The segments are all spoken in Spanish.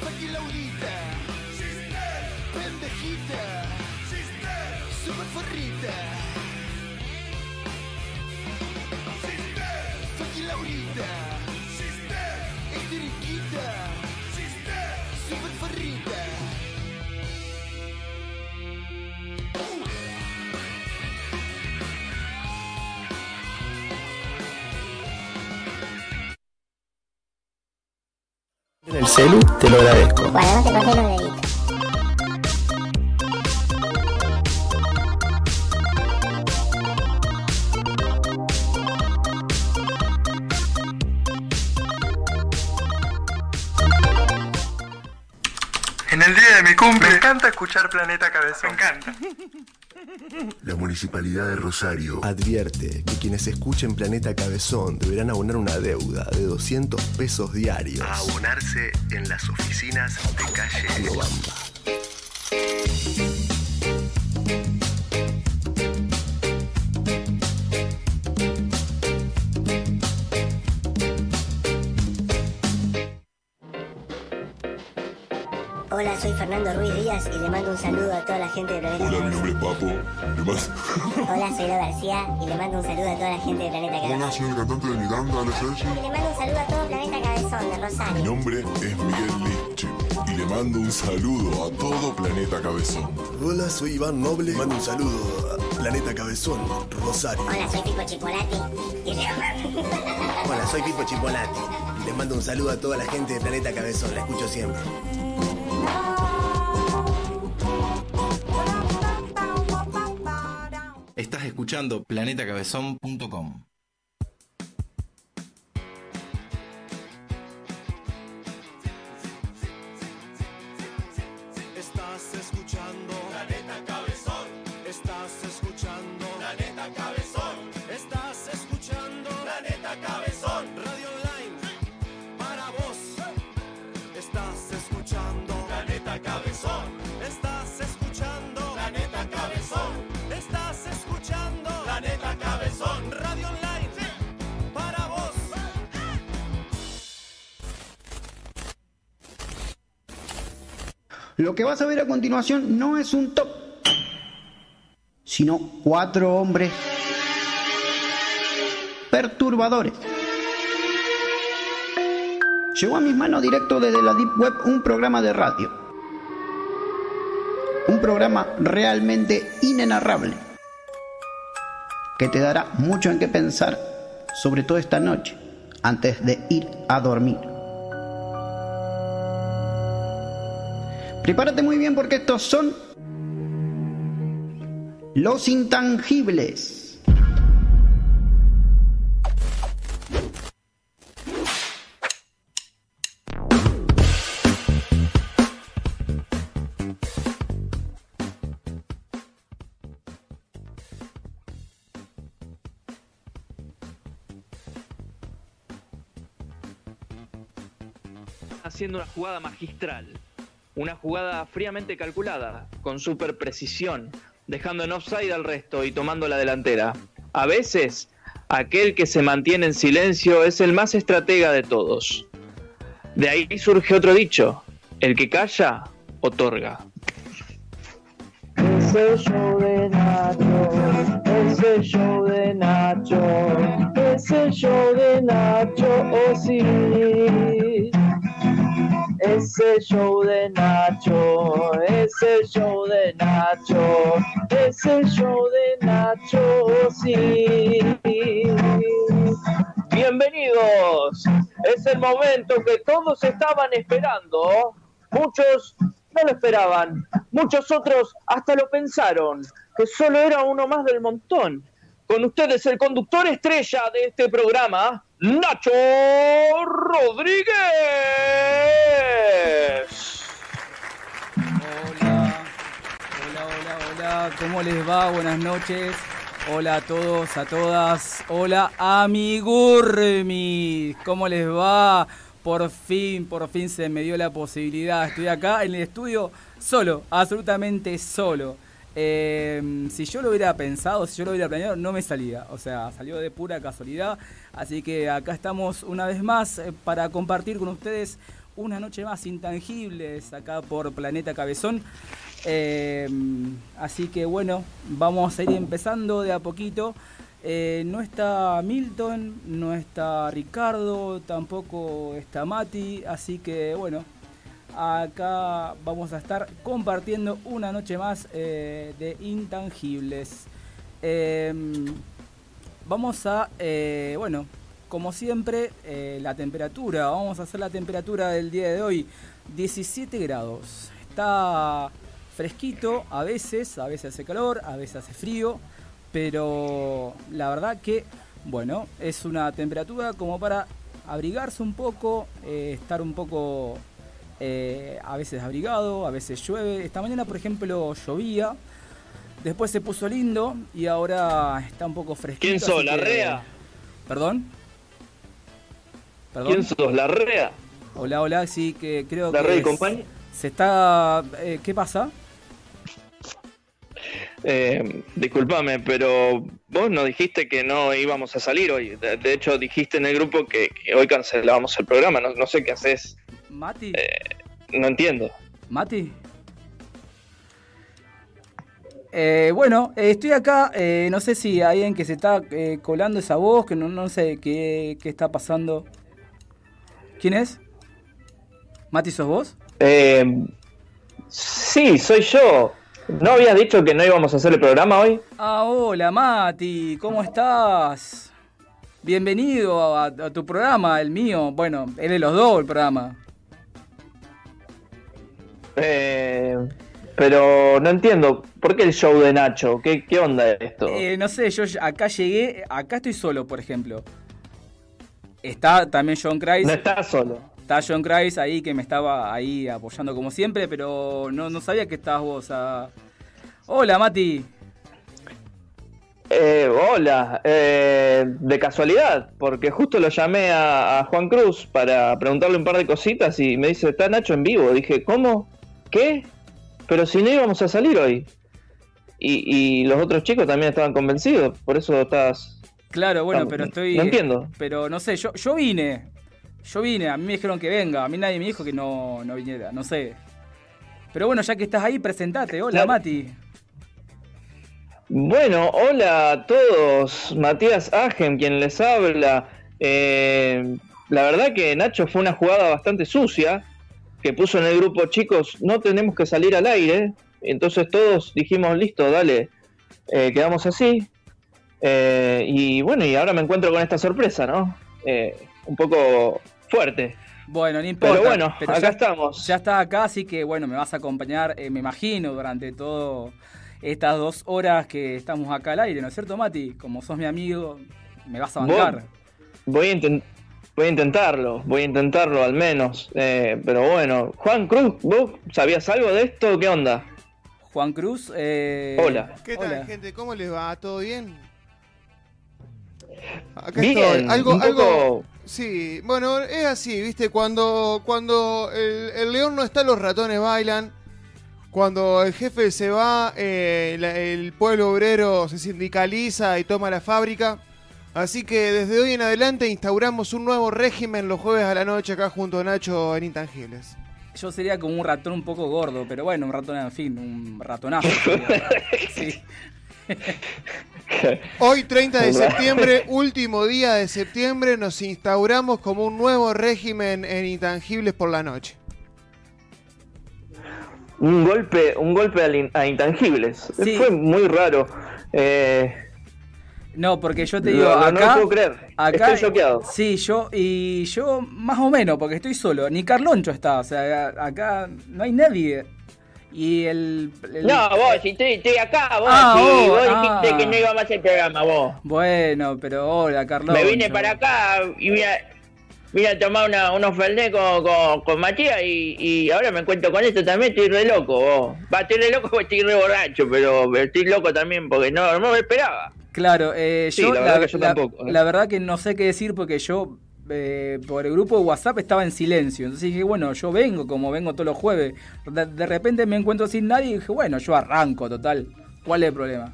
Funky Laurita. Pendejita. Super forrita. Funky Laurita. Esteriquita. Super forrita. El celu te lo agradezco. Bueno, no te corté los deditos. En el día de mi cumple. Me encanta escuchar Planeta Cabezón. Me encanta. La Municipalidad de Rosario Advierte que quienes escuchen Planeta Cabezón deberán abonar una deuda de 200 pesos diarios. a abonarse en las oficinas de calle Riobamba. Fernando Ruiz Díaz y le mando un saludo a toda la gente de Planeta Hola, mi Cabezón. nombre es Papo. Le Hola, soy Lo García y le mando un saludo a toda la gente de Planeta Cabezón. Hola, soy el cantante de Miranda, Ale Sergi. Y le mando un saludo a todo Planeta Cabezón de Mi Rosario. nombre es Miguel Liche y le mando un saludo a todo Planeta Cabezón. Hola, soy Iván Noble. Mando un saludo a Planeta Cabezón, Rosario. Hola, soy Pipo Chipolati y le Hola, soy Pipo Chipolati. Y les mando un saludo a toda la gente de Planeta Cabezón. La escucho siempre. Escuchando planetacabezón.com. Lo que vas a ver a continuación no es un top, sino cuatro hombres perturbadores. Llegó a mis manos directo desde la Deep Web un programa de radio. Un programa realmente inenarrable que te dará mucho en qué pensar, sobre todo esta noche, antes de ir a dormir. Prepárate muy bien porque estos son los intangibles. haciendo una jugada magistral, una jugada fríamente calculada, con super precisión, dejando en offside al resto y tomando la delantera. A veces, aquel que se mantiene en silencio es el más estratega de todos. De ahí surge otro dicho, el que calla, otorga. De Nacho, de Nacho, de Nacho, oh. Ese show de Nacho, ese show de Nacho, ese show de Nacho, sí. Bienvenidos, es el momento que todos estaban esperando. Muchos no lo esperaban, muchos otros hasta lo pensaron, que solo era uno más del montón. Con ustedes el conductor estrella de este programa, Nacho Rodríguez. Hola, hola, hola, hola, ¿cómo les va? Buenas noches. Hola a todos, a todas. Hola, amigurmis. ¿Cómo les va? Por fin, por fin se me dio la posibilidad. Estoy acá en el estudio solo, absolutamente solo. Eh, si yo lo hubiera pensado, si yo lo hubiera planeado, no me salía. O sea, salió de pura casualidad. Así que acá estamos una vez más eh, para compartir con ustedes una noche más intangibles acá por Planeta Cabezón. Eh, así que bueno, vamos a ir empezando de a poquito. Eh, no está Milton, no está Ricardo, tampoco está Mati, así que bueno, acá vamos a estar compartiendo una noche más eh, de intangibles. Em, vamos a, eh, bueno, como siempre, la temperatura, vamos a hacer la temperatura del día de hoy, 17 grados. Está fresquito, a veces, a veces hace calor, a veces hace frío pero la verdad que, bueno, es una temperatura como para abrigarse un poco, eh, estar un poco eh, a veces abrigado, a veces llueve. Esta mañana, por ejemplo, llovía, después se puso lindo y ahora está un poco fresquito. ¿Quién sos, la rea? ¿Perdón? ¿Quién sos, la rea? Hola, hola, sí, que creo ¿La que... rea y compañía? Se está... Eh, ¿Qué pasa? Eh, disculpame, pero vos no dijiste que no íbamos a salir hoy. De, de hecho, dijiste en el grupo que, que hoy cancelábamos el programa. No, no sé qué haces. Mati. Eh, no entiendo. Mati. Eh, bueno, eh, estoy acá, eh, no sé si hay alguien que se está eh, colando esa voz, que no, no sé qué, qué está pasando. ¿Quién es? ¿Mati sos vos? Eh, sí, soy yo. ¿No habías dicho que no íbamos a hacer el programa hoy? Ah, hola Mati, ¿cómo estás? Bienvenido a, a tu programa, el mío. Bueno, él es los dos el programa. Eh, pero no entiendo. ¿Por qué el show de Nacho? ¿Qué, qué onda esto? Eh, no sé, yo acá llegué, acá estoy solo, por ejemplo. Está también John Christ. no estás solo. Está John Christ ahí que me estaba ahí apoyando como siempre, pero no, no sabía que estabas vos. ah. Hola, Mati. Eh, hola, eh, de casualidad, porque justo lo llamé a, a Juan Cruz para preguntarle un par de cositas y me dice, está Nacho en vivo. Dije, ¿cómo? ¿Qué? Pero si no íbamos a salir hoy. Y, y los otros chicos también estaban convencidos, por eso estás... Claro, bueno, pero estoy. no entiendo. Pero no sé, yo, yo vine. Yo vine, a mí me dijeron que venga. A mí nadie me dijo que no, no viniera, no sé. Pero bueno, ya que estás ahí, presentate. Hola, Claro. Mati. Bueno, hola a todos, Matías Agen, quien les habla. Eh, la verdad que Nacho fue una jugada bastante sucia, que puso en el grupo, chicos, no tenemos que salir al aire. Entonces todos dijimos, listo, dale, eh, quedamos así. Eh, y bueno, y ahora me encuentro con esta sorpresa, ¿no? Eh, un poco fuerte. Bueno, no importa. Pero bueno, pero acá ya, estamos. Ya estás acá, así que bueno, me vas a acompañar, me imagino, durante todo estas dos horas que estamos acá al aire, ¿no es cierto, Mati? Como sos mi amigo, me vas a bancar. Voy a, inten- voy a intentarlo, voy a intentarlo al menos. Eh, pero bueno, Juan Cruz, ¿vos sabías algo de esto? ¿Qué onda? Juan Cruz, eh, Hola. ¿Qué tal, Hola. gente? ¿Cómo les va? ¿Todo bien? Acá Bien, estoy. Algo, un algo. poco- Sí, bueno, es así, ¿viste? Cuando, cuando el, el león no está, los ratones bailan. Cuando el jefe se va, eh, la- el pueblo obrero se sindicaliza y toma la fábrica. Así que desde hoy en adelante instauramos un nuevo régimen los jueves a la noche acá junto a Nacho en Intangibles. Yo sería como un ratón un poco gordo, pero bueno, un ratón, en fin, un ratonazo. sí. Hoy, 30 de septiembre, último día de septiembre, nos instauramos como un nuevo régimen en Intangibles por la noche. Un golpe, un golpe a intangibles. Sí. Fue muy raro. Eh, No, porque yo te digo, no, no acá. lo puedo creer. Acá, Estoy choqueado. Sí, yo, y yo más o menos, porque estoy solo. Ni Carloncho está, o sea, acá no hay nadie. Y el. el- No, vos, si estoy, estoy acá, vos, Ah, si vos, vos ah. dijiste que no íbamos a hacer programa, vos. Bueno, pero hola, Carloncho. Me vine para acá y vine a, vine a tomar una, unos fernet con, con, con Matías y, y ahora me encuentro con esto también, estoy re loco, vos. Va, estoy re loco porque estoy re borracho, pero, pero estoy loco también porque no, no me esperaba. Claro, eh, Sí, yo, la verdad que yo tampoco, la verdad que no sé qué decir porque yo eh, por el grupo de WhatsApp estaba en silencio. Entonces dije, bueno, yo vengo como vengo todos los jueves. De, de repente me encuentro sin nadie y dije, bueno, yo arranco, total. ¿Cuál es el problema?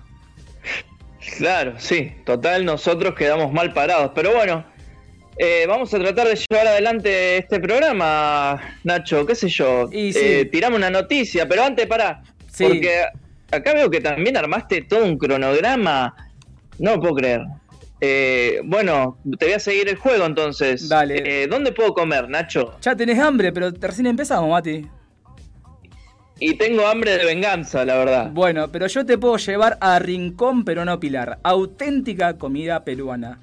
Claro, sí, total, nosotros quedamos mal parados. Pero bueno, Eh, vamos a tratar de llevar adelante este programa, Nacho, qué sé yo. Y sí. Eh, tiramos una noticia, pero antes para, Sí. porque acá veo que también armaste todo un cronograma. No puedo creer. Eh, bueno, te voy a seguir el juego entonces. Dale. Eh, ¿Dónde puedo comer, Nacho? Ya tenés hambre, pero recién empezamos, Mati. Y tengo hambre de venganza, la verdad. Bueno, pero yo te puedo llevar a Rincón Peruano Pilar, auténtica comida peruana.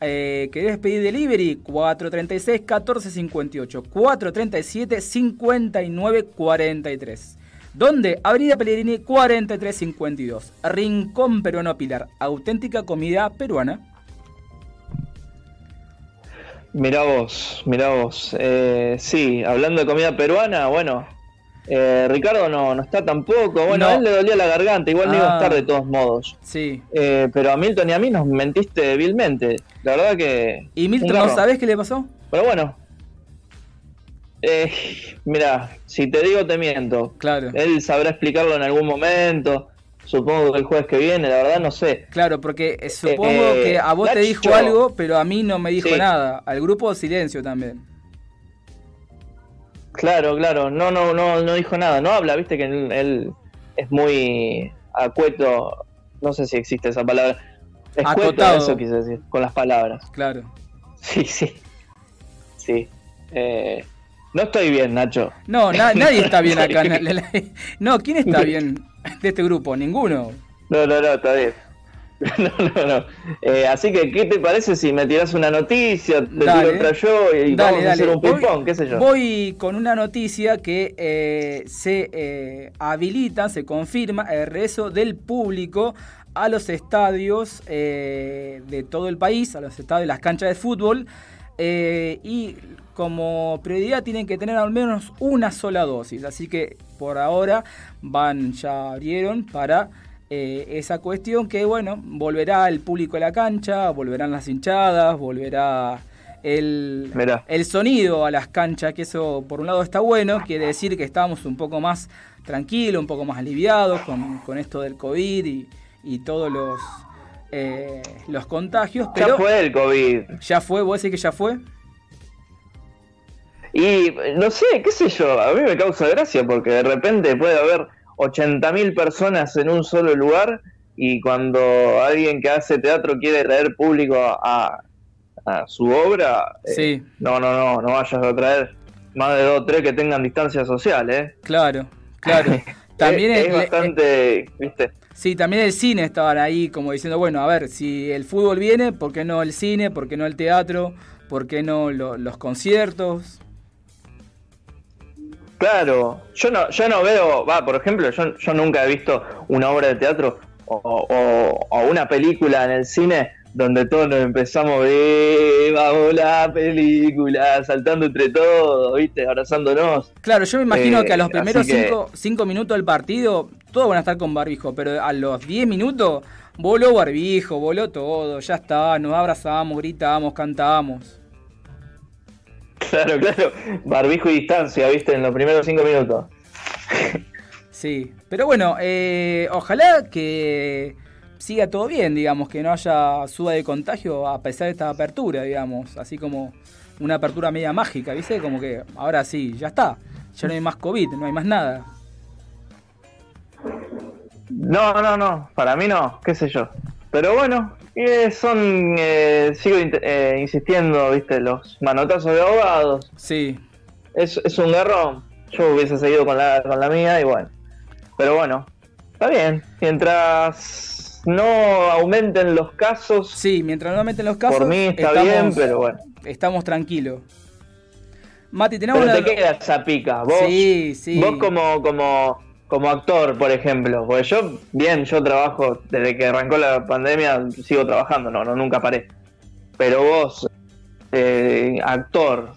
Eh, ¿Querés pedir delivery? 436-1458, 437-5943. ¿Dónde? Avenida Pellegrini 4352, Rincón Peruano Pilar, auténtica comida peruana. Mirá vos, mirá vos. Eh, sí, hablando de comida peruana, bueno, eh, Ricardo no, no está tampoco. Bueno, No. a él le dolía la garganta, igual no iba a Ah. estar de todos modos. Sí. Eh, pero a Milton y a mí nos mentiste débilmente. La verdad que. ¿Y Milton no sabés qué le pasó? Pero bueno. Eh, mira, si te digo te miento. Claro. Él sabrá explicarlo en algún momento. Supongo que el jueves que viene, la verdad no sé. Claro, porque eh, supongo Eh, que a vos te dijo algo, pero a mí no me dijo Sí. nada. Al grupo silencio también. Claro, claro, no, no, no, no dijo nada, no habla, viste que él, él es muy acueto, no sé si existe esa palabra. Escueto, Acotado. eso quise decir, con las palabras. Claro. Sí, sí. Sí. Eh, no estoy bien, Nacho. No, na- nadie está bien acá. No, ¿quién está bien de este grupo? Ninguno. No, no, no, está bien. No, no, no. Eh, así que, ¿qué te parece si me tiras una noticia, te Dale. tiro otra yo y Dale, vamos a hacer un ping-pong, qué sé yo? Voy con una noticia que eh, se eh, habilita, se confirma el regreso del público a los estadios eh, de todo el país, a los estadios de las canchas de fútbol. Eh, y como prioridad tienen que tener al menos una sola dosis. Así que por ahora van, ya abrieron para eh, esa cuestión que, bueno, volverá el público a la cancha, volverán las hinchadas, volverá el, Mirá. el sonido a las canchas, que eso por un lado está bueno, quiere decir que estamos un poco más tranquilos, un poco más aliviados con, con esto del COVID y, y todos los, eh, los contagios. Ya Pero fue el COVID. ¿Ya fue? ¿Vos decís que ya fue? Y no sé, qué sé yo, a mí me causa gracia porque de repente puede haber 80.000 personas en un solo lugar y cuando alguien que hace teatro quiere traer público a, a su obra, eh, Sí. no, no, no, no vayas a traer más de dos o tres que tengan distancia social, ¿eh? Claro, claro. También es, es bastante, ¿viste? Sí, también el cine estaban ahí como diciendo, bueno, a ver, si el fútbol viene, ¿por qué no el cine? ¿Por qué no el teatro? ¿Por qué no lo- los conciertos? Claro, yo no, yo no veo, va, por ejemplo, yo, yo nunca he visto una obra de teatro o, o- o una película en el cine donde todos nos empezamos, eh, vamos la película, saltando entre todos, viste, abrazándonos. Claro, yo me imagino Eh, que a los primeros que- cinco, cinco minutos del partido todos van a estar con barbijo, pero a los 10 minutos voló barbijo, voló todo, ya está, nos abrazamos, gritamos, cantamos. Claro, claro, barbijo y distancia, viste, en los primeros cinco minutos. Sí, pero bueno, eh, ojalá que siga todo bien, digamos, que no haya suba de contagio a pesar de esta apertura, digamos, así como una apertura media mágica, ¿viste? Como que ahora sí, ya está, ya no hay más COVID, no hay más nada. No, no, no, para mí no, qué sé yo. Pero bueno, eh, son, eh, sigo eh, insistiendo, viste, los manotazos de abogados. Sí. Es, es un garrón. Yo hubiese seguido con la, con la mía y bueno. Pero bueno, está bien. Mientras no aumenten los casos. Sí, mientras no aumenten los casos. Por mí está estamos- bien, pero bueno. Estamos tranquilos. Mati, tenemos Pero una... te queda esa pica. Vos, Sí, sí. vos como, como, como actor, por ejemplo. Porque yo, bien, yo trabajo desde que arrancó la pandemia, sigo trabajando, no, no nunca paré. Pero vos, eh, actor,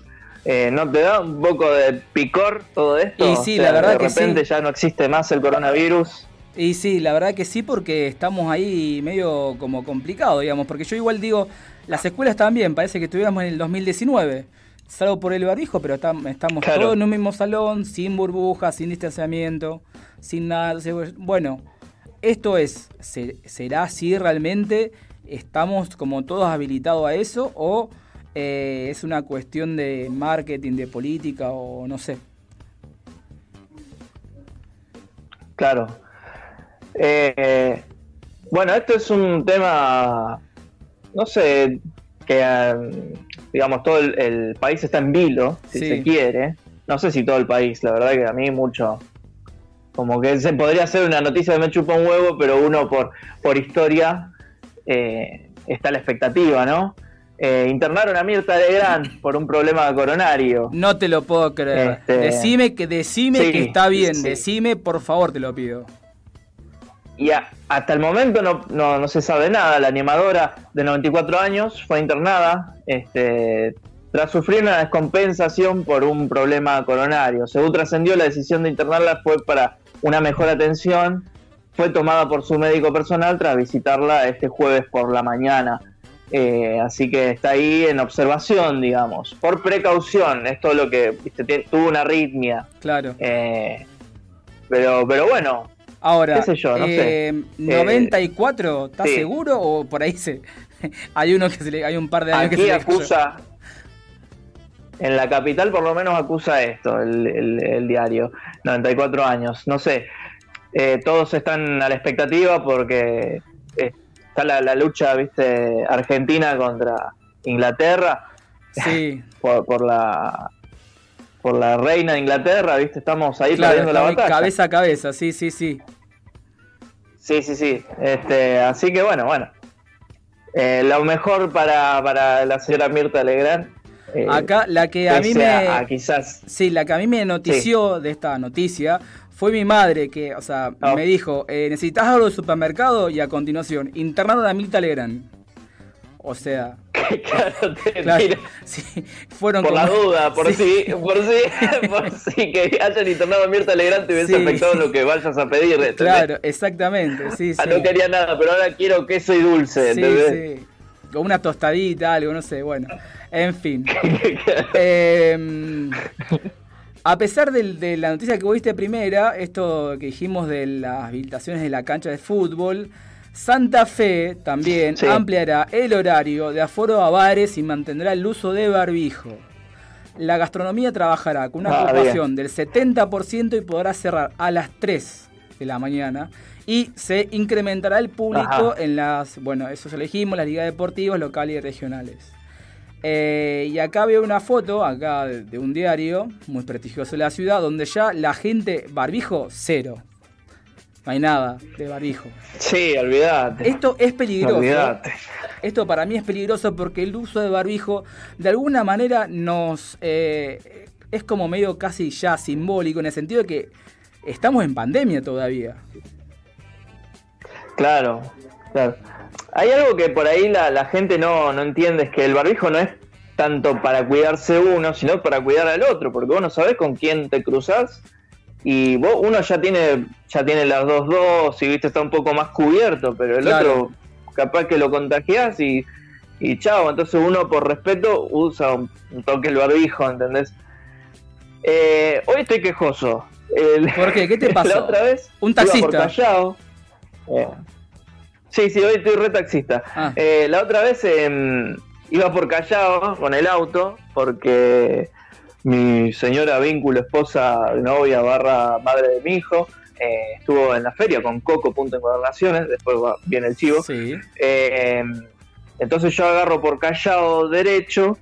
eh, ¿no te da un poco de picor todo esto? Y sí, la verdad de que sí. repente ya no existe más el coronavirus. Y sí, la verdad que sí, porque estamos ahí medio como complicado, digamos, porque yo igual digo, las escuelas también, parece que estuviéramos en el 2019, salvo por el barbijo, pero tam- estamos Claro. todos en un mismo salón, sin burbujas, sin distanciamiento, sin nada. Bueno, esto es, ¿se- ¿será así realmente? ¿Estamos como todos habilitados a eso? ¿O eh, es una cuestión de marketing, de política o no sé. Claro. Eh, bueno, esto es un tema, no sé, que eh, digamos todo el, el país está en vilo, si Sí. se quiere. No sé si todo el país, la verdad que a mí mucho. Como que se podría hacer una noticia de me chupa un huevo, pero uno por, por historia eh, está la expectativa, ¿no? Eh, internaron a Mirta Legrand por un problema coronario. No te lo puedo creer. Este, Decime que decime sí, que está bien, sí. decime, por favor, te lo pido. Y a- hasta el momento no, no, no se sabe nada. La animadora de 94 años fue internada este, tras sufrir una descompensación por un problema coronario. Según trascendió, la decisión de internarla fue para una mejor atención. Fue tomada por su médico personal tras visitarla este jueves por la mañana. Eh, así que está ahí en observación, digamos, por precaución. Esto es lo que viste, tuvo una arritmia. Claro. Eh, pero, pero bueno, Ahora, qué sé yo, no sé. eh, 94, ¿estás sí. seguro o por ahí se hay uno que se le hay un par de años que Aquí se le acusa, en la capital por lo menos acusa esto, el, el- el diario, 94 años, no sé, Eh, todos están a la expectativa porque eh, está la, la lucha, viste, Argentina contra Inglaterra, Sí, por, por la por la reina de Inglaterra, viste, estamos ahí claro, perdiendo la batalla. cabeza a cabeza, sí, sí, sí. Sí, sí, sí. Este, así que bueno, bueno. Eh, lo mejor para, para la señora Mirta Legrand. eh, Acá la que a mí me a- a quizás Sí, la que a mí me notició de esta noticia fue mi madre que, o sea, Ah. me dijo, eh, ¿necesitas algo del supermercado? Y a continuación, internaron a Mirta Legrand. O sea, claro, te claro, tira- sí, fueron por la duda, por Sí. si, por si, por si que hayan internado a Mirta Legrand te hubiese Sí. afectado lo que vayas a pedir. ¿entendés? Claro, exactamente, sí, Ah, sí. no quería nada, pero ahora quiero queso y dulce, Sí, ¿entendés? sí. Con una tostadita, algo, no sé, bueno. En fin. Eh, a pesar del- de, la noticia que viste primera, esto que dijimos de las habilitaciones de la cancha de fútbol, Santa Fe también Sí. ampliará el horario de aforo a bares y mantendrá el uso de barbijo. La gastronomía trabajará con una Ah, ocupación del 70% y podrá cerrar a las 3 de la mañana. Y se incrementará el público Ajá. en las, bueno, eso ya elegimos, las ligas deportivas locales y regionales. Eh, y acá veo una foto, acá de, de un diario muy prestigioso de la ciudad, donde ya la gente, barbijo, cero. No hay nada de barbijo. Sí, olvidate. Esto es peligroso. Olvidate. Esto para mí es peligroso porque el uso de barbijo de alguna manera nos eh, es como medio casi ya simbólico en el sentido de que estamos en pandemia todavía. Claro, claro. Hay algo que por ahí la, la gente no, no entiende, es que el barbijo no es tanto para cuidarse uno, sino para cuidar al otro, porque vos no sabés con quién te cruzás y vos, uno ya tiene ya tiene las dos dos y viste está un poco más cubierto, pero el Claro. otro capaz que lo contagiás y, y chao, entonces uno por respeto usa un, un toque el barbijo, ¿entendés? Eh, hoy estoy quejoso. El- ¿Por qué? ¿Qué te pasó? La otra vez Un iba por taxista. Callao. Eh, sí, sí, hoy estoy re taxista. Ah. Eh, la otra vez em, iba por Callao con el auto porque mi señora vínculo, esposa, novia, barra madre de mi hijo, eh, estuvo en la feria con Coco Punto Encuadernaciones, después va- viene el chivo. Sí. Eh, entonces yo agarro por Callao derecho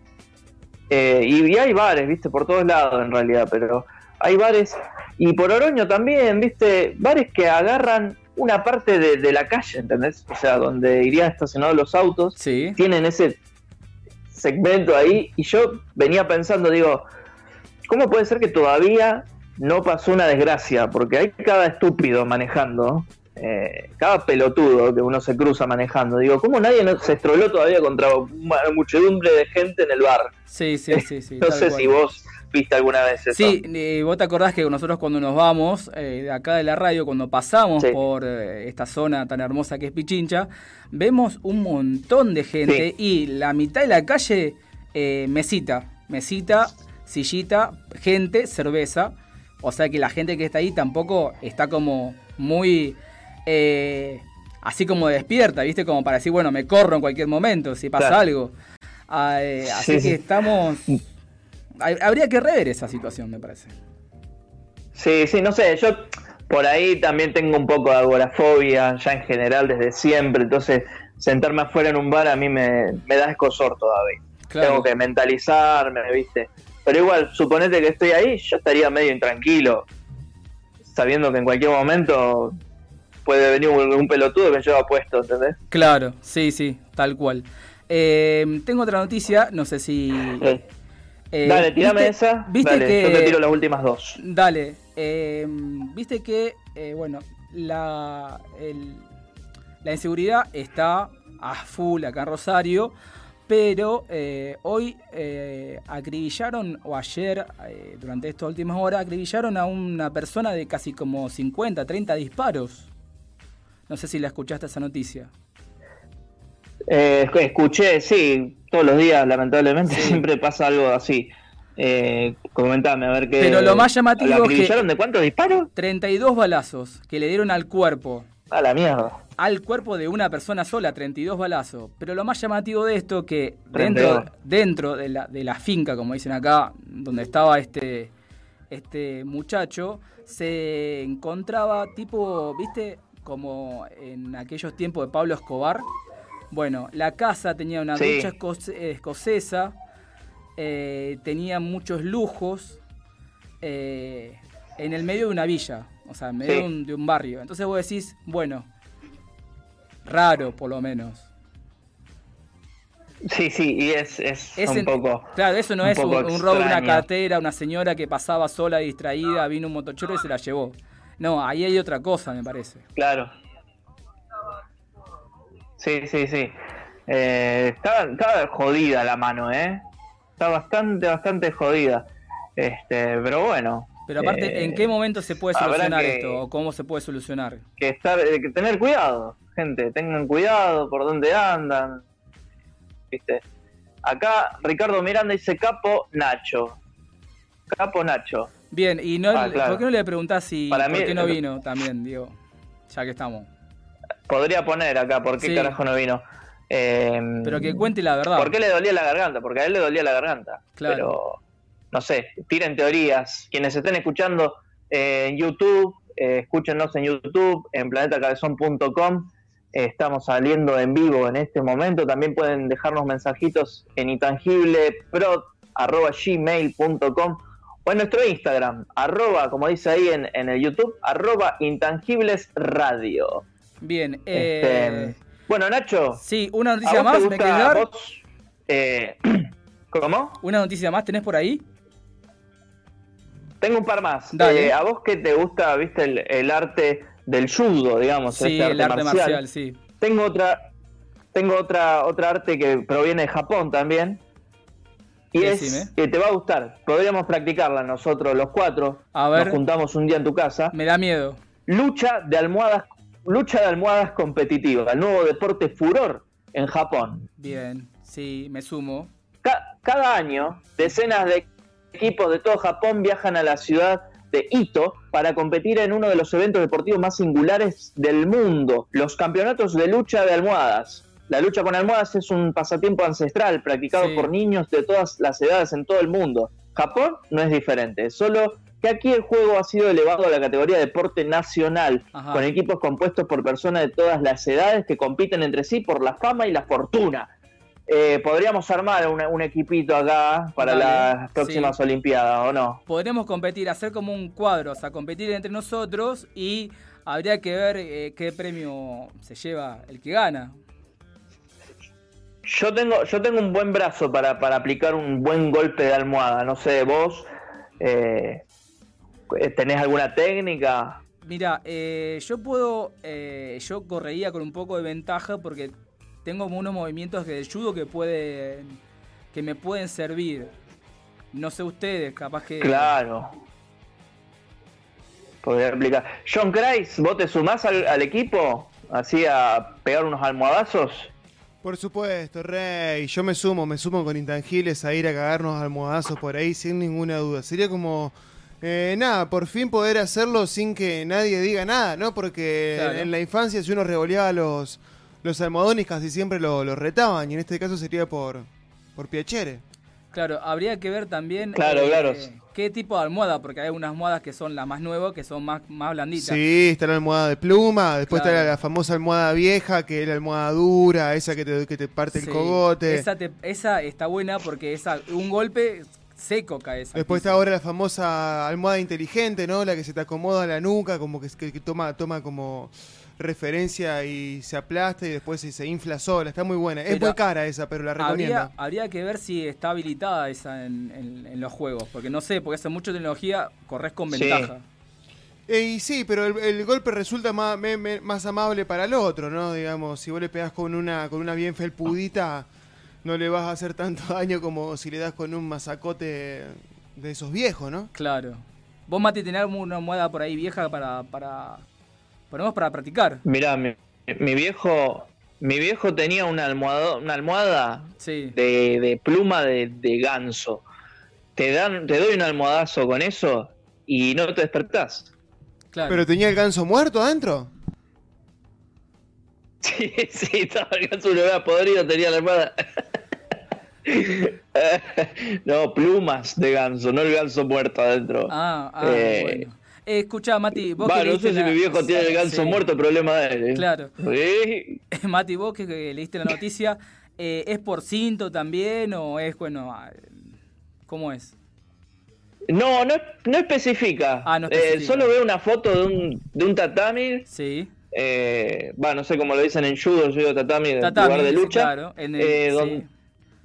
eh, y, y hay bares, viste, por todos lados en realidad, pero hay bares y por Oroño también, viste, bares que agarran una parte de, de la calle, ¿entendés? O sea, donde irían estacionados los autos, Sí. tienen ese segmento ahí y yo venía pensando, digo, ¿cómo puede ser que todavía no pasó una desgracia? Porque hay cada estúpido manejando, eh, cada pelotudo que uno se cruza manejando. Digo, ¿cómo nadie no- se estroló todavía contra una muchedumbre de gente en el bar? Sí, sí, sí, sí. no sé cual. si vos viste alguna vez eso. Sí, vos te acordás que nosotros cuando nos vamos eh, de acá de la radio, cuando pasamos Sí. por eh, esta zona tan hermosa que es Pichincha, vemos un montón de gente y la mitad de la calle, eh, mesita, mesita, sillita, gente, cerveza. O sea que la gente que está ahí tampoco está como muy... eh, así como despierta, ¿viste? Como para decir, bueno, me corro en cualquier momento si pasa Claro. algo. Ah, eh, así Sí, que estamos. Habría que rever esa situación, me parece. Sí, sí, no sé, yo por ahí también tengo un poco de agorafobia, ya en general desde siempre, entonces sentarme afuera en un bar a mí me, me da escosor todavía. Claro. Tengo que mentalizarme, ¿viste? Pero igual, suponete que estoy ahí, yo estaría medio intranquilo, sabiendo que en cualquier momento puede venir un, un pelotudo que me lleva puesto, ¿entendés? Claro, sí, sí, tal cual. Eh, tengo otra noticia, no sé si. eh, Dale, tirame ¿viste- esa, viste dale, que- yo te tiro las últimas dos. Dale, eh, viste que, bueno, la, el- la inseguridad está a full acá en Rosario, pero eh, hoy eh, acribillaron, o ayer, eh, durante estas últimas horas, acribillaron a una persona de casi como 50, 30 disparos. No sé si la escuchaste esa noticia. Eh, escuché, sí, todos los días, lamentablemente, siempre pasa algo así. Eh, comentame, a ver qué. Pero lo más llamativo ¿La es que- acribillaron de cuántos disparos? 32 balazos que le dieron al cuerpo. A la mierda. Al cuerpo de una persona sola, 32 balazos. Pero lo más llamativo de esto que 32. dentro, dentro de, la, de la finca, como dicen acá, donde estaba este, este muchacho, se encontraba tipo, viste, como en aquellos tiempos de Pablo Escobar. Bueno, la casa tenía una Sí. ducha esco- escocesa, eh, tenía muchos lujos eh, en el medio de una villa, o sea, en medio Sí. de, un, de un barrio. Entonces vos decís, bueno, raro por lo menos. Sí, sí, y es, es, Es un en- poco. Claro, eso no un es un, robo de una cartera, una señora que pasaba sola distraída, vino un motochero y se la llevó. No, ahí hay otra cosa, me parece. Claro. Sí, sí, sí. Eh, está, está jodida la mano, ¿eh? Está bastante, bastante jodida. Este, pero bueno. Pero aparte, eh, ¿en qué momento se puede solucionar que- esto? ¿O cómo se puede solucionar? que estar, eh, que tener cuidado, gente, tengan cuidado por dónde andan. ¿Viste? Acá Ricardo Miranda dice Capo Nacho. Capo Nacho. Bien, y no, Ah, claro. ¿por qué no le preguntás si Para por mí- qué no vino también, Diego? Ya que estamos. Podría poner acá por qué Sí. carajo no vino. Eh, Pero que cuente la verdad. ¿Por qué le dolía la garganta? Porque a él le dolía la garganta. Claro. Pero, no sé, tiren teorías. Quienes estén escuchando eh, en YouTube, eh, escúchenos en YouTube, en planetacabezón.com. Eh, estamos saliendo en vivo en este momento. También pueden dejarnos mensajitos en intangiblepro.gmail.com o en nuestro Instagram, arroba, como dice ahí en, en el YouTube, arroba intangiblesradio. Bien, eh, Este, bueno, Nacho. sí, una ¿a noticia más, ¿me dar? vos, eh, ¿Cómo? ¿Una noticia más tenés por ahí? Tengo un par más. Dale. Eh, ¿A vos que te gusta, viste, el, el arte del judo, digamos? Sí, este el arte marcial, sí. Tengo otra, tengo otra, otra arte que proviene de Japón también. Y Decime. es que te va a gustar. Podríamos practicarla nosotros los cuatro. A ver. Nos juntamos un día en tu casa. Me da miedo. Lucha de almohadas, lucha de almohadas competitiva, el nuevo deporte furor en Japón. Bien, sí, me sumo. Ca- cada año, decenas de equipos de todo Japón viajan a la ciudad de Ito para competir en uno de los eventos deportivos más singulares del mundo, los campeonatos de lucha de almohadas. La lucha con almohadas es un pasatiempo ancestral practicado Sí. por niños de todas las edades en todo el mundo. Japón no es diferente, solo que aquí el juego ha sido elevado a la categoría de deporte nacional, Ajá. con equipos compuestos por personas de todas las edades que compiten entre sí por la fama y la fortuna. Eh, podríamos armar una- un equipito acá para Dale, las próximas Olimpiadas, ¿o no? Podremos competir, hacer como un cuadro, o sea, competir entre nosotros y habría que ver eh, qué premio se lleva el que gana. Yo tengo, yo tengo un buen brazo para, para aplicar un buen golpe de almohada. No sé, vos eh, tenés alguna técnica. Mira, yo puedo, yo correría con un poco de ventaja porque tengo como unos movimientos del judo que pueden, que me pueden servir. No sé ustedes, capaz que. Claro. Podría aplicar. John Kreis, ¿vos te sumás al, al equipo? Así a pegar unos almohadazos. Por supuesto, Rey. Yo me sumo, me sumo con intangibles a ir a cagarnos almohadazos por ahí sin ninguna duda. Sería como, eh, nada, por fin poder hacerlo sin que nadie diga nada, ¿no? Porque Claro. en la infancia si uno revoleaba los, los almohadones casi siempre lo, lo retaban y en este caso sería por, por Piacere. Claro, habría que ver también Claro, eh, claro. qué tipo de almohada, porque hay unas almohadas que son las más nuevas, que son más, más blanditas. Sí, está la almohada de pluma, después Claro. está la, la famosa almohada vieja, que es la almohada dura, esa que te, que te parte Sí, el cogote. Esa, te- esa está buena porque esa, un golpe seco cae esa. Después está ahora la famosa almohada inteligente, ¿no? La que se te acomoda la nuca, como que, que- que toma, toma como referencia y se aplasta y después se, infla sola. Está muy buena. es muy cara esa, pero la recomiendo. Habría, habría que ver si está habilitada esa en, en- en los juegos, porque no sé, porque hace mucha tecnología, corres con Sí. ventaja. Eh, y sí, pero el, el golpe resulta más, me- me- más amable para el otro, ¿no? Digamos, si vos le pegás con una, con una bien felpudita, no le vas a hacer tanto daño como si le das con un masacote de esos viejos, ¿no? Claro. Vos, Mati, tenés una almohada por ahí vieja para, para, ponemos para practicar. Mirá, mi, mi viejo mi viejo tenía una almohada, una almohada Sí. de, de pluma de, de ganso. Te dan, te doy un almohadazo con eso y no te despertás. Claro. ¿Pero tenía el ganso muerto adentro? Sí, sí, estaba el ganso lo había podrido, tenía la almohada. no, plumas de ganso, no el ganso muerto adentro. Ah, ah, Eh, bueno. Eh, escuchá, Mati, vos Va, que no sé si la- mi viejo tiene el ganso Sí. muerto, problema de él. ¿eh? Claro. Mati, vos que, que leíste la noticia, eh, ¿es por cinto también o es, bueno, ah, ¿cómo es? No, no, no especifica. Ah, no especifica. solo veo una foto de un, de un tatami. Sí. Eh, va, no sé cómo lo dicen en judo, yo digo tatami, Tatami, lugar de lucha. claro, en el- sí.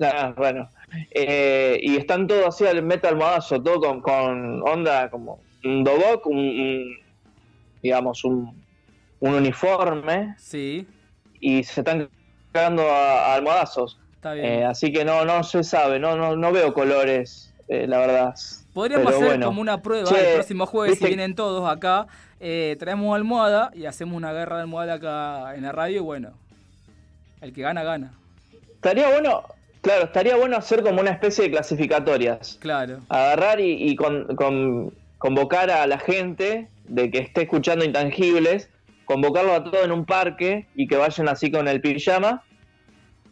Ah, bueno. Y están todos así al meta almohadazo, todo con, con onda como un dobok, un, un- digamos, un, un uniforme. Sí, Y se están cagando a, a almohadazos. está bien. Eh, así que no, no se sabe, no, no, no veo colores, eh, la verdad. Podríamos Pero hacer bueno. como una prueba Che, el próximo jueves, viste- si vienen todos acá, eh, traemos almohada y hacemos una guerra de almohada acá en la radio y bueno, el que gana, gana. Estaría bueno, claro, estaría bueno hacer como una especie de clasificatorias. Claro. Agarrar y, y con- con- convocar a la gente de que esté escuchando intangibles, convocarlo a todos en un parque y que vayan así con el pijama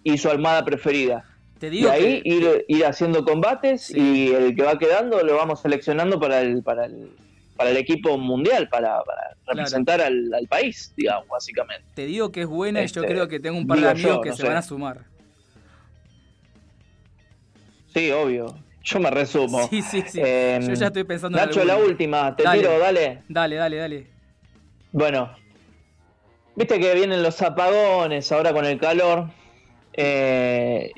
y su almohada preferida. Te Y ahí que- ir, ir haciendo combates y el que va quedando lo vamos seleccionando para el, para el, para el equipo mundial, para, para representar al, al país, digamos, básicamente. Te digo que es buena y yo Este, creo que tengo un par de amigos yo, que no se sé. van a sumar. Sí, obvio. Yo me resumo. Sí, sí, sí. Eh, Yo ya estoy pensando en Nacho, la alguno. última. Te Dale. tiro, dale. Dale, dale, dale. Bueno, viste que vienen los apagones ahora con el calor. eh,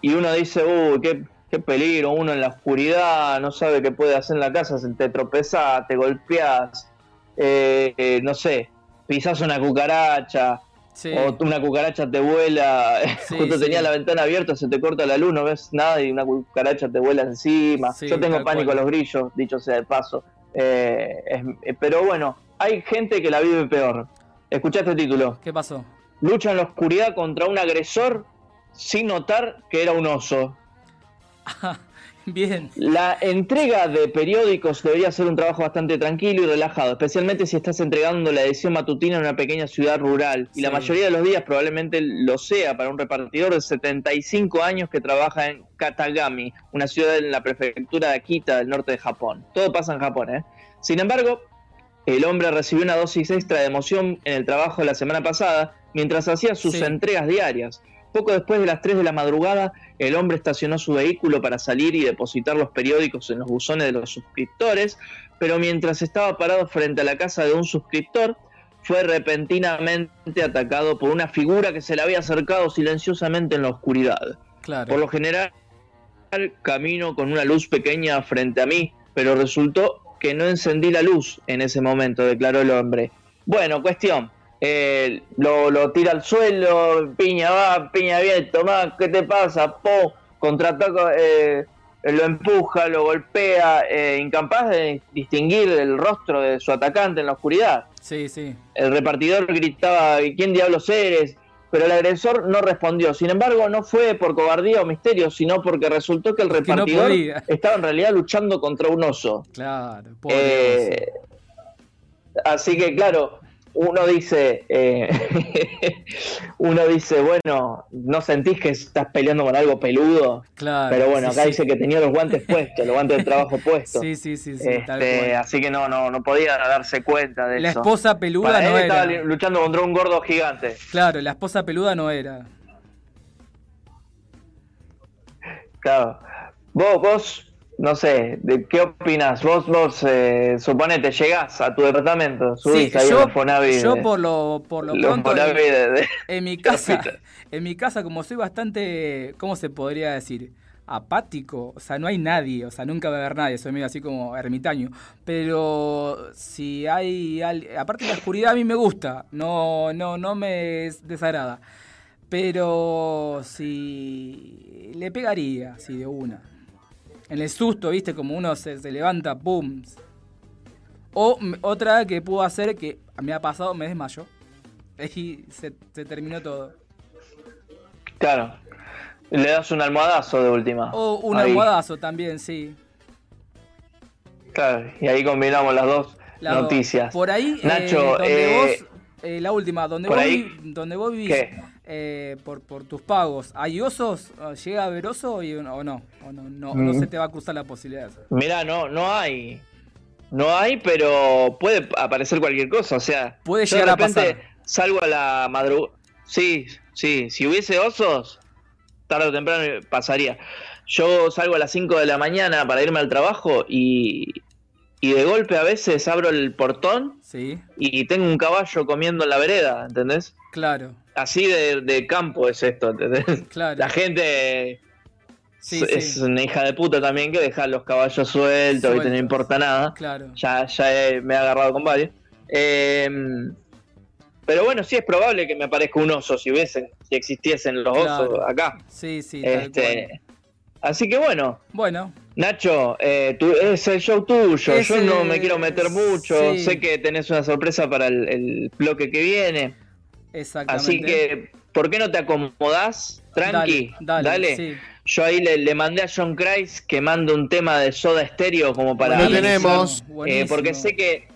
y uno dice, uy, qué, qué peligro. Uno en la oscuridad no sabe qué puede hacer en la casa. Te tropezás, te golpeás. eh, eh, no sé, pisás una cucaracha. Sí. O una cucaracha te vuela, Sí, justo sí. tenía la ventana abierta, se te corta la luz, no ves nada y una cucaracha te vuela encima. Yo tengo pánico cual. a los grillos, dicho sea de paso. Eh, es- eh, pero bueno, hay gente que la vive peor. Escuchá este título. ¿Qué pasó? Lucha en la oscuridad contra un agresor sin notar que era un oso. Bien. La entrega de periódicos debería ser un trabajo bastante tranquilo y relajado, especialmente si estás entregando la edición matutina en una pequeña ciudad rural. Y la mayoría de los días probablemente lo sea para un repartidor de 75 años que trabaja en Katagami, una ciudad en la prefectura de Akita del norte de Japón. Todo pasa en Japón, ¿eh? Sin embargo, el hombre recibió una dosis extra de emoción en el trabajo la semana pasada mientras hacía sus Sí. entregas diarias. Poco después de las 3 de la madrugada, el hombre estacionó su vehículo para salir y depositar los periódicos en los buzones de los suscriptores, pero mientras estaba parado frente a la casa de un suscriptor, fue repentinamente atacado por una figura que se le había acercado silenciosamente en la oscuridad. Claro. Por lo general, camino con una luz pequeña frente a mí, pero resultó que no encendí la luz en ese momento, declaró el hombre. Bueno, cuestión. Eh, lo, lo tira al suelo, piña va, piña bien, tomá, ¿qué te pasa? Po, contraataca, eh, lo empuja, lo golpea, eh, incapaz de distinguir el rostro de su atacante en la oscuridad. Sí, sí. El repartidor gritaba, ¿quién diablos eres? Pero el agresor no respondió. Sin embargo, no fue por cobardía o misterio, sino porque resultó que el repartidor estaba en realidad luchando contra un oso. Claro. pobre Eh, así que, claro, uno dice, eh, uno dice, bueno, ¿no sentís que estás peleando con algo peludo? Claro. Pero bueno, sí, acá sí. dice que tenía los guantes puestos, los guantes de trabajo puestos. Sí, sí, sí, sí, tal Este, cual. así que no, no, no podía darse cuenta de La eso. esposa peluda Para él no estaba era. luchando contra un gordo gigante. Claro, la esposa peluda no era. Claro. Vos, vos, no sé, ¿de qué opinas? Vos, vos, eh, suponete, llegás a tu departamento, subís Sí, ahí yo, a Fonavi yo por lo, por lo pronto de- de- en mi casa, en mi casa como soy bastante, ¿cómo se podría decir? apático, o sea, no hay nadie, o sea, nunca va a haber nadie, soy medio así como ermitaño, pero si hay, aparte la oscuridad a mí me gusta, no, no, no me desagrada, pero si le pegaría, así de una, en el susto, viste, como uno se, se levanta, pum, o otra que puedo hacer que me ha pasado, me desmayo. Y se, se terminó todo. Claro. Le das un almohadazo de última. O un Ahí. almohadazo también, sí. Claro, y ahí combinamos las dos Las dos. noticias. Por ahí, eh, Nacho, donde eh, vos, eh, la última, donde vos, ahí- donde vos vivís, ¿Qué? Eh, por, por tus pagos, ¿hay osos? ¿Llega a haber oso y, o no? ¿O no, no, no Mm. se te va a cruzar la posibilidad? Mirá, no, no hay. No hay, pero puede aparecer cualquier cosa. O sea, Puede llegar a de repente pasar. salgo a la madrugada. Sí, sí. Si hubiese osos, tarde o temprano pasaría. Yo salgo a las 5 de la mañana para irme al trabajo y, y de golpe a veces abro el portón Sí, y tengo un caballo comiendo en la vereda, ¿entendés? Claro, Así de, de campo es esto, ¿entendés? claro. La gente Sí, es sí. una hija de puta también que deja los caballos sueltos, y no importa nada. Claro. Ya, ya he- me he agarrado con varios. Eh, pero bueno, sí es probable que me aparezca un oso si hubiesen, si existiesen los Claro. osos acá. Sí, sí, Este, así que bueno, Bueno, Nacho, eh, tú- es el show tuyo. Yo no me quiero meter mucho. sí. Sé que tenés una sorpresa para el, el bloque que viene. Exactamente. Así que, ¿por qué no te acomodás? Tranqui, Dale, dale. dale, sí. Yo ahí le, le mandé a John Christ que mande un tema de Soda Stereo como para. Lo tenemos. Eh, porque sé que.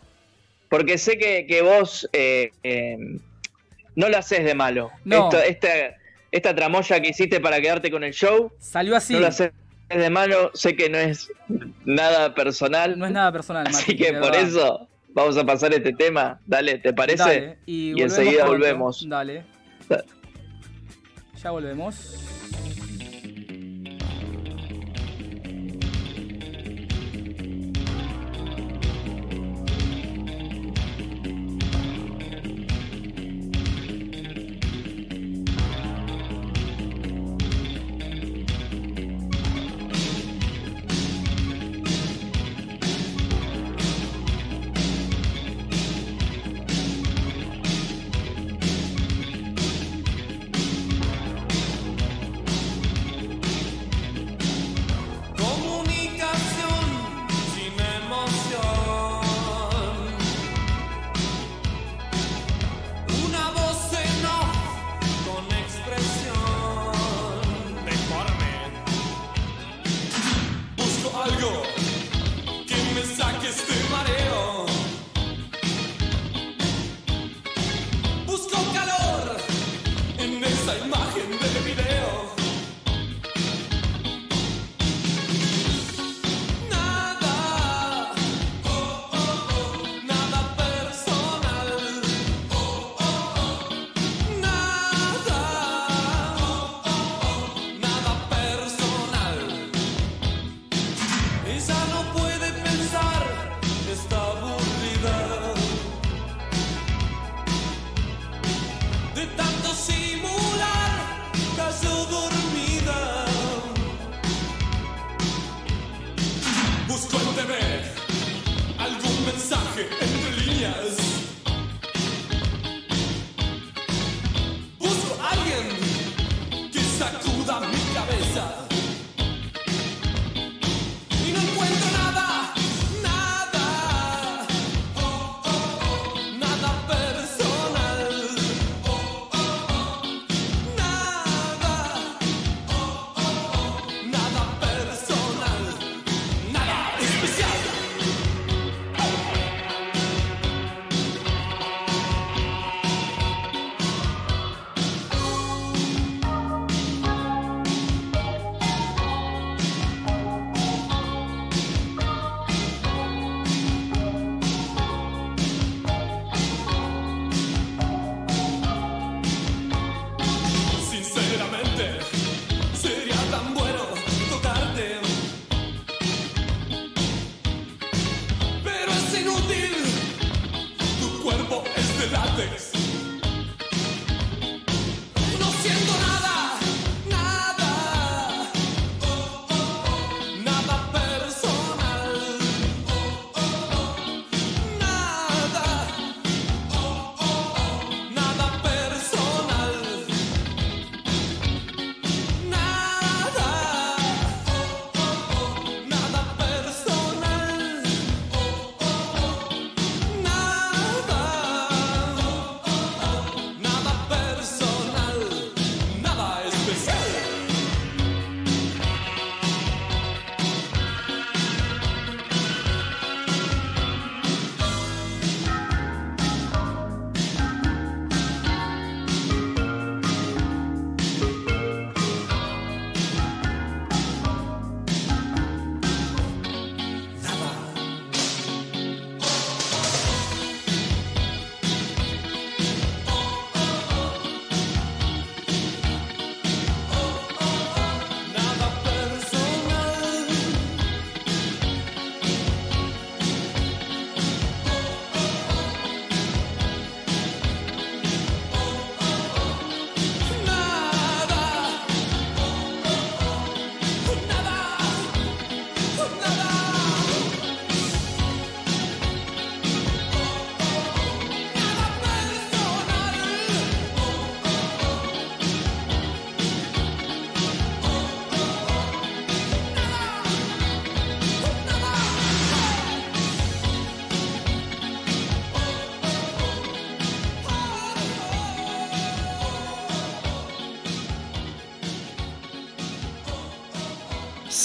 Porque sé que, que vos eh, eh, no lo haces de malo. No. Esto- esta, esta tramoya que hiciste para quedarte con el show, Salió así. no lo haces de malo. Sé que no es nada personal. No es nada personal, Así que por verdad. eso vamos a pasar este tema. Dale, ¿te parece? Dale, y, volvemos enseguida volvemos. Dale. Da- Ya volvemos.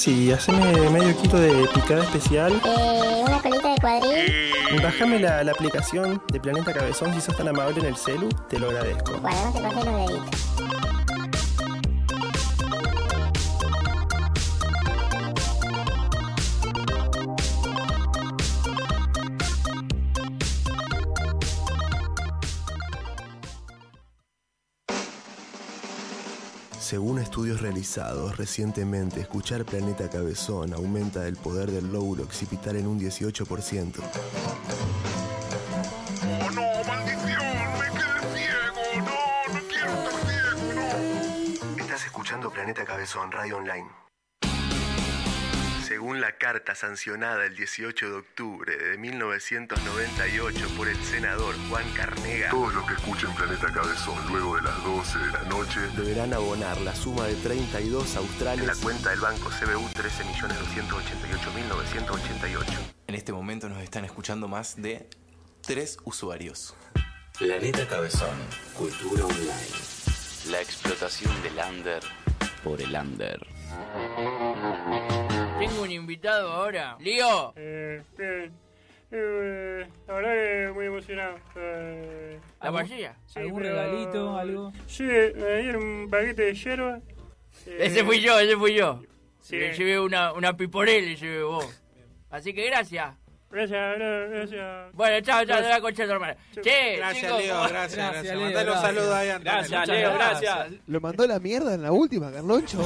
Sí, haceme medio kilo de picada especial. Eh, una colita de cuadril. Bájame la, la aplicación de Planeta Cabezón si sos tan amable en el celu, te lo agradezco. Bueno, no te pases los deditos. Estudios realizados recientemente, escuchar Planeta Cabezón aumenta el poder del lóbulo occipital en un 18%. Estás escuchando Planeta Cabezón, Radio Online. Según la carta sancionada el 18 de octubre de 1998 por el senador Juan Carnega, Todos los que escuchen Planeta Cabezón luego de las 12 de la noche deberán abonar la suma de 32 australes en la cuenta del banco CBU 13.288.988. En este momento nos están escuchando más de tres usuarios. Planeta Cabezón, cultura online. La explotación del under por el under. Tengo un invitado ahora. Lío. Eh, bien. Eh, la verdad que muy emocionado. Eh, ¿La vajilla? ¿Algún regalito, algo? Sí, me dieron un paquete de hierba. Eh, Ese fui yo, ese fui yo. Sí. Le llevé una, una piporel, le llevé vos. Así que gracias. Gracias, gra- gracias. Bueno, chao, chao, Gracias. de la concha de tu hermana. Che, Gracias, chicos, Leo, ¿cómo- gracias, gracias. Leo, Mandale un gracias. saludo ahí a Antonio. Gracias, Leo, gracias. gracias. Lo mandó la mierda en la última, Carloncho.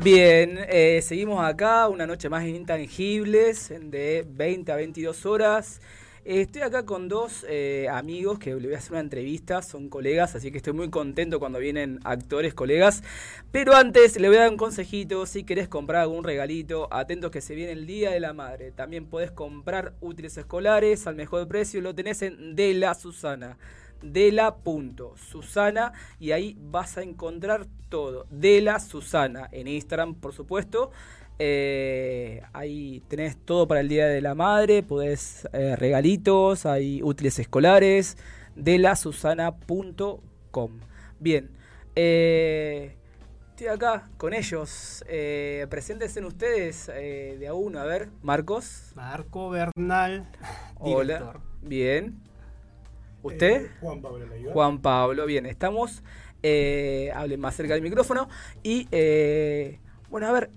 Bien, eh, seguimos acá, una noche más Intangibles, de 20 a 22 horas. Eh, Estoy acá con dos eh, amigos que le voy a hacer una entrevista, son colegas, así que estoy muy contento cuando vienen actores, colegas. Pero antes le voy a dar un consejito, si querés comprar algún regalito, atentos que se viene el Día de la Madre. También podés comprar útiles escolares al mejor precio, lo tenés en De La Susana. De la punto Susana y ahí vas a encontrar todo. De la Susana en Instagram, por supuesto. Eh, ahí tenés todo para el Día de la Madre, podés eh, regalitos, hay útiles escolares, de la susana.com. Bien, eh, estoy acá con ellos. Eh, preséntense ustedes de a uno, a ver, Marcos. Marco Bernal, Hola, bien. ¿Usted? Eh, Juan Pablo Leiva. Juan Pablo, bien, estamos. Eh, hablen más cerca del micrófono. Y eh, bueno, a ver,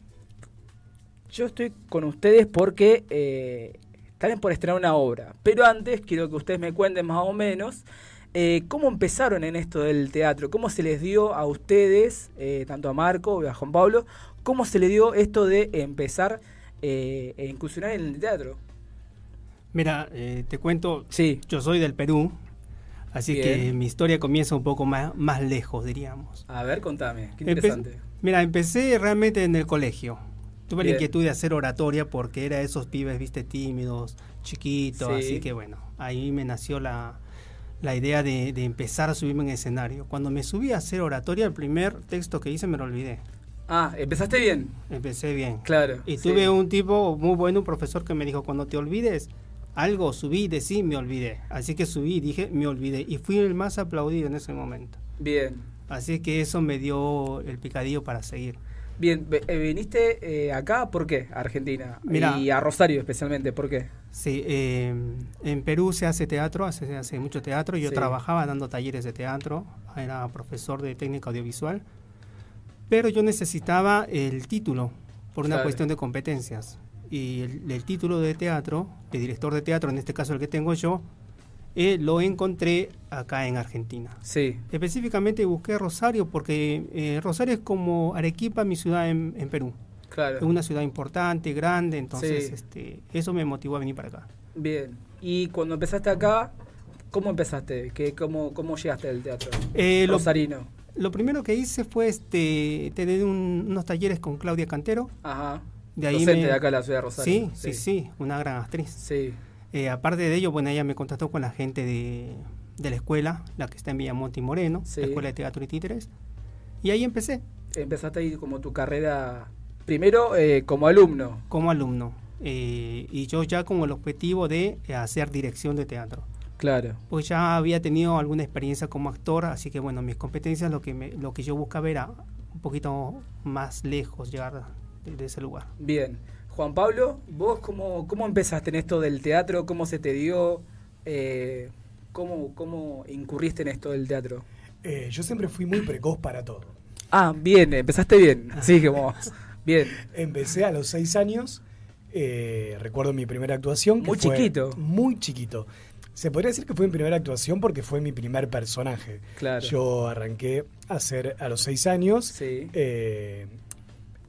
yo estoy con ustedes porque eh, están por estrenar una obra. Pero antes quiero que ustedes me cuenten más o menos Eh, ¿Cómo empezaron en esto del teatro? ¿Cómo se les dio a ustedes, eh, tanto a Marco y a Juan Pablo, cómo se les dio esto de empezar eh, e incursionar en el teatro? Mira, eh, te cuento, sí. yo soy del Perú, así Bien. que mi historia comienza un poco más, más lejos, diríamos. A ver, contame, qué Empe- interesante. mira, empecé realmente en el colegio. Tuve Bien. la inquietud de hacer oratoria porque era esos pibes, viste, tímidos, chiquitos, Sí. así que bueno, ahí me nació la, la idea de, de empezar a subirme en escenario. Cuando me subí a hacer oratoria, el primer texto que hice me lo olvidé. Ah, empezaste bien. Empecé bien. Claro. Y sí. tuve un tipo muy bueno, un profesor que me dijo, cuando te olvides algo, subí, decí, me olvidé. Así que subí y dije, me olvidé. Y fui el más aplaudido en ese momento. Bien. Así que eso me dio el picadillo para seguir. Bien, eh, viniste eh, acá, ¿por qué? A Argentina. Mira. y a Rosario especialmente, ¿por qué? Sí, eh, en Perú se hace teatro, hace, hace mucho teatro. Yo Sí. trabajaba dando talleres de teatro, era profesor de técnica audiovisual, pero yo necesitaba el título por una Claro. cuestión de competencias. Y el, el título de teatro, de director de teatro, en este caso el que tengo yo, eh, lo encontré acá en Argentina. Sí. Específicamente busqué Rosario porque eh, Rosario es como Arequipa, mi ciudad en, en Perú. Claro. Es una ciudad importante, grande, entonces Sí. este, eso me motivó a venir para acá. Bien. Y cuando empezaste acá, ¿cómo empezaste? ¿Qué, cómo, ¿Cómo llegaste al teatro? Eh, lo- Rosarino. Lo primero que hice fue este tener un- unos talleres con Claudia Cantero. Ajá. De ahí Docente me- de acá de la ciudad de Rosario. Sí, sí, Sí. sí, una gran actriz. Sí. Eh, aparte de ello, bueno, ella me contactó con la gente de, de la escuela, la que está en Villamonte y Moreno, Sí. la Escuela de Teatro y Títeres. Y ahí empecé. Empezaste ahí como tu carrera, primero eh, como alumno. Como alumno. Eh, y yo ya con el objetivo de hacer dirección de teatro. Claro. Pues ya había tenido alguna experiencia como actor, así que bueno, mis competencias, lo que, me- lo que yo buscaba era un poquito más lejos, llegar de, de ese lugar. Bien. Juan Pablo, ¿vos cómo, cómo empezaste en esto del teatro? ¿Cómo se te dio? Eh, ¿cómo, ¿Cómo incurriste en esto del teatro? Eh, yo siempre fui muy precoz para todo. Ah, bien, empezaste bien. Así que vos. Bien. Empecé a los seis años. eh, recuerdo mi primera actuación. que Muy fue chiquito. Muy chiquito. Se podría decir que fue mi primera actuación porque fue mi primer personaje. Claro. Yo arranqué a hacer a los seis años eh,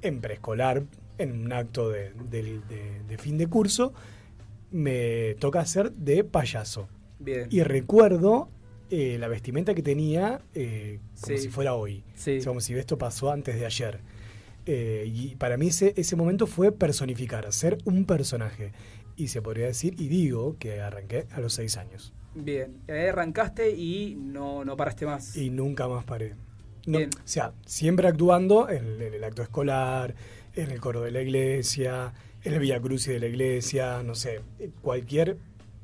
en preescolar, en un acto de, de- de fin de curso. Me toca hacer de payaso. Bien. Y recuerdo eh, la vestimenta que tenía eh, como Sí. si fuera hoy. Sí. O sea, como si esto pasó antes de ayer. Eh, y para mí ese, ese momento fue personificar, ser un personaje. Y se podría decir, y digo, que arranqué a los seis años. Bien. Arrancaste y no, no paraste más. Y nunca más paré. No, o sea, siempre actuando en, en el acto escolar, en el coro de la iglesia, en el Via Crucis de la iglesia, no sé, cualquier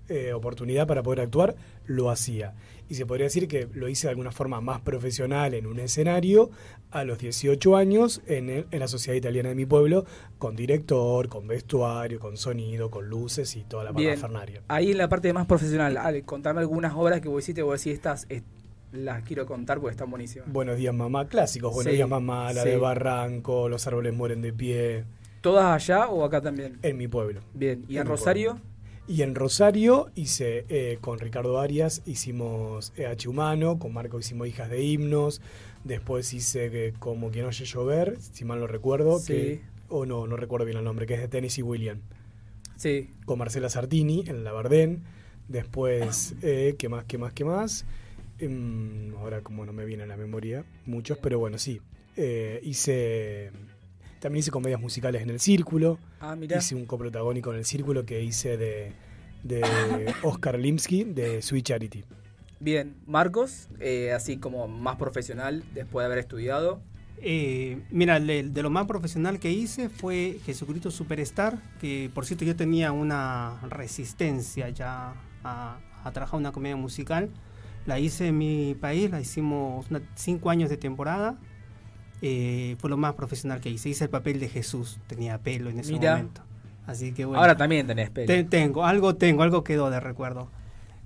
eh, oportunidad para poder actuar, lo hacía. Y se podría decir que lo hice de alguna forma más profesional en un escenario a los 18 años en, el- en la sociedad italiana de mi pueblo, con director, con vestuario, con sonido, con luces y toda la parafernalia. Ahí en la parte más profesional, Ale, contame algunas obras que vos hiciste, vos decís estas, eh, las quiero contar porque están buenísimas. Buenos días mamá, clásicos, Buenos Sí, días mamá, la sí. de Barranco, Los árboles mueren de pie. ¿Todas allá o acá también? En mi pueblo. Bien. ¿Y en, Rosario? pueblo. Y en Rosario hice eh, con Ricardo Arias, hicimos EH Humano, con Marco hicimos Hijas de Himnos, después hice eh, Como Quien Oye Llover, si mal no recuerdo, Sí. que, o no, no recuerdo bien el nombre, que es de Tennessee William. Sí. Con Marcela Sartini en La Bardén, después, eh, ¿qué más, qué más, qué más? Em, ahora como no me viene a la memoria muchos, pero bueno, sí. Eh, hice, también hice comedias musicales en El Círculo. Ah, mirá. Hice un coprotagónico en El Círculo que hice de, de Oscar Limsky, de Sweet Charity. Bien. Marcos, eh, así como más profesional, después de haber estudiado. Eh, mira, de, de lo más profesional que hice fue Jesucristo Superstar, que por cierto yo tenía una resistencia ya a, a trabajar una comedia musical. La hice en mi país, la hicimos una- cinco años de temporada. Eh, fue lo más profesional que hice. Hice el papel de Jesús, tenía pelo en ese Mira. momento. Así que bueno. Ahora también tenés pelo. Te- tengo, algo tengo, algo quedó de recuerdo.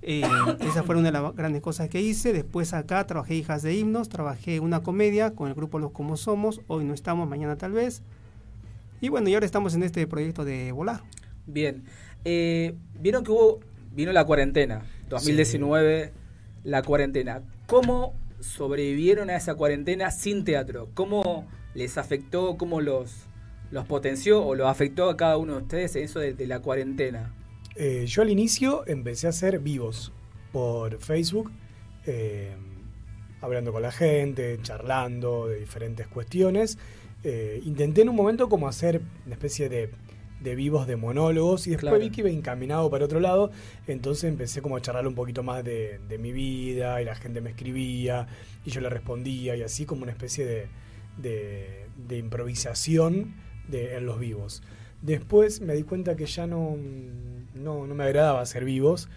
Eh, esa fue una de las grandes cosas que hice. Después acá trabajé Hijas de Himnos, trabajé una comedia con el grupo Los Como Somos. Hoy no estamos, mañana tal vez. Y bueno, y ahora estamos en este proyecto de volar. Bien. Eh, Vieron que hubo, vino la cuarentena, 2019, la cuarentena. ¿Cómo sobrevivieron a esa cuarentena sin teatro? ¿Cómo les afectó, cómo los, los potenció o los afectó a cada uno de ustedes eso de, de la cuarentena? Eh, yo al inicio empecé a hacer vivos por Facebook, eh, hablando con la gente, charlando de diferentes cuestiones. Eh, intenté en un momento como hacer una especie de, de vivos de monólogos y después Claro. vi que iba encaminado para otro lado, entonces empecé como a charlar un poquito más de, de mi vida y la gente me escribía y yo le respondía y así como una especie de, de, de improvisación de, en los vivos. Después me di cuenta que ya no, no, no me agradaba hacer vivos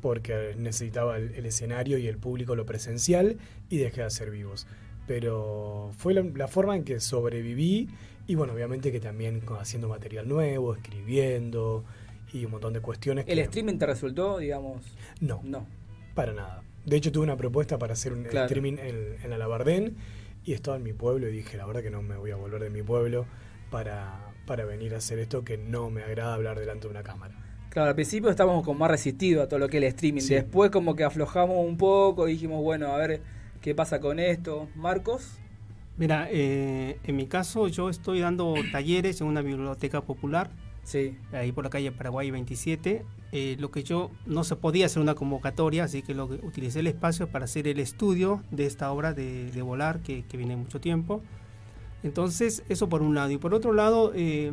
porque necesitaba el, el escenario y el público lo presencial y dejé de hacer vivos. Pero fue la, la forma en que sobreviví y bueno, obviamente que también haciendo material nuevo, escribiendo y un montón de cuestiones. ¿El que- streaming te resultó, digamos? No. No. Para nada. De hecho, tuve una propuesta para hacer un Claro. streaming en, en Alabardén y estaba en mi pueblo y dije, la verdad que no me voy a volver de mi pueblo para, para venir a hacer esto que no me agrada hablar delante de una cámara. Claro, al principio estábamos como más resistidos a todo lo que es el streaming. Sí. Después como que aflojamos un poco y dijimos, bueno, a ver qué pasa con esto. Marcos. Mira, eh, en mi caso yo estoy dando talleres en una biblioteca popular. Sí. Ahí por la calle Paraguay 27. Eh, lo que yo no se podía hacer una convocatoria, así que lo que utilicé el espacio para hacer el estudio de esta obra de, de volar que, que viene mucho tiempo. Entonces, eso por un lado. Y por otro lado, eh,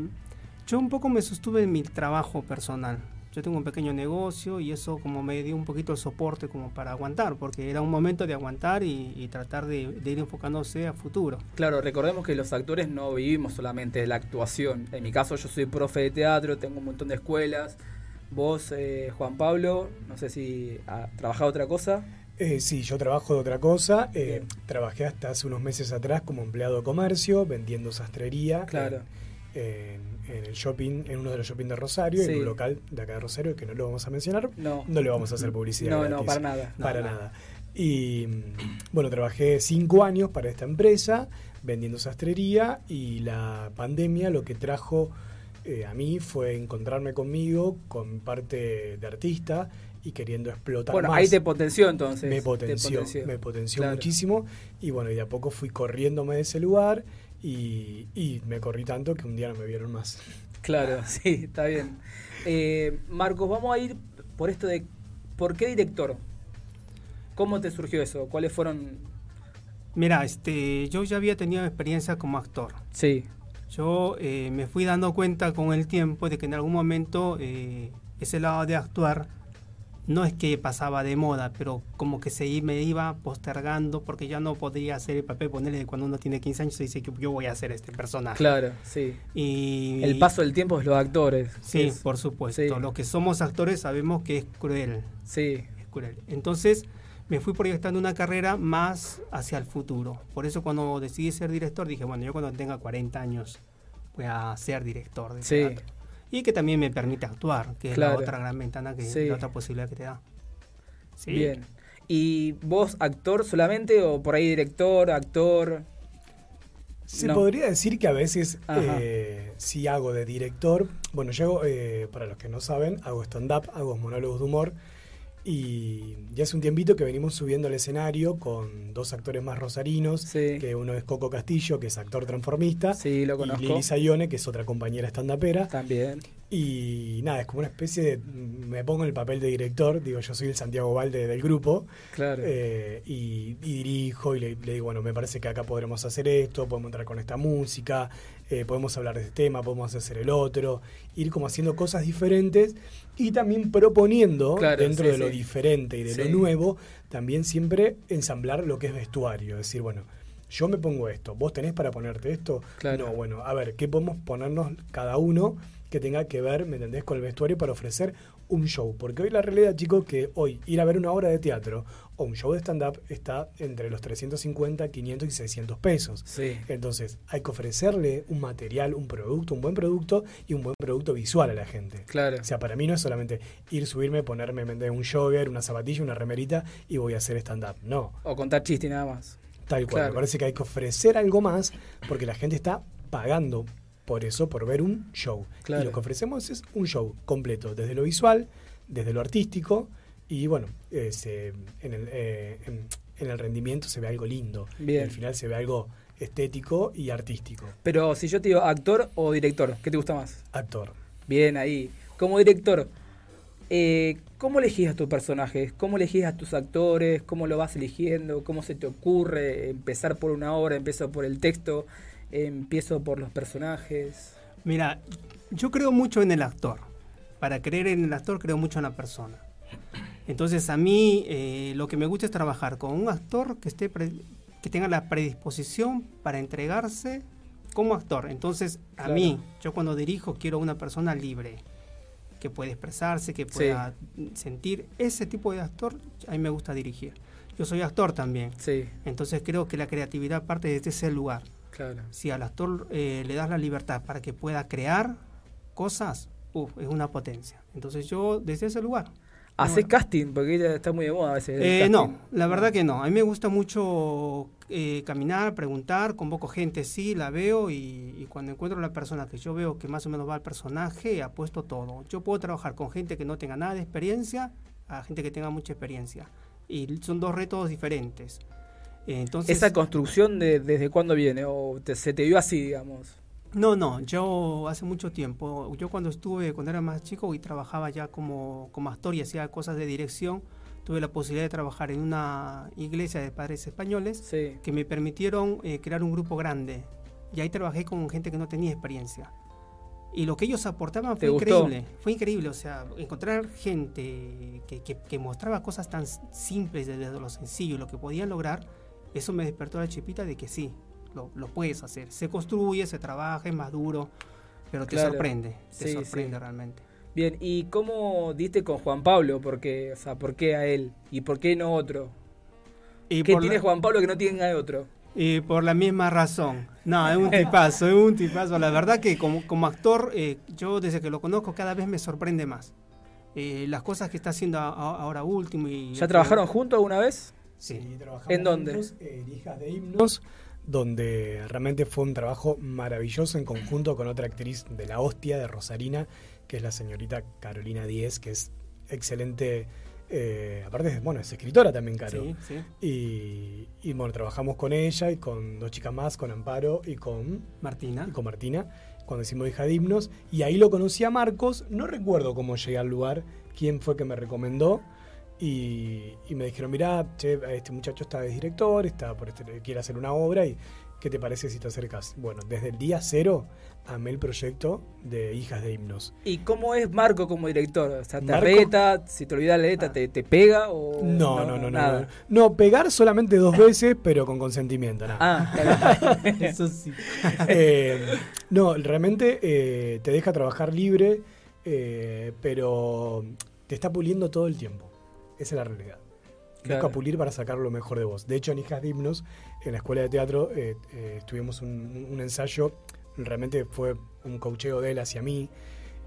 yo un poco me sostuve en mi trabajo personal. Yo tengo un pequeño negocio y eso como me dio un poquito de soporte como para aguantar, porque era un momento de aguantar y, y tratar de, de ir enfocándose a futuro. Claro, recordemos que los actores no vivimos solamente de la actuación. En mi caso yo soy profe de teatro, tengo un montón de escuelas. Vos, eh, Juan Pablo, no sé si ha trabajado otra cosa. Eh, sí, yo trabajo de otra cosa. Eh, trabajé hasta hace unos meses atrás como empleado de comercio, vendiendo sastrería. Claro. En, en el shopping, en uno de los shopping de Rosario, Sí. en un local de acá de Rosario, que no lo vamos a mencionar. No. le vamos a hacer publicidad. No, no, gratis. para nada. Para No, no. nada. Y mm, bueno, trabajé cinco años para esta empresa, vendiendo sastrería, y la pandemia lo que trajo eh, a mí fue encontrarme conmigo con parte de artista y queriendo explotar Bueno, más. ahí te potenció entonces. Me te potenció, me potenció Claro. muchísimo y bueno, y de a poco fui corriéndome de ese lugar y, y me corrí tanto que un día no me vieron más. Claro, sí, está bien. Eh, Marcos, vamos a ir por esto de ¿por qué director? ¿Cómo te surgió eso? ¿Cuáles fueron? Mira, este, yo ya había tenido experiencia como actor. Sí. Yo eh, me fui dando cuenta con el tiempo de que en algún momento eh, ese lado de actuar no es que pasaba de moda, pero como que se me iba postergando porque ya no podría hacer el papel, ponerle cuando uno tiene 15 años y dice que yo voy a hacer este personaje. Claro, sí. Y El paso del tiempo es los actores. Sí, Es- por supuesto. sí. Los que somos actores sabemos que es cruel. Sí. Es cruel. Entonces me fui proyectando una carrera más hacia el futuro. Por eso cuando decidí ser director dije, bueno, yo cuando tenga 40 años voy a ser director de Sí. teatro. Y que también me permite actuar, que es la otra gran ventana, que Sí. es la otra posibilidad que te da. Sí. Bien. ¿Y vos actor solamente o por ahí director, actor? Se No. podría decir que a veces eh, sí hago de director. Bueno, yo hago, eh, para los que no saben, hago stand-up, hago monólogos de humor. Y ya hace un tiempito que venimos subiendo al escenario con dos actores más rosarinos, que uno es Coco Castillo, que es actor transformista, Sí, lo y conozco. Lili Sayone, que es otra compañera stand-upera. También. Y nada, es como una especie de... Me pongo en el papel de director, digo, yo soy el Santiago Valde del grupo. Claro. Eh, y, y dirijo y le, le digo, bueno, me parece que acá podremos hacer esto, podemos entrar con esta música, eh, podemos hablar de este tema, podemos hacer el otro, ir como haciendo cosas diferentes y también proponiendo Claro, dentro sí, de lo sí. diferente y de Sí. lo nuevo, también siempre ensamblar lo que es vestuario, es decir, bueno, yo me pongo esto, vos tenés para ponerte esto, Claro. no, bueno, a ver, ¿qué podemos ponernos cada uno que tenga que ver, ¿me entendés?, con el vestuario para ofrecer un show. Porque hoy la realidad, chicos, que hoy ir a ver una obra de teatro o un show de stand-up está entre los 350, 500 y 600 pesos. Sí. Entonces, hay que ofrecerle un material, un producto, un buen producto y un buen producto visual a la gente. Claro. O sea, para mí no es solamente ir, subirme, ponerme, me entendés, un jogger, una zapatilla, una remerita y voy a hacer stand-up. No. O contar chiste nada más. Tal cual. Claro. Me parece que hay que ofrecer algo más porque la gente está pagando por eso, por ver un show. Claro. Y lo que ofrecemos es un show completo, desde lo visual, desde lo artístico Y bueno, eh, se- en, el, eh, en, en el rendimiento se ve algo lindo. Bien. Y al final se ve algo estético y artístico. Pero si yo te digo actor o director, ¿qué te gusta más? Actor. Bien, ahí. Como director, eh, ¿cómo elegís a tus personajes? ¿Cómo elegís a tus actores? ¿Cómo lo vas eligiendo? ¿Cómo se te ocurre empezar por una obra? ¿Empiezo por el texto? ¿Empiezo por los personajes? Mira, yo creo mucho en el actor. Para creer en el actor, creo mucho en la persona. Entonces, a mí eh, lo que me gusta es trabajar con un actor que, esté pre- que tenga la predisposición para entregarse como actor. Entonces, a Claro. mí, yo cuando dirijo, quiero una persona libre, que puede expresarse, que pueda sentir. Ese tipo de actor, a mí me gusta dirigir. Yo soy actor también. Sí. Entonces, creo que la creatividad parte desde ese lugar. Claro. Si al actor eh, le das la libertad para que pueda crear cosas, uf, es una potencia. Entonces yo desde ese lugar. ¿Haces casting? Porque ella está muy de moda a veces. Eh, no, la verdad que no. A mí me gusta mucho eh, caminar, preguntar, convoco gente, sí, la veo y, y cuando encuentro la persona que yo veo que más o menos va al personaje, apuesto todo. Yo puedo trabajar con gente que no tenga nada de experiencia a gente que tenga mucha experiencia. Y son dos retos diferentes. Entonces, ¿Esa construcción de, desde cuándo viene? ¿O te- se te vio así, digamos? No, no, yo hace mucho tiempo, yo cuando estuve, cuando era más chico y trabajaba ya como, como actor y hacía cosas de dirección, tuve la posibilidad de trabajar en una iglesia de padres españoles que me permitieron eh, crear un grupo grande. Y ahí trabajé con gente que no tenía experiencia. Y lo que ellos aportaban ¿Te fue gustó? increíble, fue increíble, o sea, encontrar gente que, que- que mostraba cosas tan simples desde lo sencillo, lo que podían lograr, eso me despertó la chipita de que sí, lo, lo puedes hacer. Se construye, se trabaja, es más duro, pero te Claro. sorprende, te Sí, sorprende sí. realmente. Bien, ¿y cómo diste con Juan Pablo? Porque, o sea, ¿por qué a él? ¿Y por qué no otro? Y ¿Qué tiene la- Juan Pablo que no tiene otro? Y por la misma razón. No, es un tipazo, es un tipazo. La verdad que como, como actor, eh, yo desde que lo conozco cada vez me sorprende más. Eh, las cosas que está haciendo a- a- ahora último y... ¿Ya trabajaron juntos alguna vez? Sí. trabajamos ¿En dónde? juntos Hijas de Himnos, donde realmente fue un trabajo maravilloso en conjunto con otra actriz de la hostia, de Rosarina, que es la señorita Carolina Díez, que es excelente. eh, aparte, bueno, es escritora también, Caro. Sí, sí. Y, y, bueno, trabajamos con ella y con dos chicas más, con Amparo y con Martina. Y con Martina, cuando hicimos Hija de Himnos. Y ahí lo conocí a Marcos. No recuerdo cómo llegué al lugar, quién fue que me recomendó. Y, y me dijeron, mira, che, este muchacho está de director, está por este, quiere hacer una obra y ¿qué te parece si te acercas? Bueno, desde el día cero amé el proyecto de Hijas de Himnos. ¿Y cómo es Marco como director? O sea, ¿te Marco- reta? Si te olvidas la letra, te, te pega? O No, no, no, no, nada? no. No, pegar solamente dos veces, pero con consentimiento, nada. Ah, eso sí. Eh, no, realmente eh, te deja trabajar libre, eh, pero te está puliendo todo el tiempo. Esa es la realidad. Claro. Busca pulir para sacar lo mejor de vos. De hecho, en Hijas de Himnos, en la escuela de teatro, eh, eh, tuvimos un, un ensayo. Realmente fue un coacheo de él hacia mí.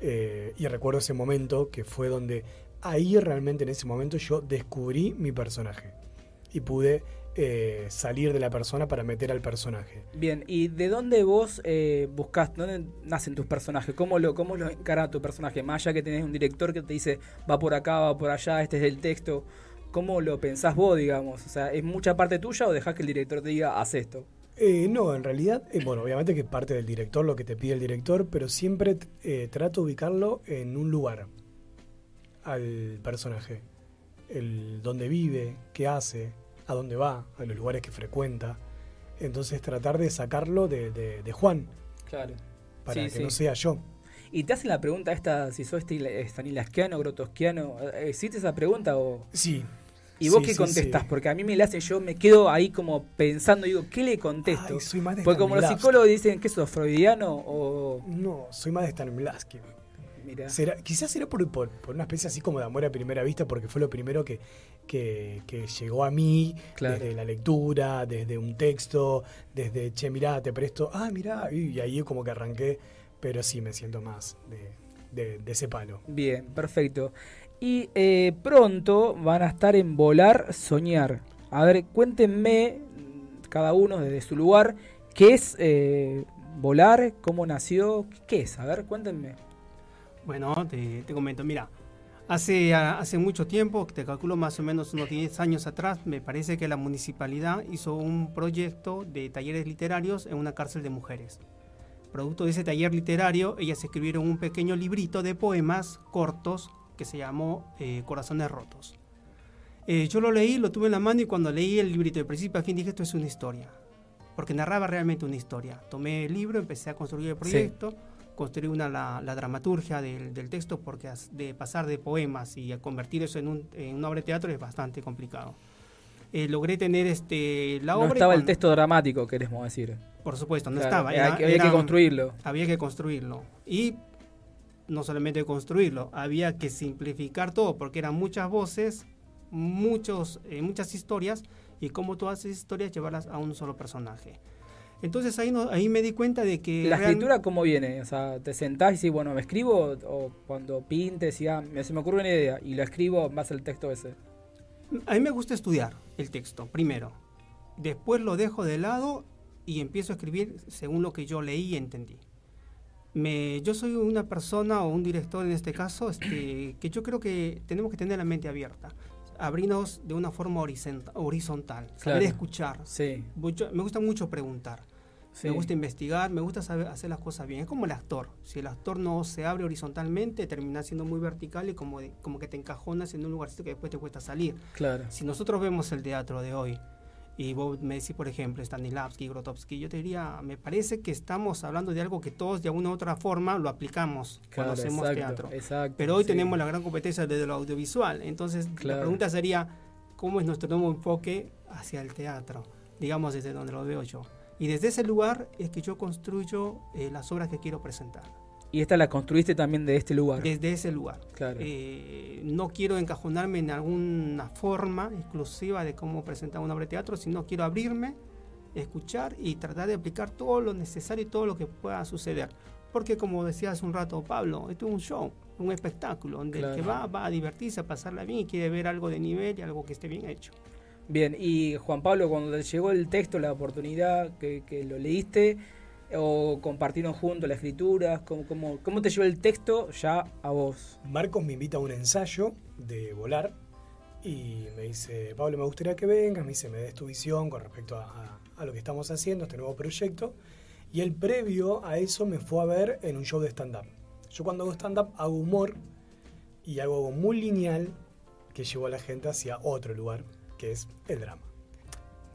eh, y recuerdo ese momento que fue donde ahí realmente en ese momento yo descubrí mi personaje. Y pude eh, salir de la persona para meter al personaje. Bien, ¿y de dónde vos eh, buscás, dónde nacen tus personajes? ¿Cómo lo, ¿Cómo lo encara tu personaje? Más allá que tenés un director que te dice, va por acá, va por allá, este es el texto. ¿Cómo lo pensás vos, digamos? O sea, ¿es mucha parte tuya o dejás que el director te diga, haz esto? Eh, no, en realidad, eh, bueno, obviamente que es parte del director, lo que te pide el director, pero siempre eh, trato de ubicarlo en un lugar al personaje. El dónde vive, qué hace, a dónde va, a los lugares que frecuenta. Entonces tratar de sacarlo de, de- de Juan, Claro. para Sí, que sí. no sea yo. ¿Y te hacen la pregunta esta, si sos stanilasquiano, grotosquiano? Eh, ¿Existe esa pregunta o...? Sí. ¿Y vos Sí, qué contestás? Porque a mí me la hacen, yo me quedo ahí como pensando, digo, ¿qué le contesto? Ay, soy más de Porque como los psicólogos dicen que sos freudiano o... No, soy más de Stanislavski. Será, quizás será por, por- por una especie así como de amor a primera vista, porque fue lo primero que, que, que llegó a mí, Claro. desde la lectura, desde un texto, desde, che, mirá, te presto, ah, mirá, y, ahí como que arranqué, pero sí me siento más de, de- de ese palo. Bien, perfecto. Y eh, pronto van a estar en Volar, Soñar. A ver, cuéntenme, cada uno desde su lugar, qué es eh, Volar, cómo nació, qué es. A ver, cuéntenme. Bueno, te, te comento, mira, Hace, hace mucho tiempo, te calculo más o menos unos 10 años atrás, me parece que la municipalidad hizo un proyecto de talleres literarios en una cárcel de mujeres. Producto de ese taller literario, ellas escribieron un pequeño librito de poemas cortos que se llamó eh, Corazones Rotos. Eh, yo lo leí, lo tuve en la mano y cuando leí el librito de principio a fin dije esto es una historia. Porque narraba realmente una historia. Tomé el libro, empecé a construir el proyecto, construí una, la, la dramaturgia del, del texto porque de pasar de poemas y a convertir eso en, un- en una obra de teatro es bastante complicado. Eh, logré tener este, la no obra... y estaba el texto dramático, queremos decir. por supuesto, no Claro, estaba. había era- que- construirlo. Había que construirlo. Y no solamente construirlo, había que simplificar todo, porque eran muchas voces, muchos, eh, muchas historias, y cómo todas esas historias llevarlas a un solo personaje. Entonces ahí, no, ahí me di cuenta de que... ¿La real- escritura cómo viene? O sea, ¿te sentás y decís, bueno, me escribo? O cuando pintes y ah, me- se me ocurre una idea y lo escribo más el texto ese. A mí me gusta estudiar el texto, primero. Después lo dejo de lado y empiezo a escribir según lo que yo leí y entendí. Me, yo soy una persona o un director en este caso este, que yo creo que tenemos que tener la mente abierta. Abrirnos de una forma horizonta- horizontal, saber Claro. escuchar. Sí. Mucho- me gusta mucho preguntar. Sí. Me gusta investigar, me gusta saber hacer las cosas bien. Es como el actor. Si el actor no se abre horizontalmente, termina siendo muy vertical y como, de- como que te encajonas en un lugarcito que después te cuesta salir. Claro. Si nosotros vemos el teatro de hoy y vos me decís, por ejemplo, Stanislavski, Grotowski, yo te diría, me parece que estamos hablando de algo que todos de alguna u otra forma lo aplicamos Claro, cuando hacemos exacto, teatro. exacto, Pero hoy sí. tenemos la gran competencia desde lo audiovisual. Entonces, Claro. la pregunta sería, ¿cómo es nuestro nuevo enfoque hacia el teatro? Digamos, desde donde lo veo yo. Y desde ese lugar es que yo construyo eh, las obras que quiero presentar. Y esta la construiste también de este lugar. Desde ese lugar. Claro. Eh, no quiero encajonarme en alguna forma exclusiva de cómo presentar una obra de teatro, sino quiero abrirme, escuchar y tratar de aplicar todo lo necesario y todo lo que pueda suceder. Porque como decía hace un rato Pablo, esto es un show, un espectáculo, donde el que Claro. va va a divertirse, a pasarla bien y quiere ver algo de nivel y algo que esté bien hecho. Bien, y Juan Pablo, cuando te llegó el texto, la oportunidad que, lo leíste, o compartieron juntos la escritura, ¿cómo, cómo, cómo te llegó el texto ya a vos? Marcos me invita a un ensayo de volar y me dice, Pablo, me gustaría que vengas, me dice, me des tu visión con respecto a, a- a lo que estamos haciendo, este nuevo proyecto. Y el previo a eso me fue a ver en un show de stand-up. Yo cuando hago stand-up hago humor y hago algo muy lineal que llevó a la gente hacia otro lugar, que es el drama.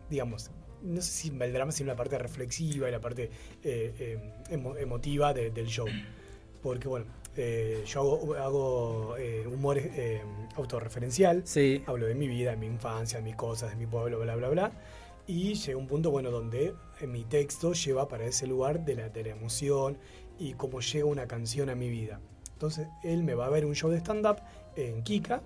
Digamos, no sé si el drama, sino la parte reflexiva y la parte eh, eh, emo- emotiva de- del show. Porque, bueno, eh, yo hago, hago, eh, humor eh, autorreferencial. Hablo de mi vida, de mi infancia, de mis cosas, de mi pueblo, bla, bla, bla. Y llega un punto, bueno, donde eh, mi texto lleva para ese lugar de la, de la emoción y cómo llega una canción a mi vida. Entonces, él me va a ver un show de stand-up en Kika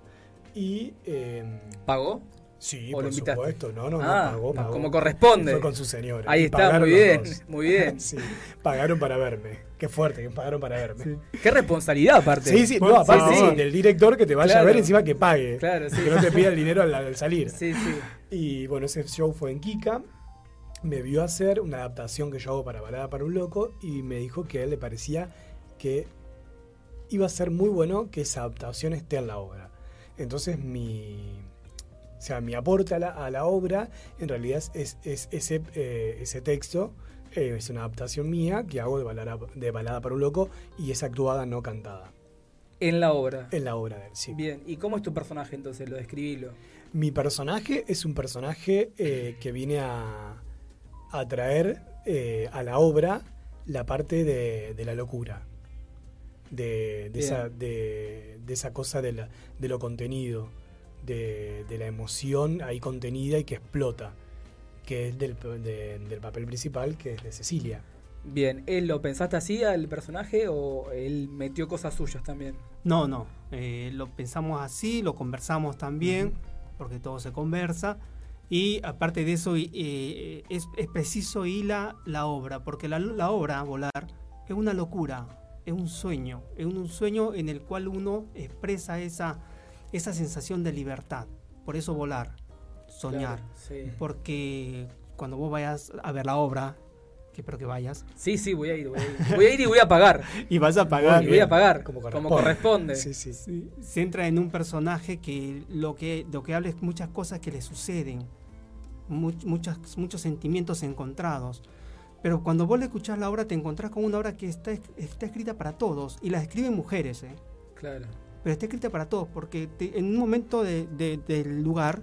y... eh, ¿Pagó? Sí, ¿O por lo supuesto. No, no, Ah, no, pagó, pagó. como corresponde. Fue con su señora. Ahí está, muy bien, muy bien. sí, pagaron para verme. Qué fuerte, que pagaron para verme. Qué responsabilidad aparte. Sí, sí, no, aparte Sí, sí. sí, del director que te vaya Claro. a ver encima que pague. Claro, sí. Que no te pida el dinero al, al salir. Sí, sí. Y bueno, ese show fue en Kika. Me vio hacer una adaptación que yo hago para Balada para un Loco y me dijo que a él le parecía que iba a ser muy bueno que esa adaptación esté en la obra. Entonces mi, o sea, mi aporte a la, a la obra en realidad es, es ese, eh, ese texto, eh, es una adaptación mía que hago de balada, de balada para un Loco y es actuada, no cantada. En la obra. En la obra de él, sí. Bien, ¿y cómo es tu personaje entonces? Lo describilo. Mi personaje es un personaje eh, que viene a, a traer eh, a la obra la parte de, de la locura, de, esa, de, de esa cosa de, la- de lo contenido, de, de la emoción ahí contenida y que explota, que es del, de- del papel principal, que es de Cecilia. Bien, ¿él lo pensaste así al personaje o él metió cosas suyas también? No, no. eh, lo pensamos así, lo conversamos también, porque todo se conversa. Y aparte de eso, eh, es, es preciso ir la, la obra, porque la, la obra, volar, es una locura, es un sueño, es un, un sueño en el cual uno expresa esa, esa sensación de libertad. Por eso volar, soñar. Claro, sí. Porque cuando vos vayas a ver la obra, que espero que vayas. Sí, sí, voy a ir, voy a ir. Voy a ir y voy a pagar. y vas a pagar. Y voy a pagar, Como como corresponde. Sí, sí. Sí, se entra en un personaje que lo que lo que habla es muchas cosas que le suceden, much- muchas, muchos sentimientos encontrados. Pero cuando vos le escuchás la obra te encontrás con una obra que está, es- está escrita para todos y la escriben mujeres, ¿eh? Claro. Pero está escrita para todos porque te- en un momento de- de- del lugar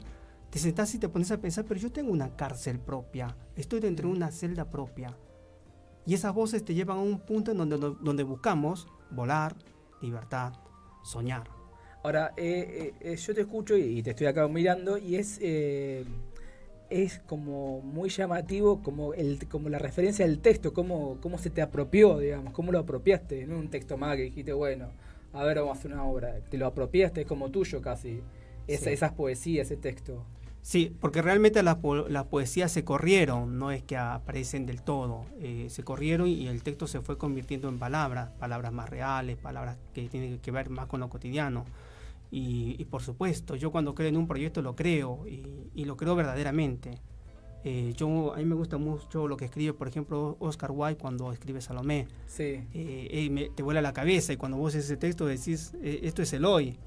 te sentás y te pones a pensar, pero yo tengo una cárcel propia, estoy dentro de una celda propia. Y esas voces te llevan a un punto en donde, donde buscamos volar, libertad, soñar. Ahora, eh, eh, eh, yo te escucho y, y te estoy acá mirando y es eh, es como muy llamativo como el como la referencia del texto, cómo, cómo se te apropió, digamos, cómo lo apropiaste, no un texto más que dijiste, bueno, a ver, vamos a hacer una obra, te lo apropiaste, es como tuyo casi, esa- Sí. esas poesías, ese texto. Sí, porque realmente las, po- las poesías se corrieron, no es que aparecen del todo, eh, se corrieron y el texto se fue convirtiendo en palabras, palabras más reales, palabras que tienen que ver más con lo cotidiano. Y, y por supuesto, yo cuando creo en un proyecto lo creo y, y lo creo verdaderamente. Eh, yo, a mí me gusta mucho lo que escribe, por ejemplo, Oscar Wilde cuando escribe Salomé. Sí. Eh, eh, me- te vuela la cabeza y cuando vos ese texto decís, eh, esto es el hoy.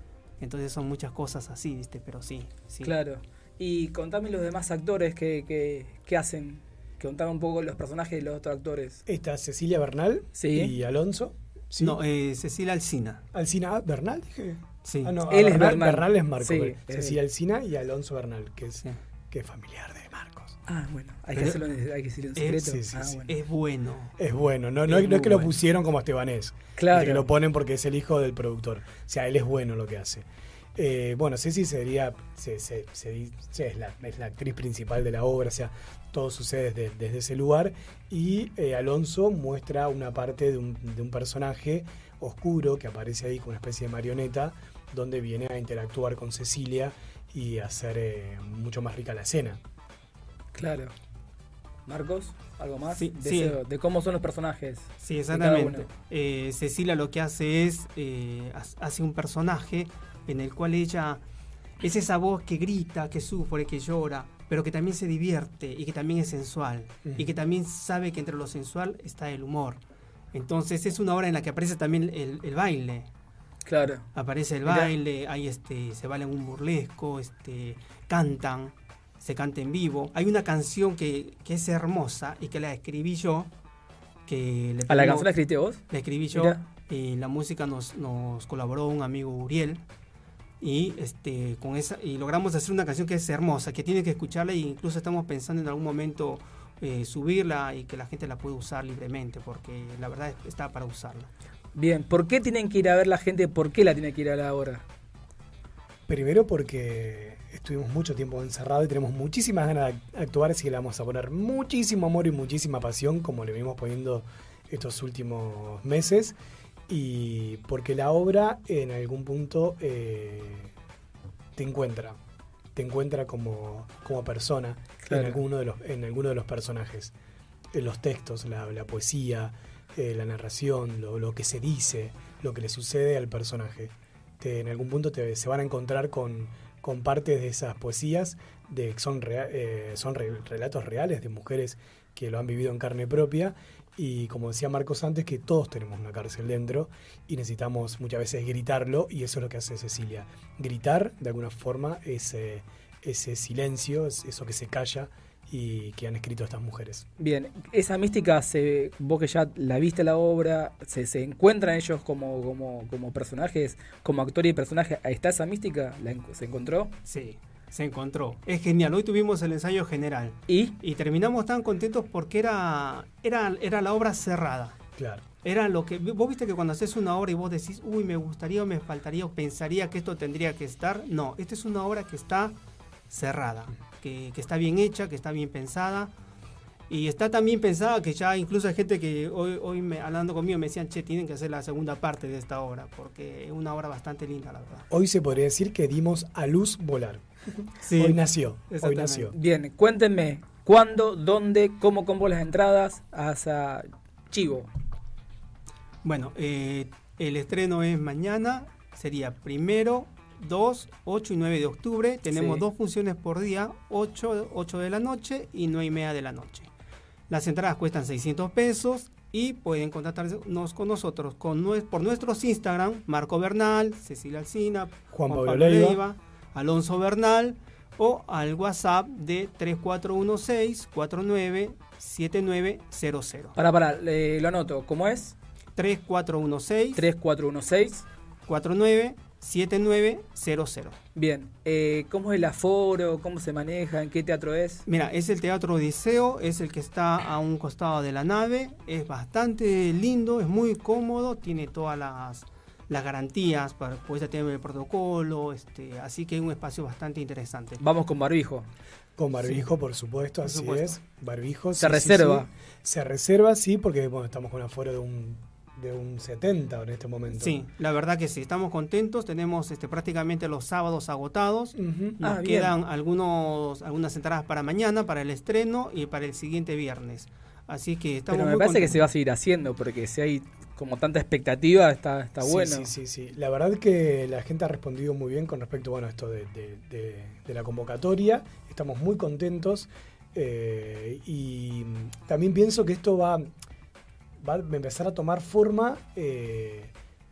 Entonces son muchas cosas así, ¿viste? Pero sí, sí. Claro. Y contame los demás actores que, que, que hacen, contame un poco los personajes de los otros actores. Está Cecilia Bernal Sí. y Alonso. ¿sí? No, eh, Cecilia Alcina. Alcina ah, Bernal, dije. Sí. Ah, no, Él ah, es Bernal. Bernal es Marco. Sí, Cecilia. Alcina y Alonso Bernal, que es, que es familiar de. Ah, bueno, hay que hacerlo en, hay que decirlo en Es- secreto. sí, sí, ah, sí. bueno. Es bueno. Es bueno, no, no, Es no es que lo pusieron como Estebanés. Claro. Que lo ponen porque es el hijo del productor. O sea, él es bueno lo que hace. Eh, bueno, Ceci sería, se, se- se es, la, es la actriz principal de la obra, o sea, todo sucede desde, desde ese lugar. Y eh, Alonso muestra una parte de un, de un personaje oscuro que aparece ahí como una especie de marioneta, donde viene a interactuar con Cecilia y a hacer eh, mucho más rica la escena. Claro. Marcos, ¿algo más? Sí, de, sí. ese- de cómo son los personajes. Sí, exactamente. Eh, Cecilia lo que hace es, eh, ha- hace un personaje en el cual ella es esa voz que grita, que sufre, que llora, pero que también se divierte y que también es sensual y que también sabe que entre lo sensual está el humor. Entonces es una obra en la que aparece también el, el baile. Claro. Aparece el Mirá. baile, hay este, se bailan un burlesco, este, cantan, se canta en vivo. Hay una canción que, que es hermosa y que la escribí yo. Que le ¿A la canción la escribiste vos? La escribí yo. Y la música nos, nos colaboró un amigo Uriel. Y este con esa y logramos hacer una canción que es hermosa, que tiene que escucharla e incluso estamos pensando en algún momento eh, subirla y que la gente la pueda usar libremente, porque la verdad está para usarla. Bien, ¿por qué tienen que ir a ver la gente? ¿Por qué la tiene que ir a la obra? Primero porque estuvimos mucho tiempo encerrados y tenemos muchísimas ganas de actuar, así que le vamos a poner muchísimo amor y muchísima pasión, como le venimos poniendo estos últimos meses. Y porque la obra en algún punto eh, te encuentra, te encuentra como, como persona Claro. en, alguno de los, en alguno de los personajes, en los textos, la, la poesía, eh, la narración, lo, lo que se dice, lo que le sucede al personaje. Te- en algún punto te, se van a encontrar con, con partes de esas poesías, de, son, eh, son re- relatos reales de mujeres que lo han vivido en carne propia. Y como decía Marcos antes, que todos tenemos una cárcel dentro y necesitamos muchas veces gritarlo y eso es lo que hace Cecilia. Gritar, de alguna forma, ese, ese silencio, es- eso que se calla y que han escrito estas mujeres. Bien, esa mística, se, vos que ya la viste la obra, se, se encuentran ellos como, como, como personajes, como actor y personaje. ¿Ahí está esa mística? ¿La ¿Se encontró? Sí, se encontró. Es genial. Hoy tuvimos el ensayo general. ¿Y? Y terminamos tan contentos porque era, era, era la obra cerrada. Claro. Era lo que. Vos viste que cuando haces una obra y vos decís, uy, me gustaría o me faltaría o pensaría que esto tendría que estar. No, esta es una obra que está cerrada, que, que está bien hecha, que está bien pensada. Y está tan bien pensada que ya incluso hay gente que hoy, hoy me, hablando conmigo me decían, che, tienen que hacer la segunda parte de esta obra, porque es una obra bastante linda, la verdad. Hoy se podría decir que dimos a luz volar. Sí, hoy nació, hoy nació. Bien, cuéntenme, ¿cuándo, dónde, cómo compro las entradas hasta Chivo? Bueno, eh, el estreno es mañana, sería primero, 2, 8 y 9 de octubre. Tenemos Sí. dos funciones por día, 8, 8 de la noche y 9 y media de la noche. Las entradas cuestan 600 pesos y pueden contactarnos con nosotros con por nuestros Instagram, Marco Bernal, Cecilia Alcina, Juan Pablo Leiva. Alonso Bernal o al WhatsApp de 3416-497900. Para, para, le- lo anoto. ¿Cómo es? 3416 3416 497900. Bien. Eh, ¿Cómo es el aforo? ¿Cómo se maneja? ¿En qué teatro es? Mira, es el Teatro Odiseo, es el que está a un costado de la nave, es bastante lindo, es muy cómodo, tiene todas las, las garantías para poder tener el protocolo, este, así que es un espacio bastante interesante. Vamos con barbijo. Con barbijo, por supuesto, Por así supuesto. es. Barbijo. Se sí, reserva. sí. Se reserva, sí, porque bueno, estamos con un aforo de un, de un 70 en este momento. Sí, la verdad que sí, estamos contentos, tenemos este, prácticamente los sábados agotados, nos Ah, bien. quedan algunos, algunas entradas para mañana, para el estreno y para el siguiente viernes. Así que estamos Pero me muy parece que se va a seguir haciendo, porque si hay como tanta expectativa, está, está Sí, bueno. Sí, sí, sí. La verdad que la gente ha respondido muy bien con respecto bueno, a esto de, de- de- de la convocatoria. Estamos muy contentos eh, y también pienso que esto va, va a empezar a tomar forma eh,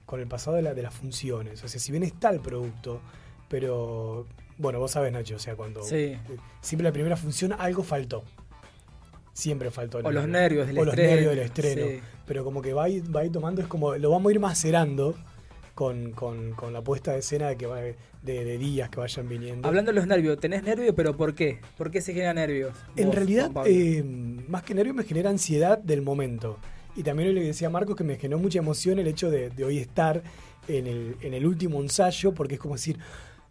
con el pasado de, la- de las funciones. O sea, si bien está el producto, pero bueno, vos sabés, Nacho, o sea, cuando Sí. siempre la primera función algo faltó. Siempre faltó. O los nervios del o los nervios del estreno. sí. Pero como que va a, ir, va a ir tomando, es como, lo vamos a ir macerando con, con- con la puesta de escena de, que va, de, de días que vayan viniendo. Hablando de los nervios, ¿tenés nervios? ¿Pero por qué? ¿Por qué se generan nervios? En Vos, realidad, eh, más que nervios me genera ansiedad del momento. Y también le decía a Marcos que me generó mucha emoción el hecho de, hoy estar en el, en el último ensayo, porque es como decir,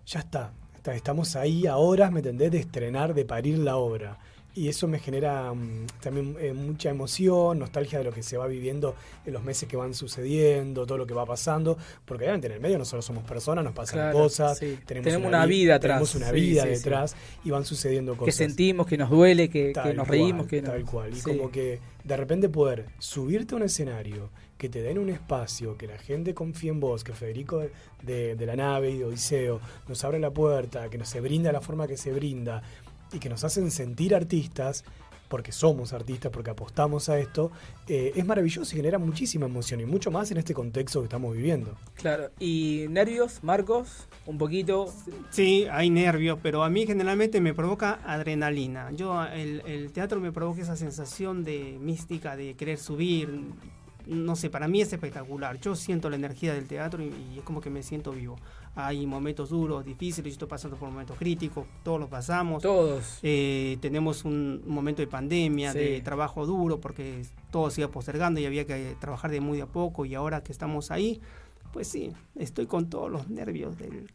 ya está, estamos ahí a horas, ¿me entendés?, de estrenar, de parir la obra. Y eso me genera mm, también eh, mucha emoción, nostalgia de lo que se va viviendo en los meses que van sucediendo, todo lo que va pasando, porque obviamente en el medio nosotros somos personas, nos pasan Claro, cosas, sí. tenemos, Tenemos una vi- vida tenemos atrás, una sí, vida sí, sí. detrás y van sucediendo que cosas. sentimos, que nos duele, que, que nos cual, reímos, que no. Tal cual. Y como que de repente poder subirte a un escenario, que te den un espacio, que la gente confíe en vos, que Federico de, de- de la nave y de Odiseo nos abre la puerta, que nos se brinda la forma que se brinda y que nos hacen sentir artistas, porque somos artistas, porque apostamos a esto, eh, es maravilloso y genera muchísima emoción y mucho más en este contexto que estamos viviendo. Claro. ¿Y nervios, Marcos? Un poquito. Sí, hay nervios, pero a mí generalmente me provoca adrenalina. Yo, el, el teatro me provoca esa sensación de mística, de querer subir. No sé, para mí es espectacular. Yo siento la energía del teatro y, y es como que me siento vivo. Hay momentos duros, difíciles, yo estoy pasando por momentos críticos, todos los pasamos. Todos. Eh, tenemos un momento de pandemia, Sí. de trabajo duro, porque todo se iba postergando y había que trabajar de muy a poco. Y ahora que estamos ahí, pues sí, estoy con todos los nervios del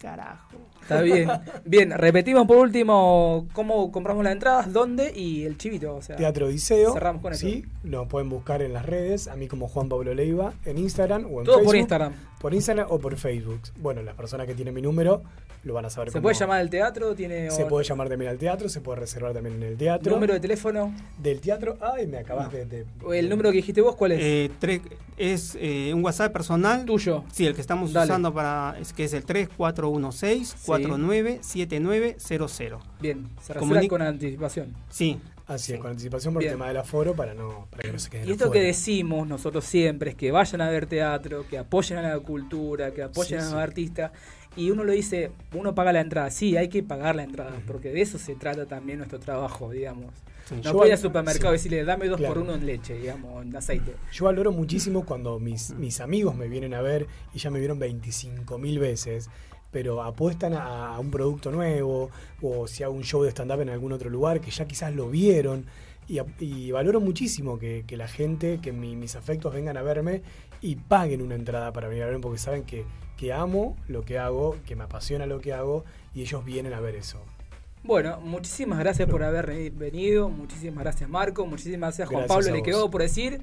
carajo. Está bien. Bien, repetimos por último cómo compramos las entradas, dónde y el chivito. O sea, Teatro Odiseo. Cerramos con sí, nos pueden buscar en las redes, a mí como Juan Pablo Leiva, en Instagram o en Todo por Facebook. Instagram. Por Instagram o por Facebook. Bueno, las personas que tienen mi número lo van a saber ¿Se cómo- puede llamar al teatro? ¿Tiene Se puede llamar también al teatro, se puede reservar también en el teatro. ¿Número de teléfono? Del teatro. Ay, me acabas de, de- ¿O ¿El número que dijiste vos cuál es? Eh, tre- es eh, un WhatsApp personal. Tuyo. Sí, el que estamos Dale. usando para. Es que es el 3416-497900. Bien, se reserva Comuni- con anticipación. Sí. Así es, con anticipación por el tema del aforo para, no, para que no se queden Y esto que decimos nosotros siempre es que vayan a ver teatro, que apoyen a la cultura, que apoyen Sí, a los sí. artistas. Y uno lo dice, uno paga la entrada. Sí, hay que pagar la entrada, porque de eso se trata también nuestro trabajo, digamos. No puede ir al supermercado y decirle, dame dos Claro. por uno en leche, digamos, en aceite. Yo valoro muchísimo cuando mis, mis amigos me vienen a ver y ya me vieron 25 mil veces, pero apuestan a, a un producto nuevo o si hago un show de stand-up en algún otro lugar que ya quizás lo vieron. Y, valoro muchísimo que, que la gente, que mi- mis afectos vengan a verme y paguen una entrada para venir a verme porque saben que, que amo lo que hago, que me apasiona lo que hago y ellos vienen a ver eso. Bueno, muchísimas gracias por haber venido, muchísimas gracias Marco, muchísimas gracias Juan Gracias Pablo, le quedó por decir.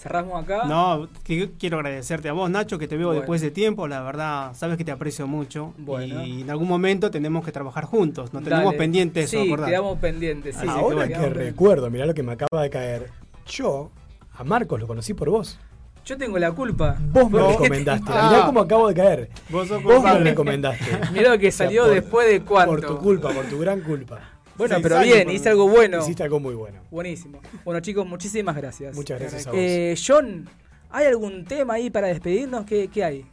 Cerramos acá. No, que- quiero agradecerte a vos, Nacho, que te veo Bueno. después de tiempo. La verdad, sabes que te aprecio mucho. Bueno. Y en algún momento tenemos que trabajar juntos. Nos tenemos Dale. pendiente eso, Sí, acordate. quedamos pendientes. sí, Ahora sí, que pendientes. recuerdo, mirá lo que me acaba de caer. Yo a Marcos lo conocí por vos. Yo tengo la culpa. Vos me recomendaste. Ah. Mirá cómo acabo de caer. Vos sos Vos me recomendaste. Mirá lo que salió después de cuánto. Por tu culpa, por tu gran culpa. Bueno, pero bien, hice algo bueno. Hiciste algo muy bueno. Buenísimo. Bueno, chicos, muchísimas gracias. Muchas gracias a vos. Eh, John, ¿hay algún tema ahí para despedirnos? ¿Qué, qué hay?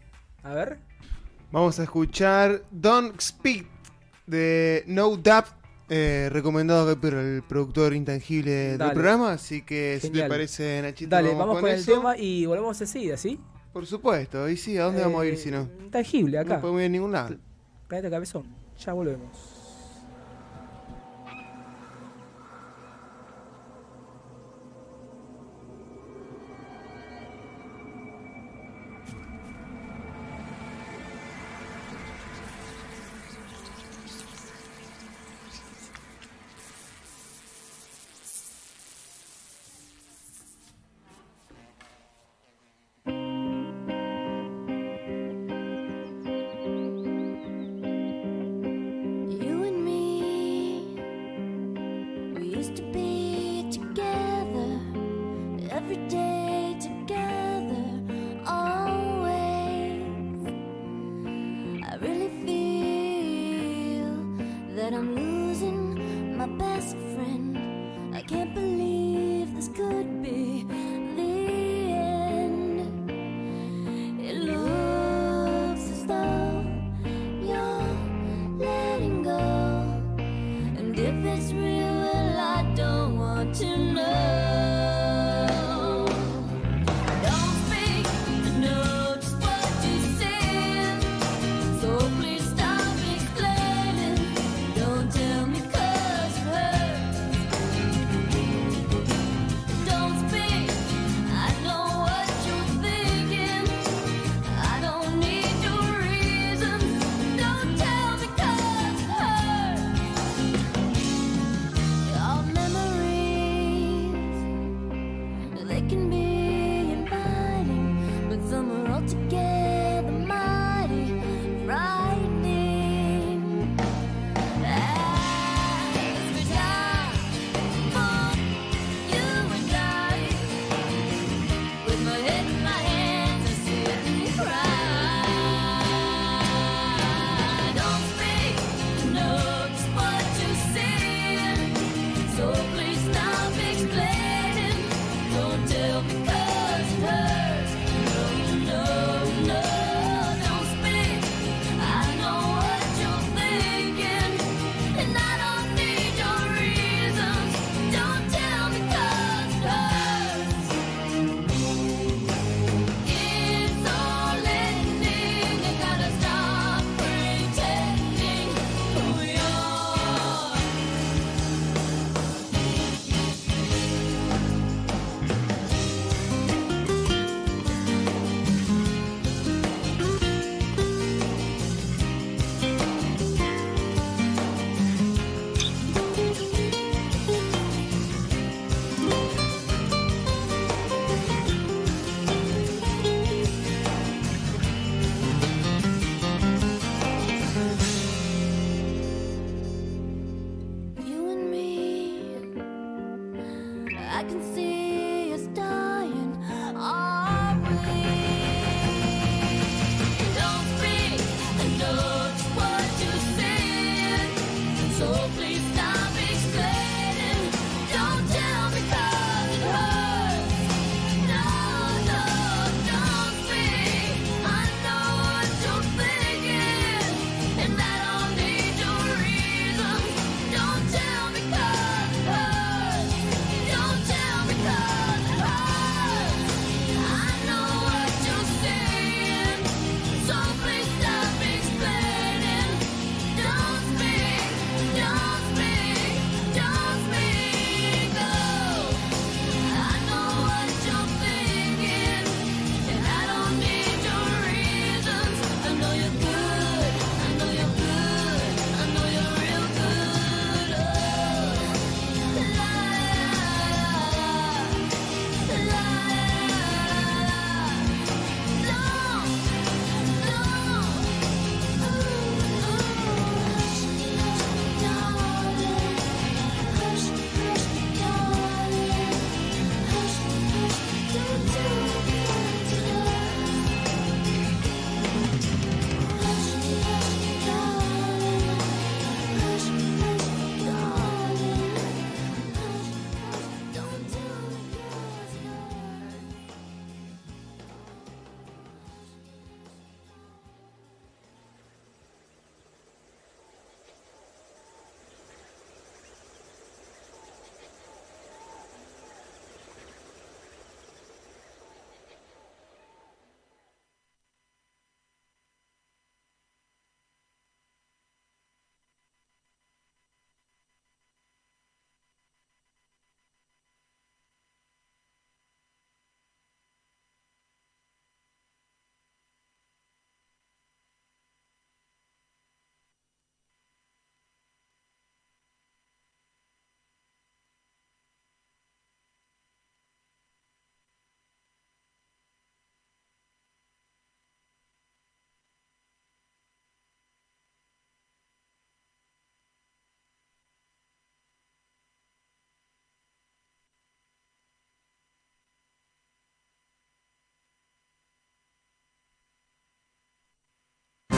A ver. Vamos a escuchar Don't Speak de No Doubt, eh, recomendado por el productor intangible del programa. Así que, si te parece, Nachito, Dale, vamos con, el eso. tema y volvemos enseguida, ¿sí? Por supuesto, y sí, ¿a dónde Eh, vamos a ir si no? Intangible, acá. No podemos ir a ningún lado. Planeta Cabezón. Ya volvemos.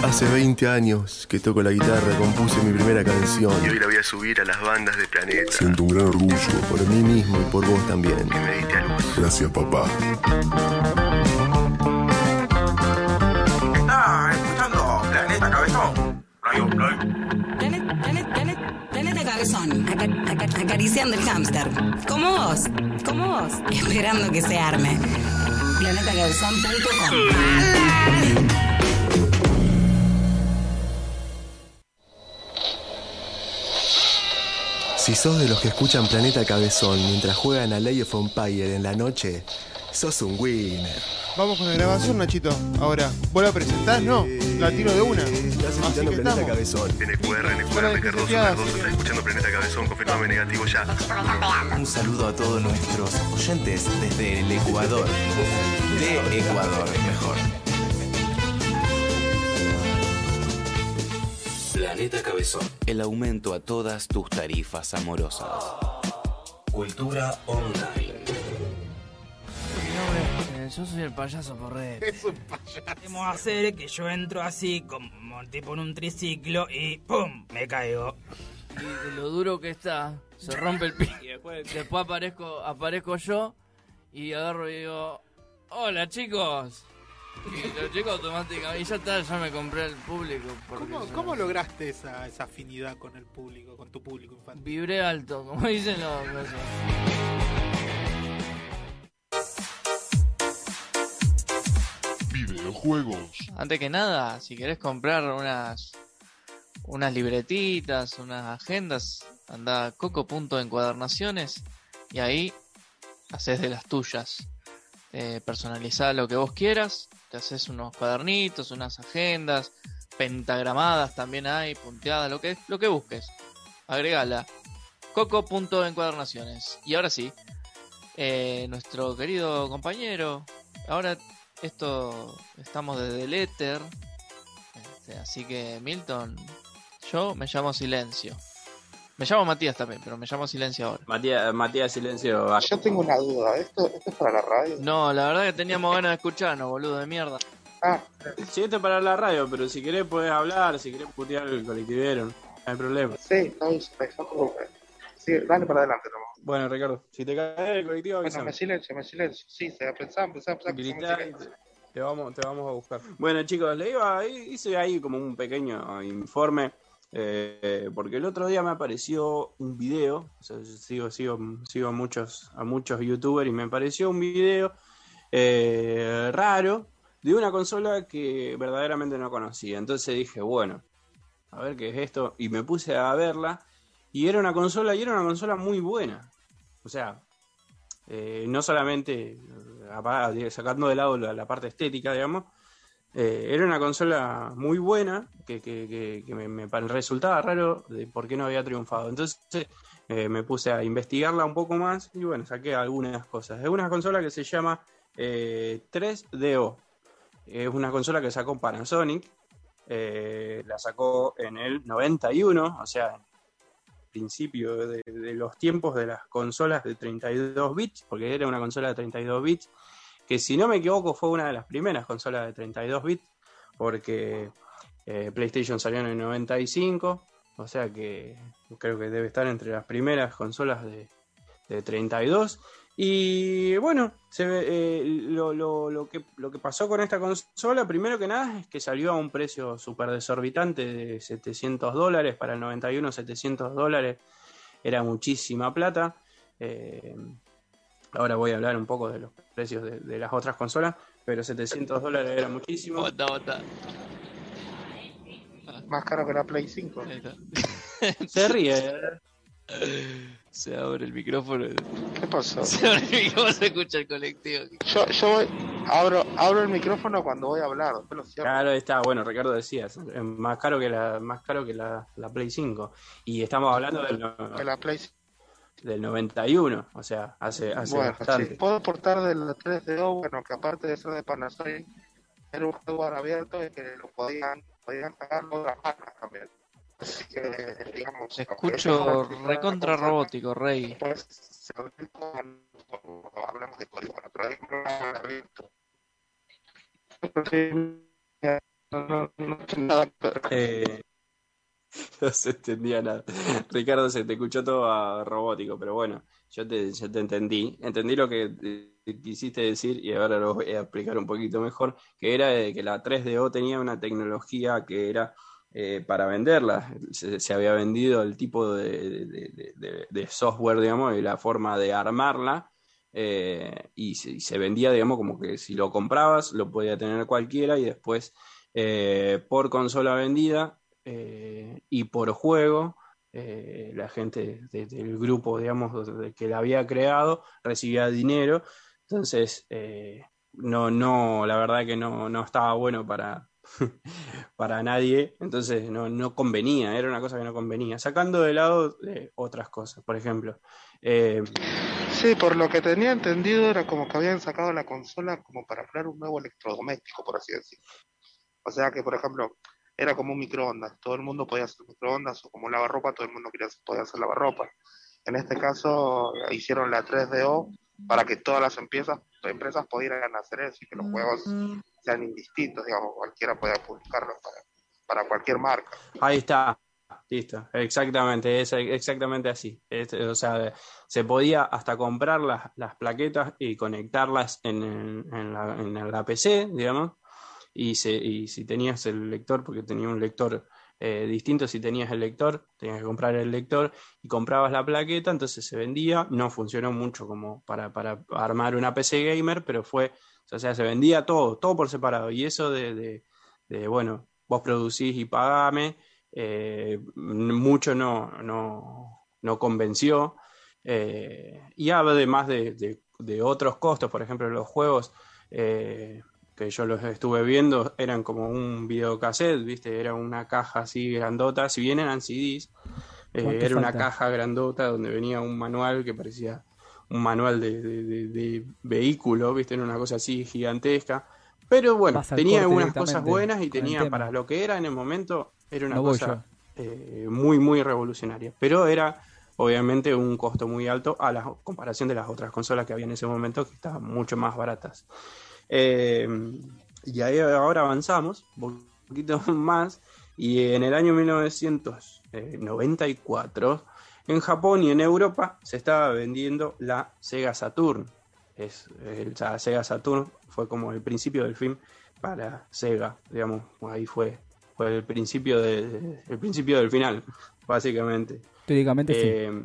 Hace 20 años que toco la guitarra, compuse mi primera canción. Y hoy la voy a subir a las bandas de Planeta. Siento un gran orgullo. Por mí mismo y por vos también. Que me diste a luz. Gracias, papá. Está escuchando Planeta Cabezón. Planeta, planeta, planeta, planeta cabezón, aca- aca- acariciando el hámster. Como vos, como vos, esperando que se arme. Planetacabezón.com Si sos de los que escuchan Planeta Cabezón mientras juegan a Lay of Empire en la noche, sos un winner. Vamos con la grabación, Nachito. Ahora, ¿vos la presentás? No, la tiro de una. Estás Así escuchando que Planeta estamos. Cabezón. NQR, NQR, Cardoso, Cardoso, sí. está escuchando Planeta Cabezón, confirmame negativo ya. Un saludo a todos nuestros oyentes desde el Ecuador. De Ecuador, mejor. Planeta Cabezón. El aumento a todas tus tarifas amorosas. Cultura online. Mi nombre, eh, yo soy el payaso Porret. Es un payaso. Podemos hacer que yo entro así, como tipo en un triciclo, y ¡pum! me caigo. Y de lo duro que está, se rompe el pie. después, aparezco, aparezco yo y agarro y digo, hola chicos. Y los chicos automáticamente, y ya está, ya me compré el público. ¿Cómo, ya- cómo lograste esa, esa afinidad con el público, con tu público infantil? Vibré alto, como dicen los... los- Videojuegos. Antes que nada, si querés comprar unas unas libretitas, unas agendas, anda a coco.encuadernaciones y ahí haces de las tuyas. Eh, personalizá lo que vos quieras, te haces unos cuadernitos, unas agendas, pentagramadas también hay, punteadas, lo que, lo que busques. Agregala. Coco.encuadernaciones. Y ahora sí, eh, nuestro querido compañero, ahora esto estamos desde el éter, este, así que Milton, yo me llamo Silencio. Me llamo Matías también, pero me llamo Silencio ahora. Matías, Matías Silencio. Yo tengo una duda, ¿esto, esto es para la radio? No, la verdad que teníamos ganas de escucharnos, boludo de mierda. Ah, Sí, esto es para la radio, pero si querés podés hablar, si querés putear el colectivero, no hay problema. sí, no, preocupe. Sí, dale para adelante nomás. Bueno, Ricardo, si te caes el colectivo, Bueno, avísame. me silencio, me silencio. Sí, se Gritá somos y silencio. te, te vamos, te vamos a buscar. Bueno, chicos, le iba, hice ahí como un pequeño informe, eh, porque el otro día me apareció un video, o sigo, sigo, sigo a muchos, a muchos youtubers y me apareció un video eh, raro de una consola que verdaderamente no conocía. Entonces dije, bueno, a ver qué es esto, y me puse a verla, y era una consola, y era una consola muy buena. O sea, eh, no solamente eh, sacando de lado la, la parte estética, digamos, eh, era una consola muy buena que, que- que- me, resultaba raro de por qué no había triunfado. Entonces eh, me puse a investigarla un poco más y bueno, saqué algunas cosas. Es una consola que se llama eh, 3DO. Es una consola que sacó Panasonic. eh, la sacó en el 91, o sea, principio de los tiempos de las consolas de 32 bits, porque era una consola de 32 bits, que si no me equivoco fue una de las primeras consolas de 32 bits, porque eh, PlayStation salió en el 95, o sea que creo que debe estar entre las primeras consolas de, de 32. Y bueno, eh, lo que, lo que pasó con esta consola, primero que nada, es que salió a un precio súper desorbitante de 700 dólares. Para el 91, 700 dólares era muchísima plata. Eh, ahora voy a hablar un poco de los precios de, de las otras consolas, pero 700 dólares era muchísimo. Más caro que la Play 5. Se ríe. Se abre el micrófono. ¿Qué pasó? Se abre el micrófono, se escucha el colectivo. Yo, yo voy, abro, abro el micrófono cuando voy a hablar, lo. Claro, está, bueno, Ricardo decía, es más caro que la, más caro que la, la Play 5. Y estamos hablando del, no- Que la Play del 91, o sea, hace, hace Bueno, bastante. sí. Puedo aportar del 3DO, bueno, que aparte de ser de Panasonic, era un hardware abierto y que lo podían, podían sacar otras marcas también. Así que, digamos... Se escucho recontra robótico, Rey. Pues, se hablamos de código, bueno, pero hay un programa abierto. No, no, no Eh, no se entendía nada. Ricardo, se te escuchó todo a robótico, pero bueno, yo te, yo te entendí. Entendí lo que eh, quisiste decir y ahora lo voy a explicar un poquito mejor, que era que la 3DO tenía una tecnología que era eh, para venderla. Se, había vendido el tipo de, de- software, digamos, y la forma de armarla. eh, y, se, se vendía, digamos, como que si lo comprabas, lo podía tener cualquiera y después por consola vendida eh, y por juego, eh, la gente de- del grupo, digamos, que la había creado recibía dinero. Entonces, eh, no, no, la verdad que no, no estaba bueno para, para nadie, entonces no, no convenía, era una cosa que no convenía. Sacando de lado otras cosas, por ejemplo, Sí, por lo que tenía entendido era como que habían sacado la consola como para crear un nuevo electrodoméstico, por así decirlo. O sea que, por ejemplo, era como un microondas, todo el mundo podía hacer microondas, o como un lavarropa, todo el mundo quería, podía hacer lavarropa. En este caso, hicieron la 3DO para que todas las empresas, empresas pudieran hacer eso y que los juegos sean indistintos, digamos, cualquiera pueda publicarlos para, para cualquier marca. Ahí está, listo, exactamente, es exactamente así. Es- o sea, se podía hasta comprar las, las plaquetas y conectarlas en, en la, en la PC, digamos, y, si tenías el lector, porque tenía un lector eh, distinto, si tenías el lector, tenías que comprar el lector y comprabas la plaqueta, entonces se vendía, no funcionó mucho como para, para armar una PC gamer, pero fue, o sea, se vendía todo, todo por separado, y eso de, bueno, vos producís y pagame, eh, mucho no, no, no convenció. eh, y además de, otros costos, por ejemplo, los juegos que yo los estuve viendo eran como un videocassette, ¿viste? Era una caja así grandota, si bien eran CDs, eh, ¿Cuánto era una caja grandota donde venía un manual que parecía un manual de, de- de- de vehículo, ¿viste? Era una cosa así gigantesca. Pero bueno, tenía algunas cosas buenas y tenía para lo que era en el momento, era una No cosa eh, muy, muy revolucionaria. Pero era obviamente un costo muy alto a la comparación de las otras consolas que había en ese momento, que estaban mucho más baratas. Eh, y ahí ahora avanzamos un poquito más y en el año 1994 en Japón y en Europa se estaba vendiendo la Sega Saturn. Es, el, la Sega Saturn fue como el principio del fin para Sega, digamos, ahí fue, fue el principio de, el principio del final, básicamente. Teóricamente sí. Eh,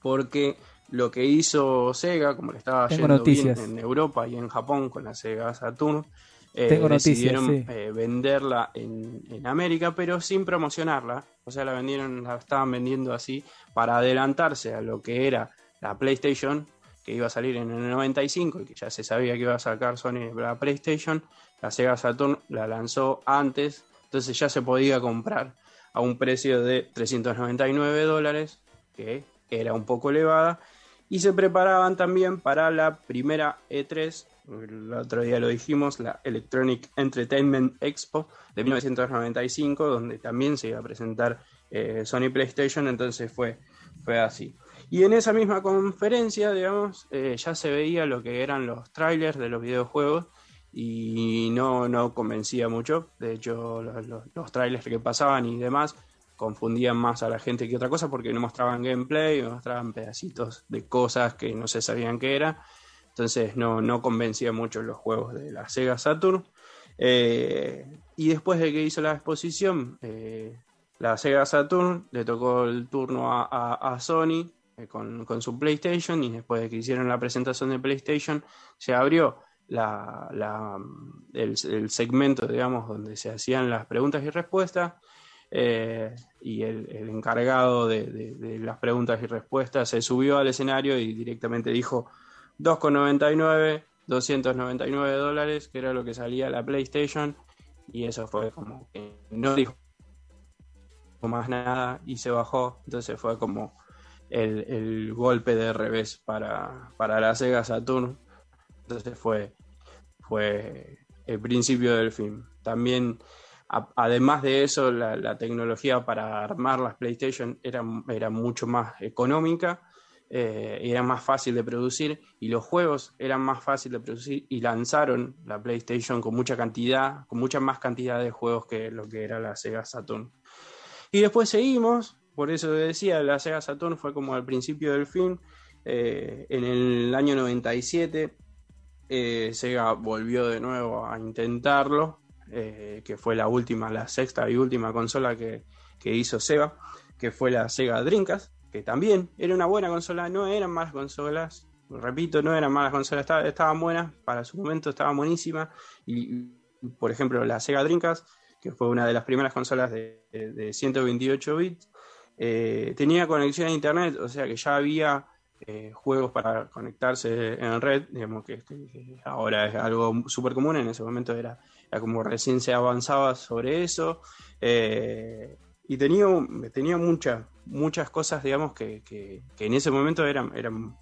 porque lo que hizo Sega, como le estaba Tengo yendo bien en Europa y en Japón con la Sega Saturn, eh, Tengo noticias, decidieron sí. eh, venderla en, en América, pero sin promocionarla. O sea, la vendieron, la estaban vendiendo así para adelantarse a lo que era la PlayStation, que iba a salir en el 95 y que ya se sabía que iba a sacar Sony la PlayStation. La Sega Saturn la lanzó antes, entonces ya se podía comprar a un precio de 399 dólares, que era un poco elevada, y se preparaban también para la primera E3, el otro día lo dijimos, la Electronic Entertainment Expo de 1995, donde también se iba a presentar eh, Sony PlayStation, entonces fue, fue así. Y en esa misma conferencia, digamos, eh, ya se veía lo que eran los trailers de los videojuegos y no, no convencía mucho. De hecho, los, los- los trailers que pasaban y demás confundían más a la gente que otra cosa porque no mostraban gameplay, mostraban pedacitos de cosas que no se sabían qué era. Entonces no, no convencía mucho los juegos de la Sega Saturn. Eh, y después de que hizo la exposición, eh, la Sega Saturn le tocó el turno a, Sony eh, con, con su PlayStation y después de que hicieron la presentación de PlayStation se abrió la- el, el segmento, digamos, donde se hacían las preguntas y respuestas eh, y el, encargado de, las preguntas y respuestas se subió al escenario y directamente dijo 2,99, 299 dólares, que era lo que salía la PlayStation y eso fue como que no dijo más nada y se bajó, entonces fue como el, golpe de revés para, para la Sega Saturn, entonces fue, fue el principio del fin. También, además de eso, la, tecnología para armar las PlayStation era, era mucho más económica eh, era más fácil de producir y los juegos eran más fácil de producir y lanzaron la PlayStation con mucha cantidad, con mucha más cantidad de juegos que lo que era la Sega Saturn. Y después seguimos, por eso decía, la Sega Saturn fue como al principio del fin, eh, en el año 97 eh, Sega volvió de nuevo a intentarlo, eh, que fue la última, la sexta y última consola que, que hizo Sega, que fue la Sega Dreamcast, que también era una buena consola, no eran malas consolas, repito, no eran malas consolas, esta- estaban buenas, para su momento estaban buenísimas, y por ejemplo la Sega Dreamcast, que fue una de las primeras consolas de 128 bits, eh, tenía conexión a internet, o sea que ya había eh, juegos para conectarse en red, digamos que, que ahora es algo súper común, en ese momento era, como recién se avanzaba sobre eso, eh, y tenía, tenía muchas, muchas cosas, digamos, que, que- en ese momento eran, eran,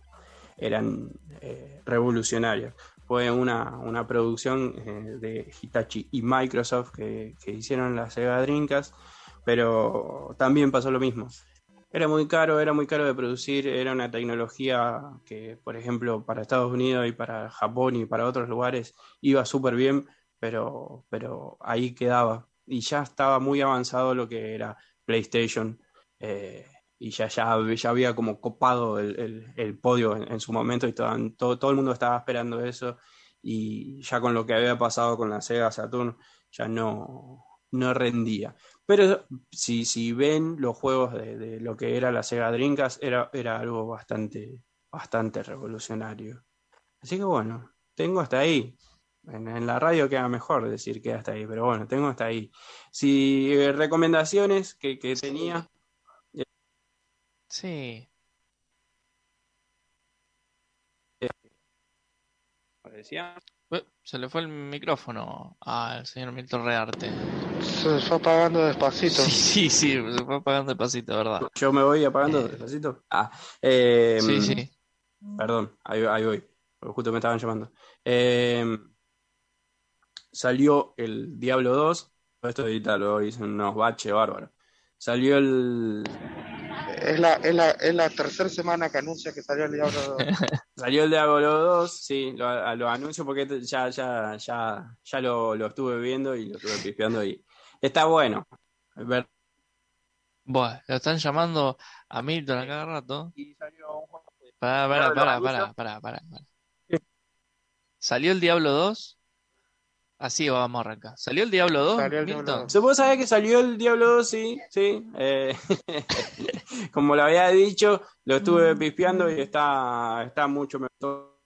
eran eh, revolucionarias. Fue una, una producción eh, de Hitachi y Microsoft que, que hicieron la Sega pero también pasó lo mismo. Era muy caro, era muy caro de producir, era una tecnología que, por ejemplo, para Estados Unidos y para Japón y para otros lugares iba súper bien, pero, pero ahí quedaba. Y ya estaba muy avanzado lo que era PlayStation eh, y ya, ya, ya había como copado el, el- podio en, su momento y todo, todo, el mundo estaba esperando eso y ya con lo que había pasado con la Sega Saturn ya no, no rendía. Pero si, si ven los juegos de, de lo que era la Sega Dreamcast, era, era algo bastante, bastante revolucionario. Así que bueno, tengo hasta ahí. En, en la radio queda mejor decir que hasta ahí, pero bueno, tengo hasta ahí. Si eh, recomendaciones que, que tenía. eh, Sí. decía. Se le fue el micrófono al señor Milton Rearte. Se fue apagando despacito. Sí, sí, sí, se fue apagando despacito, ¿verdad? Yo me voy apagando despacito. Ah, eh, Sí, sí. Perdón, ahí, ahí voy. Justo me estaban llamando. Eh, salió el Diablo 2. Esto ahorita lo hice unos baches bárbaros. Salió el. Es la, es la, es la tercera semana que anuncia que salió el Diablo 2. Salió el Diablo 2, sí, lo, lo anuncio porque ya, ya, ya, ya lo, lo estuve viendo y lo estuve pispeando y está bueno. Ver- Bueno, lo están llamando a Milton a cada rato. Pará, pará, pará, pará, pará, pará, pará. ¿Salió el Diablo 2? Así vamos a arrancar. ¿Salió el Diablo 2, Salió el Diablo Milton? 2. ¿Se puede saber que salió el Diablo 2? Sí, sí. eh, como lo había dicho, lo estuve pispeando y está, está mucho mejor.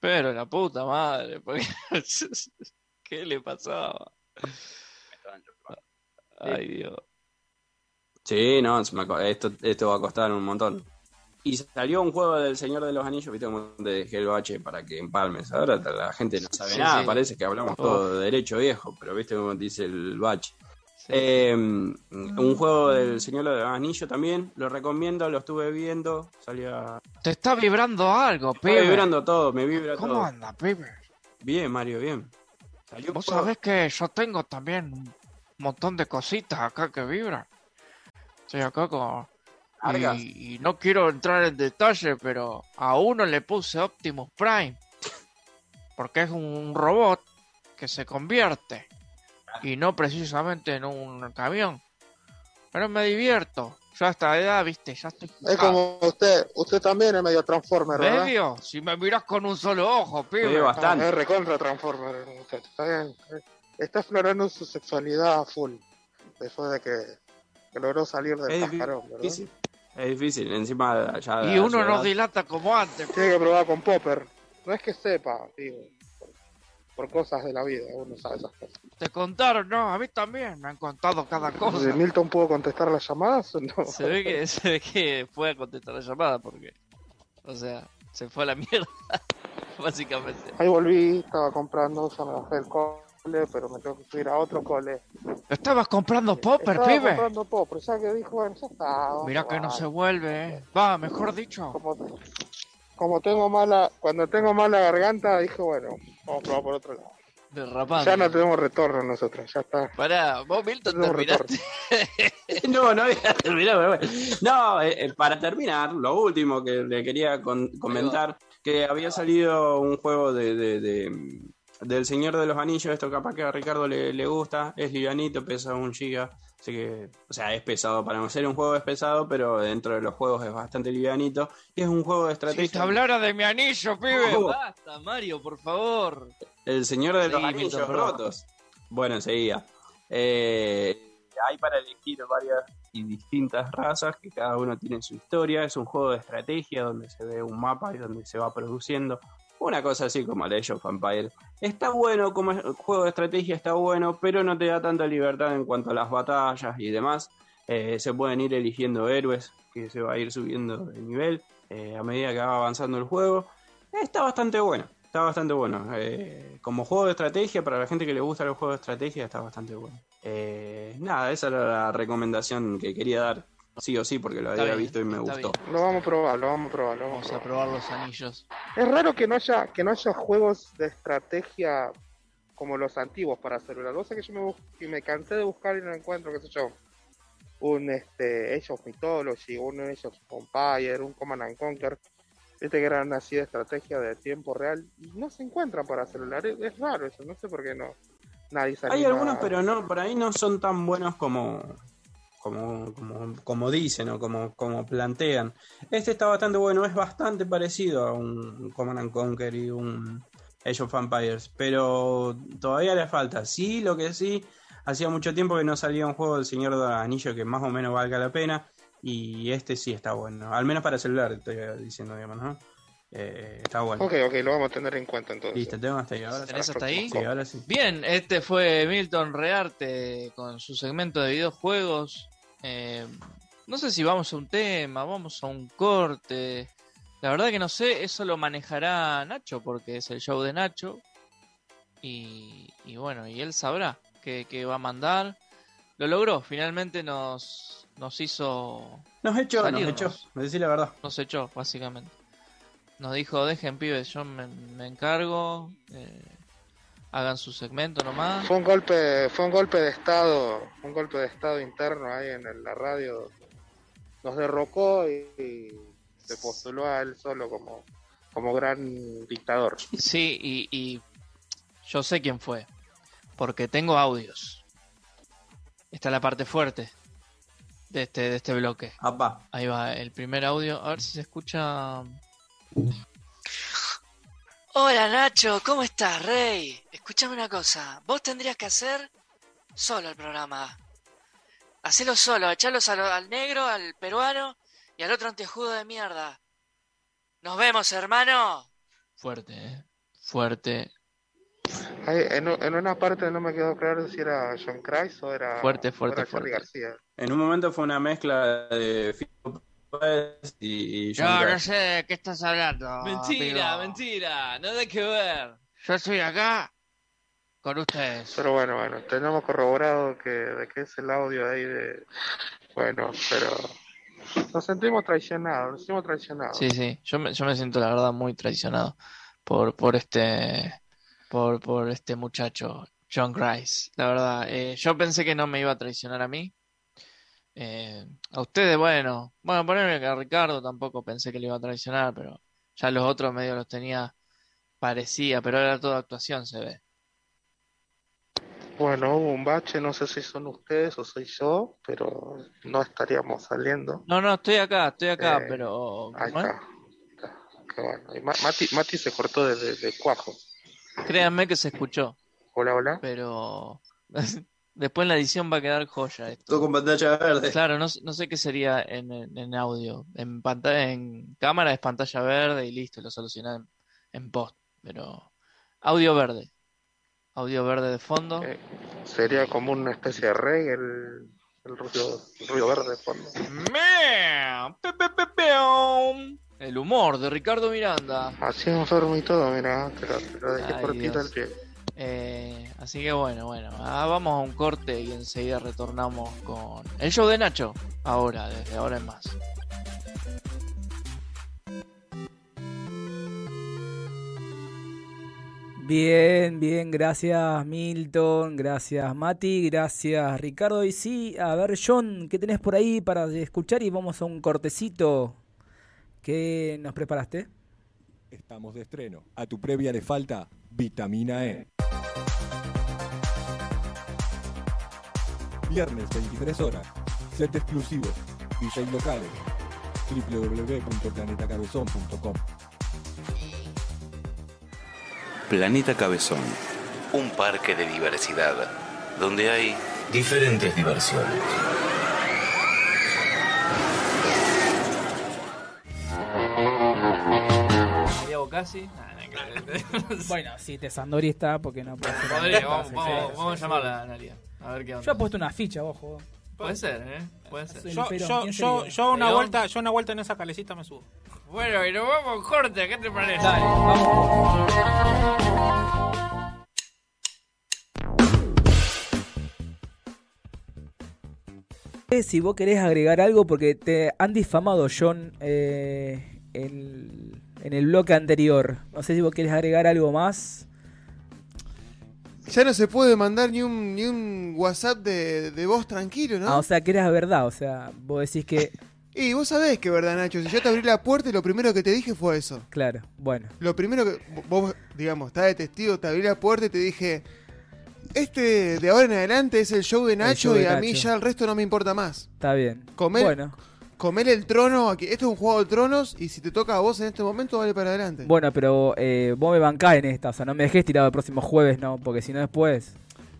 Pero la puta madre, porque... ¿qué le pasaba? Ay, Dios. Sí, no, esto, esto va a costar un montón. Y salió un juego del Señor de los Anillos, viste como te dejé el bache para que empalmes. Ahora la gente no sabe Sí, nada, sí. parece que hablamos todo de derecho viejo, pero viste como dice el bache. Eh, un juego del Señor de los Anillos también, lo recomiendo, lo estuve viendo, salió a... Te está vibrando algo, Está pibe. vibrando todo, me vibra ¿Cómo todo. anda, pibe? Bien, Mario, bien. Salió Vos sabés que yo tengo también un montón de cositas acá que vibran. Estoy acá con... Y, y no quiero entrar en detalle, pero a uno le puse Optimus Prime. Porque es un robot que se convierte. Y no precisamente en un camión. Pero me divierto. Yo a esta edad, viste, ya estoy... Es como usted, usted también es medio Transformer, ¿verdad? ¿Medio? Si me miras con un solo ojo, pibe. Sí, bastante. Es recontra Transformer. usted, Está bien. Está explorando su sexualidad a full. Después de que, que logró salir del Es pajarón, ¿verdad? Es difícil, encima ya... Y uno no dilata como antes. Tiene que probar con Popper. No es que sepa, digo. Por, por cosas de la vida, uno sabe esas cosas. Te contaron, no, a mí también me han contado cada cosa. ¿De Milton pudo contestar las llamadas? No. Se ve que, se ve que fue a contestar la llamada porque, o sea, se fue a la mierda, básicamente. Ahí volví, estaba comprando, ya me bajé el cole, pero me tengo que subir a otro cole. Estabas comprando popper, Estaba pibe. comprando Popper, ya que dijo, bueno, ya está. Mira que no se vuelve, eh. Va, mejor dicho. Como, como tengo mala, cuando tengo mala garganta, dije, bueno, vamos a probar por otro lado. Derrapando. Ya no tenemos retorno nosotros, ya está. Pará, vos Milton No terminaste. No, no había terminado, pero bueno. No, eh, eh, para terminar, lo último que le quería con- comentar, que había salido un juego de, de- de- del Señor de los Anillos, esto capaz que a Ricardo le, le gusta, es livianito, pesa un giga, así que, o sea, es pesado, para no ser un juego es pesado, pero dentro de los juegos es bastante livianito, y es un juego de Si te estrategia. hablara de mi anillo, pibe. Oh. Basta, Mario, por favor. El Señor de los Anillos rotos. Bueno, enseguida. Eh, hay para elegir varias y distintas razas que cada uno tiene su historia. Es un juego de estrategia donde se ve un mapa y donde se va produciendo. Una cosa así como Age of Empires. Está bueno como juego de estrategia, está bueno, pero no te da tanta libertad en cuanto a las batallas y demás. Eh, se pueden ir eligiendo héroes que se va a ir subiendo de nivel eh, a medida que va avanzando el juego. Está bastante bueno, está bastante bueno. Eh, como juego de estrategia, para la gente que le gusta los juegos de estrategia, está bastante bueno. Nada, esa era la recomendación que quería dar, sí o sí, porque lo Está había bien, visto y me gustó. Lo vamos a probar, lo vamos a probar, lo vamos, Vamos a probar los anillos. Es raro que no haya que no haya juegos de estrategia como los antiguos para celular. Vos sabés que yo me, que me cansé de buscar y no encuentro, qué sé yo, un este, Age of Mythology, un Age of Empire, un Command and Conquer, viste que eran así de estrategia de tiempo real, y no se encuentran para celular. Es, es raro eso, no sé por qué no. Nadie Hay algunos, a- pero no, por ahí no son tan buenos como, como, como, como dicen o como, como plantean. Este está bastante bueno, es bastante parecido a un Command and Conquer y un Age of Empires, pero todavía le falta. Sí, lo que sí, hacía mucho tiempo que no salía un juego del Señor de los Anillos que más o menos valga la pena, y este sí está bueno, al menos para celular, estoy diciendo, digamos, ¿no? Eh, está bueno. Ok, ok, lo vamos a tener en cuenta entonces. Listo, tengo hasta ahí. Ahora ¿Tenés hasta ahí? Sí, ahora sí. Bien, este fue Milton Rearte con su segmento de videojuegos. Eh, no sé si vamos a un tema, vamos a un corte. La verdad que no sé, eso lo manejará Nacho porque es el show de Nacho. Y, y bueno, y él sabrá qué, qué va a mandar. Lo logró, finalmente nos, nos hizo... Nos echó, nos echó, me decís la verdad. Nos echó, básicamente. Nos dijo, dejen pibes, yo me, me encargo. eh, hagan su segmento nomás. Fue un golpe, fue un golpe de estado, un golpe de estado interno ahí en el- la radio. Nos derrocó y, y se postuló a él solo como, como gran dictador. Sí, y, y yo sé quién fue. Porque tengo audios. Esta es la parte fuerte de este, de este bloque. Ahí va, el primer audio. A ver si se escucha. Hola Nacho, ¿cómo estás, Rey? Escúchame una cosa, vos tendrías que hacer solo el programa. Hacelo solo, echarlos al, al negro, al peruano y al otro antejudo de mierda. Nos vemos, hermano. Fuerte, ¿eh? Fuerte, Ahí, en, una parte no me quedó claro si era John Christ o era, Fuerte, o fuerte, era fuerte. García. En un momento fue una mezcla de Y, y Yo no Crash. sé de qué estás hablando. Mentira, amigo. mentira, nada que ver. Yo estoy acá con ustedes. Pero bueno, bueno, tenemos corroborado que de que es el audio ahí de... Bueno, pero nos sentimos traicionados, nos sentimos traicionados. Sí, sí, yo me, yo me siento la verdad muy traicionado por, por este por, por este muchacho, John Grice. La verdad, eh, yo pensé que no me iba a traicionar a mí. Eh, a ustedes, bueno, bueno, ponerme que a Ricardo tampoco pensé que le iba a traicionar, pero ya los otros medios los tenía, parecía, pero era toda actuación, se ve. Bueno, hubo un bache, no sé si son ustedes o soy yo, pero no estaríamos saliendo. No, no, estoy acá, estoy acá, Eh, pero Ahí está. Qué bueno. Y Ma- Mati, Mati se cortó de, de- de cuajo. créanme que se escuchó. Hola, hola. Pero después en la edición va a quedar joya esto. Todo con pantalla verde. Claro, no, no sé qué sería en, en- en audio. En pantalla, en cámara es pantalla verde y listo, lo solucioné en, en post. Pero audio verde. Audio verde de fondo. Sería como una especie de reggae el, el ruido, el ruido verde de fondo. Meow, pe, pe, pe, peom. El humor de Ricardo Miranda. Así enfermo y todo, mira, te lo, te lo dejé Dios. al pie. Eh, así que bueno, bueno, ah, vamos a un corte y enseguida retornamos con el show de Nacho. Ahora, desde ahora en más. Bien, bien, gracias Milton, gracias Mati, gracias Ricardo. Y sí, a ver John, ¿qué tenés por ahí para escuchar? Y vamos a un cortecito. ¿Qué nos preparaste? Estamos de estreno. A tu previa le falta vitamina E. Viernes 23 horas. Set exclusivo. DJ locales. www.planetacabezón.com Planeta Cabezón. Un parque de diversidad donde hay diferentes diversiones. Bocasi. bueno, si te Sandori está, porque no puede ser. Podría, vamos, vamos, vamos a llamarla a Nadia. A ver qué onda. Yo he puesto una ficha, ojo. Puede ser, ¿eh? Puede ser. Yo, yo, ¿quién yo, yo una vuelta, yo una vuelta en esa calecita me subo. Bueno, y nos vamos corte, ¿qué te parece? Dale, vamos. Si vos querés agregar algo, porque te han difamado, John, eh, en, en el bloque anterior. No sé si vos querés agregar algo más. Ya no se puede mandar ni un, ni un WhatsApp de, de voz tranquilo, ¿no? Ah, o sea, que era verdad. O sea, vos decís que. Y vos sabés que verdad, Nacho. Si yo te abrí la puerta y lo primero que te dije fue eso. Claro, bueno. Lo primero que vos, digamos, estás de testigo, te abrí la puerta y te dije, este de ahora en adelante es el show de Nacho show de y a mí ya el resto no me importa más. Está bien. Comer, Bueno. Comer el trono aquí. Esto es un juego de tronos y si te toca a vos en este momento, vale para adelante. Bueno, pero eh, vos me bancás en esta. O sea, no me dejés tirado el próximo jueves, ¿no? Porque si no, después.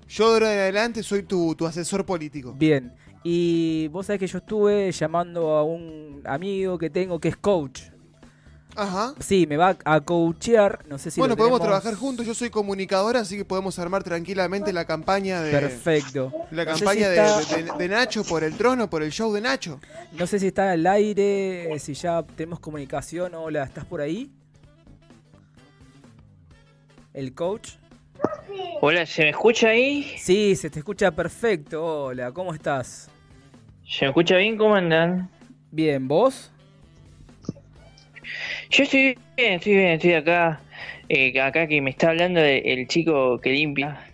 Yo de ahora en adelante soy tu, tu asesor político. Bien. Y vos sabés que yo estuve llamando a un amigo que tengo que es coach. Ajá. Sí, me va a coachear. No sé si bueno, lo podemos tenemos- trabajar juntos. Yo soy comunicadora, así que podemos armar tranquilamente la campaña de. Perfecto. La No campaña si de- está- de, de- de Nacho por el trono, por el show de Nacho. No sé si está al aire, si ya tenemos comunicación. Hola, ¿estás por ahí? ¿El coach? Hola, ¿se me escucha ahí? Sí, se te escucha perfecto. Hola, ¿cómo estás? ¿Se me escucha bien? ¿Cómo andan? Bien, ¿vos? Yo estoy bien, estoy bien, estoy acá. Eh, acá que me está hablando de- el chico que limpia,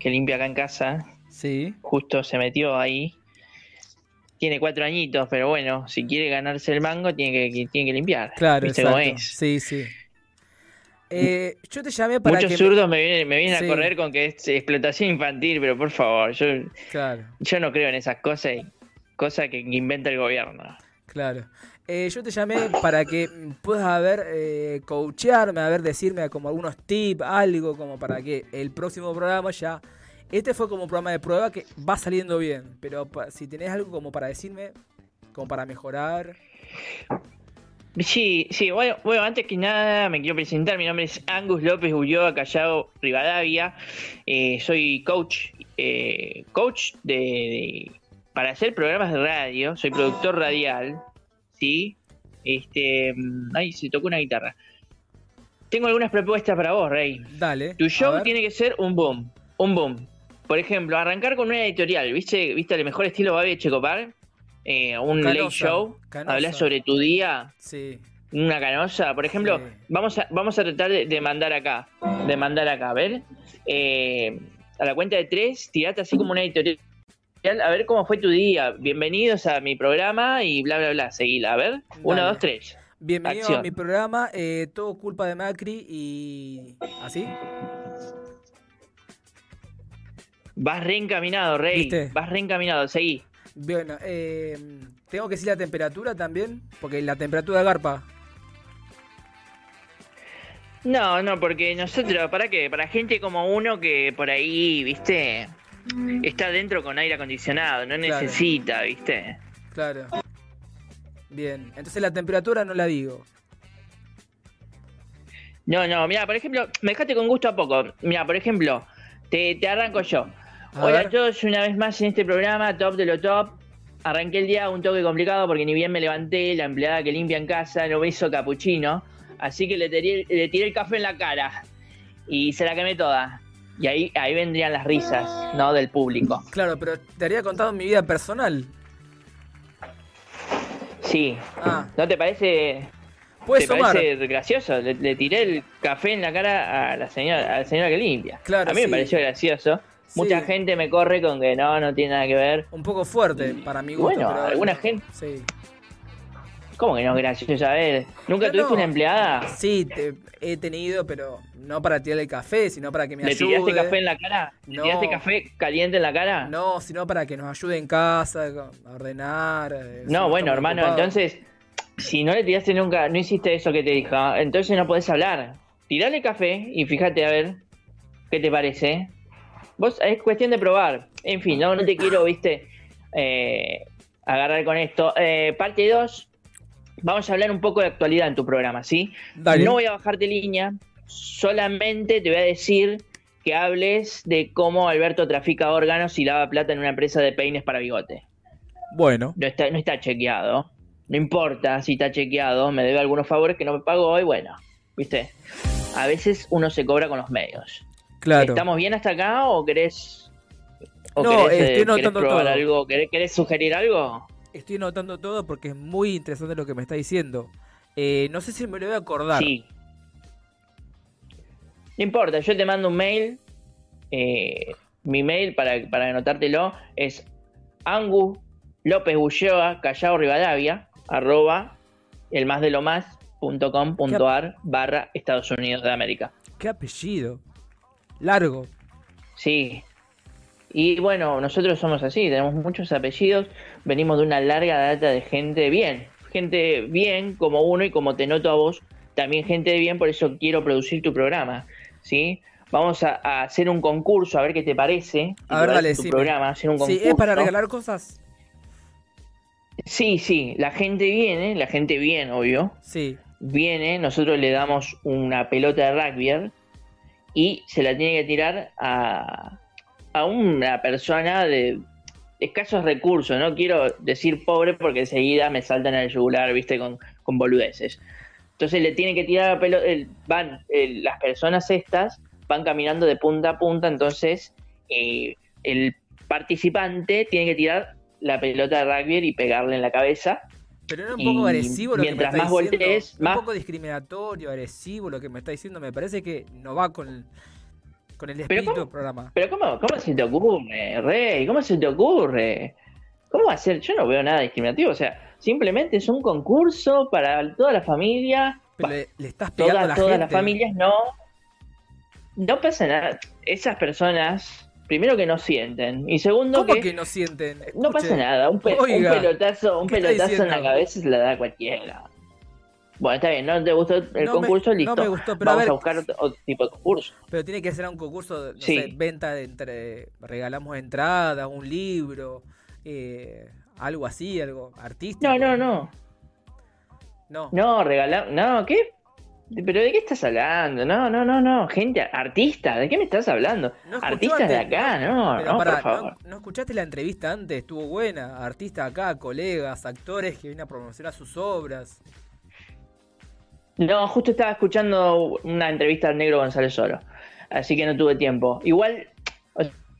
que limpia acá en casa. Sí. Justo se metió ahí. Tiene cuatro añitos, pero bueno, si quiere ganarse el mango, tiene que, tiene que limpiar. Claro, ¿Viste cómo es? Sí, sí. Eh, yo te llamé para Muchos que... zurdos me vienen, me vienen Sí. a correr con que es explotación infantil, pero por favor, yo, Claro, yo no creo en esas cosas, cosas que inventa el gobierno. claro. Eh, yo te llamé para que puedas a ver, eh, coachearme, a ver, decirme como algunos tips, algo como para que el próximo programa ya... Este fue como un programa de prueba que va saliendo bien, pero si tenés algo como para decirme, como para mejorar... Sí, sí, bueno, bueno, antes que nada me quiero presentar, mi nombre es Angus López Ulloa Callao Rivadavia, Eh, soy coach, eh, coach de- para hacer programas de radio, soy productor radial, ¿sí? Este, mm, ay, se tocó una guitarra. Tengo algunas propuestas para vos, Rey. Dale. Tu show tiene que ser un boom, un boom. Por ejemplo, arrancar con una editorial, ¿viste? ¿Viste el mejor estilo Babi Checopar? Eh, un late show, Canosa. hablar sobre tu día, Sí. una canosa, por ejemplo, vamos a vamos a tratar de, de mandar acá, de mandar acá, a ver, eh, a la cuenta de tres, tirate así como una editorial, a ver cómo fue tu día, bienvenidos a mi programa y bla bla bla, seguila, a ver, uno, dos, tres. Bienvenido Acción. a mi programa, eh, todo culpa de Macri y... ¿Así? Vas reencaminado, Rey, ¿Viste? vas reencaminado, seguí. Bueno, eh, tengo que decir la temperatura también, porque la temperatura de Garpa. No, no, porque nosotros, ¿para qué? Para gente como uno que por ahí, viste, está dentro con aire acondicionado, no Claro. necesita, viste. Claro. Bien, entonces la temperatura no la digo. No, no, mira, por ejemplo, me dejaste con gusto a poco. Mira, por ejemplo, te, te arranco yo. A Hola ver. a todos, una vez más en este programa, top de lo top. Arranqué el día un toque complicado porque ni bien me levanté, la empleada que limpia en casa no me hizo capuchino, así que le tiré, le tiré el café en la cara y se la quemé toda. Y ahí, ahí vendrían las risas, ¿no? Del público. Claro, pero te habría contado mi vida personal. Sí. Ah. ¿No te parece? Puedes ¿Te sumar. parece gracioso? Le, le tiré el café en la cara a la señora, a la señora que limpia. Claro, a mí sí. me pareció gracioso. Mucha gente me corre con que no, no tiene nada que ver. Un poco fuerte para mi gusto. Bueno, pero- alguna gente. Sí. ¿Cómo que no gracioso? A ver, ¿nunca No, tuviste no. una empleada? Sí, te- he tenido, pero no para tirarle café, sino para que me ¿Le ayude. tiraste café en la cara? ¿Le No. tiraste café caliente en la cara? No, sino para que nos ayude en casa, a ordenar. eh, No, bueno, hermano, entonces, si no le tiraste nunca, no hiciste eso que te dijo, entonces no podés hablar. Tirale café y fíjate a ver qué te parece. Vos, es cuestión de probar. En fin, no, no te quiero, viste, eh, agarrar con esto. Eh, parte 2, vamos a hablar un poco de actualidad en tu programa, ¿sí? Dale. No voy a bajarte línea, solamente te voy a decir que hables de cómo Alberto trafica órganos y lava plata en una empresa de peines para bigote. Bueno. No está, no está chequeado. No importa si está chequeado, me debe algunos favores que no me pagó y bueno, ¿viste? A veces uno se cobra con los medios. Claro. ¿Estamos bien hasta acá o querés, o No, querés, eh, querés probar todo. algo? ¿Querés, querés sugerir algo? Estoy notando todo porque es muy interesante lo que me está diciendo. Eh, no sé si me lo voy a acordar. Sí. No importa, yo te mando un mail. eh, mi mail, para, para anotártelo, es Angus López Callao Rivadavia, arroba el más de lo más punto com punto ar barra Estados Unidos de América. ¿Qué apellido? Largo. Sí. Y bueno, nosotros somos así, tenemos muchos apellidos, venimos de una larga data de gente bien, gente bien como uno y como te noto a vos, también gente de bien, por eso quiero producir tu programa, ¿sí? Vamos a, a hacer un concurso, a ver qué te parece. A ver, dale, tu sí. programa, hacer un Sí, es para regalar cosas. Sí, sí, la gente viene, la gente bien, obvio. Sí. Viene, nosotros le damos una pelota de rugby y se la tiene que tirar a, a una persona de escasos recursos. No quiero decir pobre porque enseguida me saltan al yugular, viste, con, con boludeces. Entonces le tiene que tirar la pelota, el- van, el- las personas estas van caminando de punta a punta, entonces eh, el participante tiene que tirar la pelota de rugby y pegarle en la cabeza. Pero es un Y poco agresivo lo mientras que me está más diciendo. voltees, Un más- poco discriminatorio, agresivo lo que me está diciendo. Me parece que no va con, con el Pero espíritu del programa. Pero ¿cómo, ¿cómo se te ocurre, Rey? ¿Cómo se te ocurre? ¿Cómo va a ser? Yo no veo nada discriminativo. O sea, simplemente es un concurso para toda la familia. Pero le, le estás pegando a la todas gente. las familias no. No pasa nada. Esas personas, primero que no sienten. Y segundo ¿Cómo que, que no sienten? no pasa nada. Un, pe- un Oiga, pelotazo, un ¿qué está pelotazo en la cabeza se la da cualquiera. Bueno, está bien, no te gustó el No me- concurso, no listo. me gustó, pero Vamos a, ver- buscar otro, otro tipo de concurso. Pero tiene que ser un concurso, no Sí. sé, venta de entre. Regalamos entradas, un libro, eh, algo así, algo artístico. No, no, no. No. No, regalar. No, ¿qué? ¿Pero de qué estás hablando? No, no, no, no. Gente, artista, ¿de qué me estás hablando? No Artistas de acá, no, no, por favor. ¿no, no escuchaste la entrevista antes? Estuvo buena. Artistas acá, colegas, actores que vienen a promocionar sus obras. No, justo estaba escuchando una entrevista al negro González Oro, así que no tuve tiempo. Igual,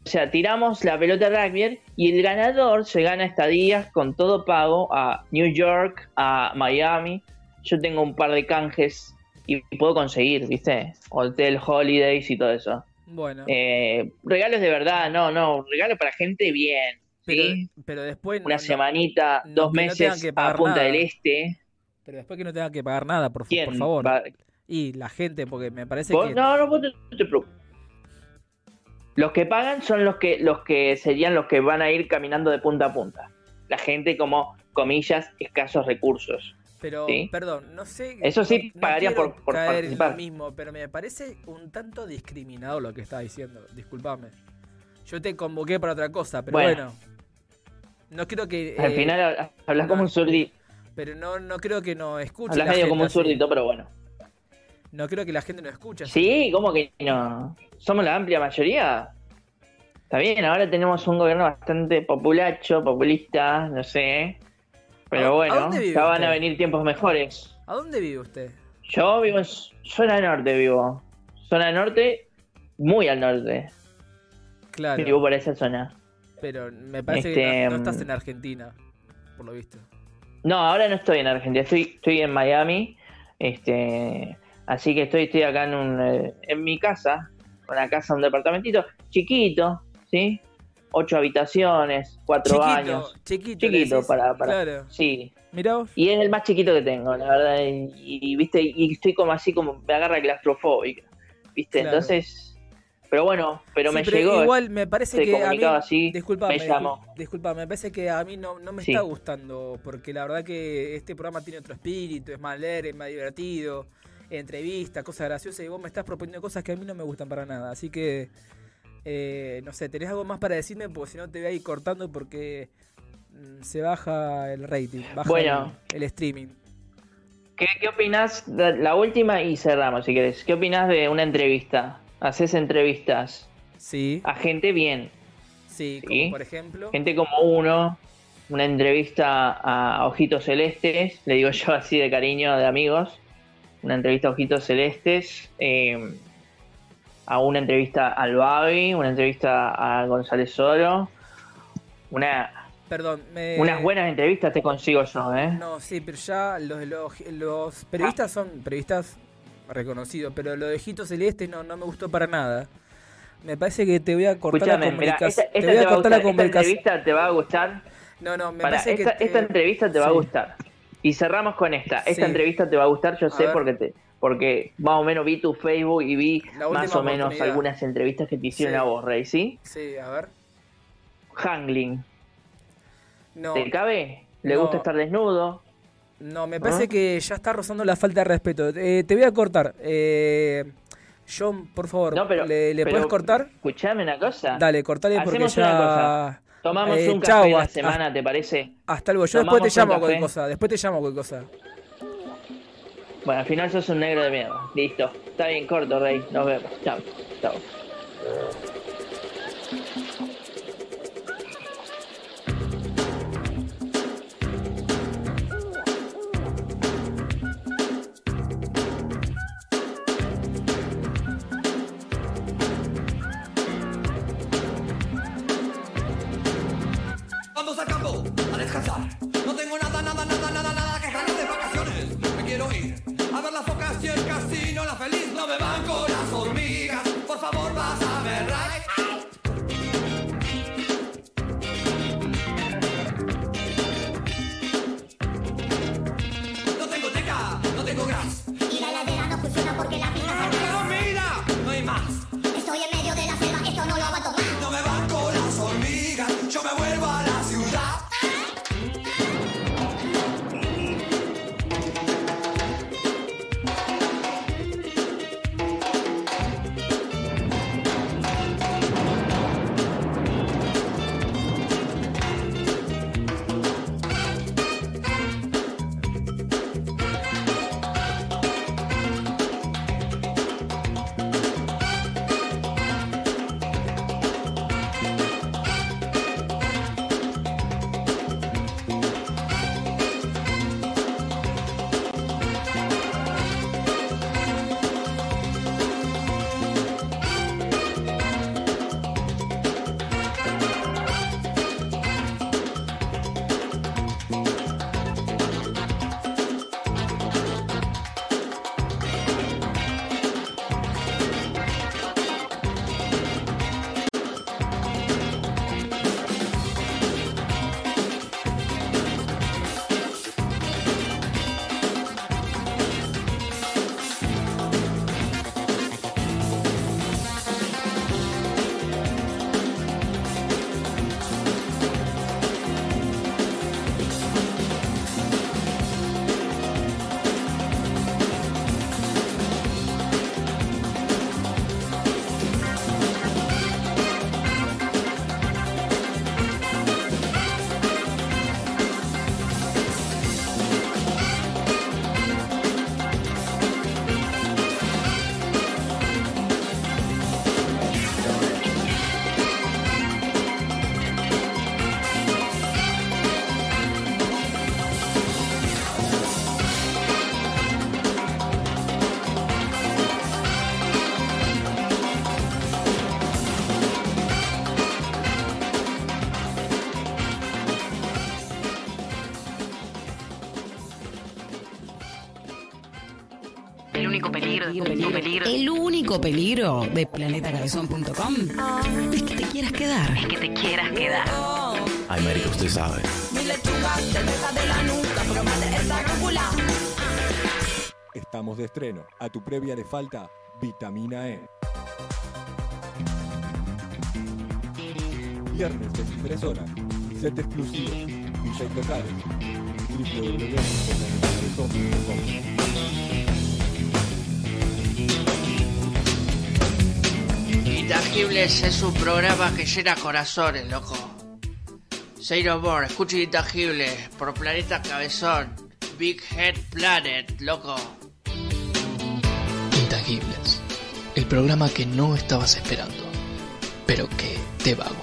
o sea, tiramos la pelota de rugby y el ganador se gana estadías con todo pago a New York, a Miami. Yo tengo un par de canjes y puedo conseguir, ¿viste? Hotel, holidays y todo eso. Bueno. Eh, regalos de verdad, no, no, regalos para gente bien. ¿sí? Pero después. Una no- semanita, no, dos no meses a Punta nada. del Este. Pero después que no tengan que pagar nada, por, fa- ¿Quién por favor. Y la gente, porque me parece Vos- que. No, no, vos te, no te preocupes. Los que pagan son los que, los que serían los que van a ir caminando de punta a punta. La gente como, comillas, escasos recursos. Pero, ¿sí? perdón, no sé. Eso sí, no- no pagaría por- por caer en participar. lo mismo, pero me parece un tanto discriminado lo que está diciendo. Disculpame. Yo te convoqué para otra cosa, pero Bueno. bueno. No creo que. Al eh, final ha- hablas como un zurdito. Pero no, no creo que nos escuche. Hablas la medio como un zurdito, pero bueno. No creo que la gente nos escuche. Sí, ¿cómo que no? ¿Somos la amplia mayoría? Está bien, ahora tenemos un gobierno bastante populacho, populista, no sé. ¿A- Pero bueno, ya van usted? a venir tiempos mejores. ¿A dónde vive usted? Yo vivo en zona norte, vivo. Zona norte, muy al norte. Claro. Vivo por esa zona. Pero me parece Este, que no, no mm. estás en Argentina, por lo visto. No, ahora no estoy en Argentina, estoy, estoy en Miami. Este, así que estoy, estoy acá en, un, eh, en mi casa, una casa, un departamentito chiquito, ¿sí? Ocho habitaciones, cuatro Chiquito, baños. chiquito, Chiquito para, para. Claro. Sí. Mirá vos. Y es el más chiquito que tengo, la verdad. Y, y, viste, y estoy como así, como me agarra claustrofóbica. ¿Viste? Claro. Entonces. Pero bueno, pero Sí, me llegó. Igual me parece que a mí, así, disculpame, me llamó. discul- disculpa, me parece que a mí no, no me Sí. está gustando, porque la verdad que este programa tiene otro espíritu, es más leer, es más divertido, entrevistas, cosas graciosas, y vos me estás proponiendo cosas que a mí no me gustan para nada, así que, eh, no sé, ¿tenés algo más para decirme? Porque si no te voy a ir cortando porque mm, se baja el rating, baja Bueno. el, el streaming. ¿Qué, qué opinás? de- La última y cerramos si querés. ¿Qué opinás de una entrevista? ¿Haces entrevistas? Sí. A gente bien. Sí, Sí. como por ejemplo... Gente como uno. Una entrevista a Ojitos Celestes. Le digo yo así de cariño, de amigos. Una entrevista a Ojitos Celestes. eh, a una entrevista al Babi. Una entrevista a González Oro. Una, Perdón, me... unas buenas entrevistas te consigo yo, ¿eh? No, sí, pero ya los, los, los periodistas son periodistas reconocidos, pero lo de Jito Celeste no, no me gustó para nada. Me parece que te voy a cortar la Escúchame, mira, comunicación. esta, esta te voy te a va a cortar gustar, la esta comunicación. entrevista te va a gustar. No, no, me parece que esta, te- esta entrevista te va a gustar. Y cerramos con esta. Esta Sí. entrevista te va a gustar, yo A sé, ver. porque te, porque más o menos vi tu Facebook y vi más o menos algunas entrevistas que te hicieron Sí. a vos, Rey, ¿sí? Sí, a ver. Hangling. No, ¿Te cabe? ¿Le No. gusta estar desnudo? no, me parece ¿Ah? que ya está rozando la falta de respeto. Eh, te voy a cortar. Eh, John, por favor, No, pero- ¿le, le pero- puedes cortar? Escuchame una cosa. Dale, cortale porque ya... una cosa. Tomamos Eh, un café chau, la hasta- semana, ¿te parece? Hasta luego, yo Tomamos después te llamo cualquier cosa, después te llamo cualquier cosa. Bueno, al final sos un negro de mierda. Listo. Está bien corto, Rey. Nos vemos. Chao. Chao. El único peligro. El único peligro de planetacabezón.com es que te quieras quedar. Es que te quieras quedar. Ay, marica, usted sabe. Mi lechuga te deja de la nuca, pruébate esta cápsula. Estamos de estreno. A tu previa le falta vitamina E. Viernes 23 horas. Set exclusivo. DJ locales. Intangibles es un programa que llena corazones, loco. Say no more, escucha Intangibles por Planeta Cabezón. Big Head Planet, loco. Intangibles. El programa que no estabas esperando, pero que te va a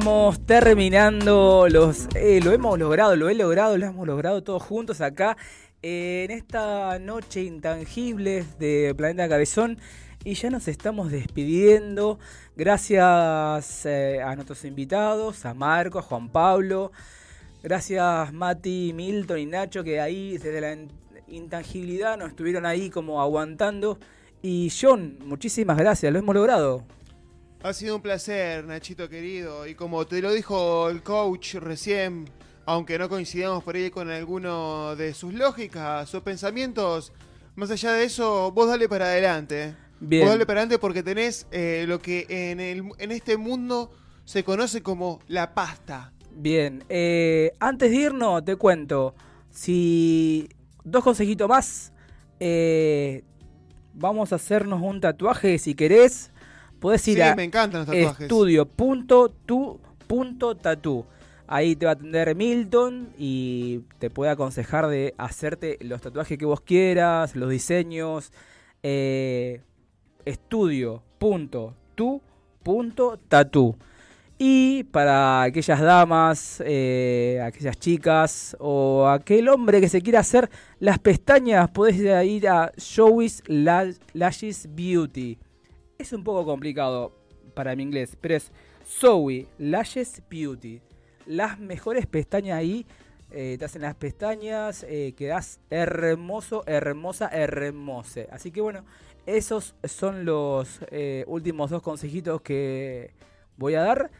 Estamos terminando los. eh, lo hemos logrado, lo he logrado, lo hemos logrado todos juntos acá eh, en esta noche intangibles de Planeta Cabezón. Y ya nos estamos despidiendo. Gracias eh, a nuestros invitados, a Marco, a Juan Pablo. Gracias Mati, Milton y Nacho que ahí desde la in- intangibilidad nos estuvieron ahí como aguantando. Y John, muchísimas gracias, lo hemos logrado. Ha sido un placer, Nachito querido. Y como te lo dijo el coach recién, aunque no coincidamos por ahí con alguno de sus lógicas o pensamientos, más allá de eso, vos dale para adelante. Bien. Vos dale para adelante porque tenés eh, lo que en, el, en este mundo se conoce como la pasta. Bien, eh, antes de irnos te cuento, si dos consejitos más, eh, vamos a hacernos un tatuaje si querés, podés ir Sí, a me encantan los tatuajes. estudio.tu.tatu. Ahí te va a atender Milton y te puede aconsejar de hacerte los tatuajes que vos quieras, los diseños. Eh, estudio.tu.tatu. Y para aquellas damas, eh, aquellas chicas o aquel hombre que se quiera hacer las pestañas, podés ir a Showis La- Lashes Beauty. Es un poco complicado para mi inglés, pero es Zoe Lashes Beauty. Las mejores pestañas ahí, eh, te hacen las pestañas, eh, quedás hermoso, hermosa, hermose. Así que bueno, esos son los eh, últimos dos consejitos que voy a dar.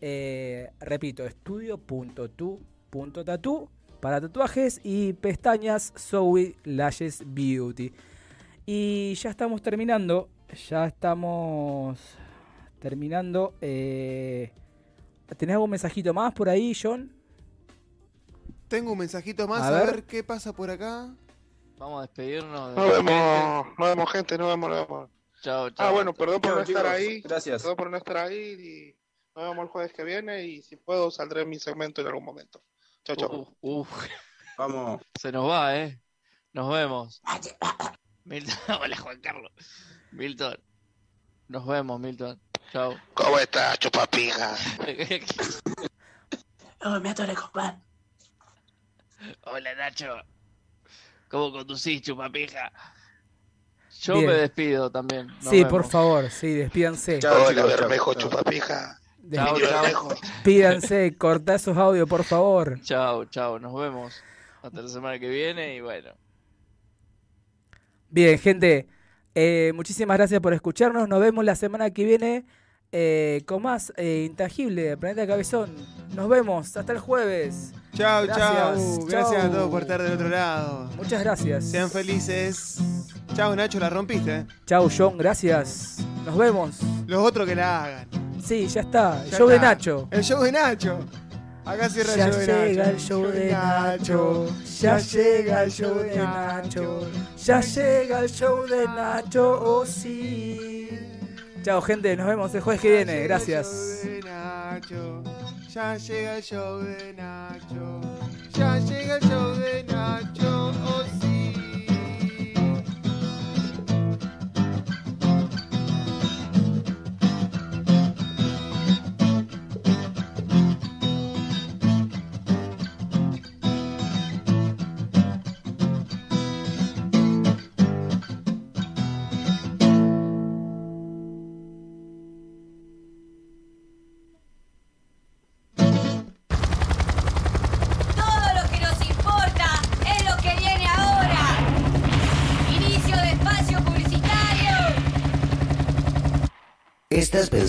Eh, repito, estudio.tu.tatu para tatuajes y pestañas Zoe Lashes Beauty. Y ya estamos terminando. Ya estamos terminando. Eh, ¿Tenés algún mensajito más por ahí, John? Tengo un mensajito más, A a, ver. ver. qué pasa por acá. Vamos a despedirnos. de Nos vemos, gente. nos vemos, gente, nos vemos, nos vemos. Chao, chao. Ah, bueno, perdón por no estar chicos. ahí. Gracias. Perdón por no estar ahí y nos vemos el jueves que viene y si puedo saldré en mi segmento en algún momento. Chao, chao. Uh, uh. Vamos. Se nos va, ¿eh? Nos vemos. Hola Juan Carlos. Milton. Nos vemos, Milton. Chao. ¿Cómo estás, chupapija? Oh, me atoré con pan. Hola Nacho. ¿Cómo conducís, chupapija? Yo Bien. me despido también. Nos sí, vemos. por favor, sí, despídanse. Hola, Bermejo, chupapija. Chao, chao. Bermejo. Despídanse, cortá esos audios, por favor. Chao, chao. Nos vemos hasta la semana que viene y bueno. Bien, gente, eh, muchísimas gracias por escucharnos. Nos vemos la semana que viene eh, con más eh, Intangible de Planeta Cabezón. Nos vemos hasta el jueves. Chao, chao. Gracias a todos por estar del otro lado. Muchas gracias. Sean felices. Chao, Nacho, la rompiste. Chau, John, gracias. Nos vemos. Los otros que la hagan. Sí, ya está. El Ya show de. Nacho. El show de Nacho. Ya llega el show de Nacho. Ya llega el show de Nacho. Ya llega el show de Nacho. Oh, sí. Chao, gente. Nos vemos el jueves que viene. Gracias. Ya llega el show de Nacho. Ya llega el show de Nacho. Oh, sí.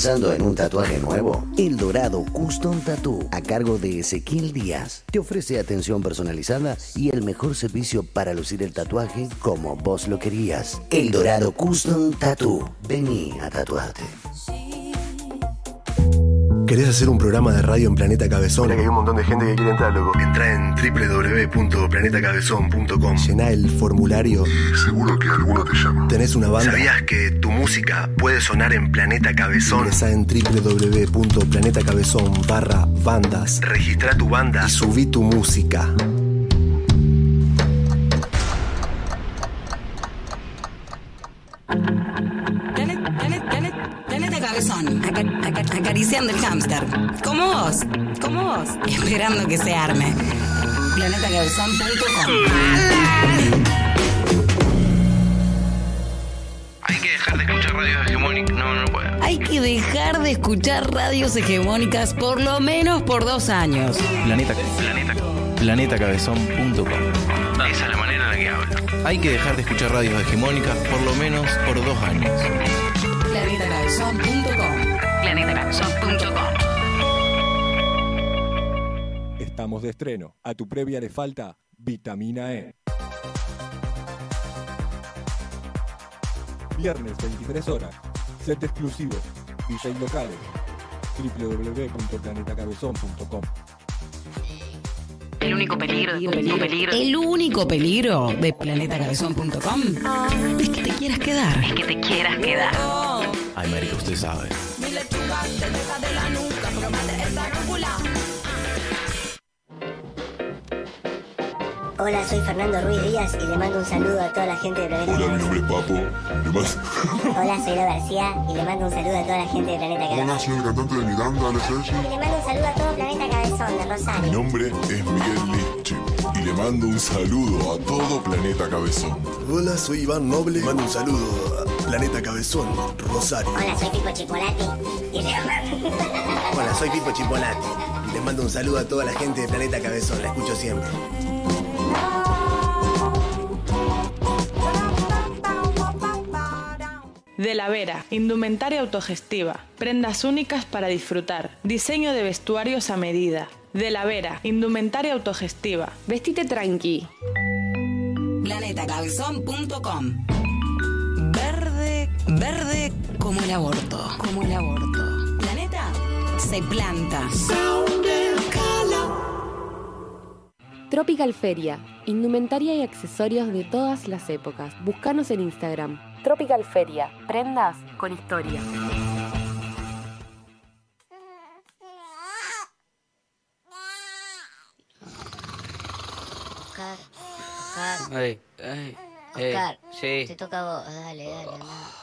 En un tatuaje nuevo? El Dorado Custom Tattoo, a cargo de Ezequiel Díaz, te ofrece atención personalizada y el mejor servicio para lucir el tatuaje como vos lo querías. El Dorado Custom Tattoo. Vení a tatuarte. ¿Querés hacer un programa de radio en Planeta Cabezón? Mira que hay un montón de gente que quiere entrar, loco. Entra en www.planetacabezón.com. Llená el formulario. Y seguro que alguno te llama. ¿Tenés una banda? ¿Sabías que tu música puede sonar en Planeta Cabezón? Ingresa en www.planetacabezón barra bandas. Registra tu banda. Y subí tu música. Aca- acariciando el hámster. Como vos, como vos, esperando que se arme. Planetacabezón.com Hay que dejar de escuchar radios hegemónicas. No, no puedo. Hay que dejar de escuchar radios hegemónicas por lo menos por dos años. Planeta, planeta, planetacabezón.com. Esa es la manera en la que hablo. Hay que dejar de escuchar radios hegemónicas por lo menos por dos años. Planetacabezón.com Planetacabezón.com Estamos de estreno. A tu previa le falta vitamina E. Viernes 23 horas. Set exclusivo. DJ locales. www.planetacabezón.com El único peligro, el único peligro, el único peligro de planetacabezón.com es que te quieras quedar. Es que te quieras quedar. Ay, marica, usted sabe. Hola, soy Fernando Ruiz Díaz y le mando un saludo a toda la gente de Planeta Hola, mi nombre es Papo. Le más- Hola, soy Lau García y le mando un saludo a toda la gente de Planeta Hola, Cabezón. soy el cantante de Miranda, ¿no es Y le mando un saludo a todo Planeta Cabezón de Mi Rosario. nombre es Miguel Liche y le mando un saludo a todo Planeta Cabezón. Hola, soy Iván Noble. Mando un saludo a Planeta Cabezón, Rosario. Hola, soy Pipo Chipolati Hola, soy Pipo Chipolati. Y les mando un saludo a toda la gente de Planeta Cabezón. La escucho siempre. De la Vera, indumentaria autogestiva, prendas únicas para disfrutar, diseño de vestuarios a medida. De la Vera, indumentaria autogestiva. Vestite tranqui. Planetacabezón.com Verde, como el aborto, como el aborto. Planeta se planta. Tropical Feria, indumentaria y accesorios de todas las épocas. Búscanos en Instagram. Tropical Feria, prendas con historia. Oscar, Oscar, ey, ey, Oscar, sí. te toca a vos, dale, dale.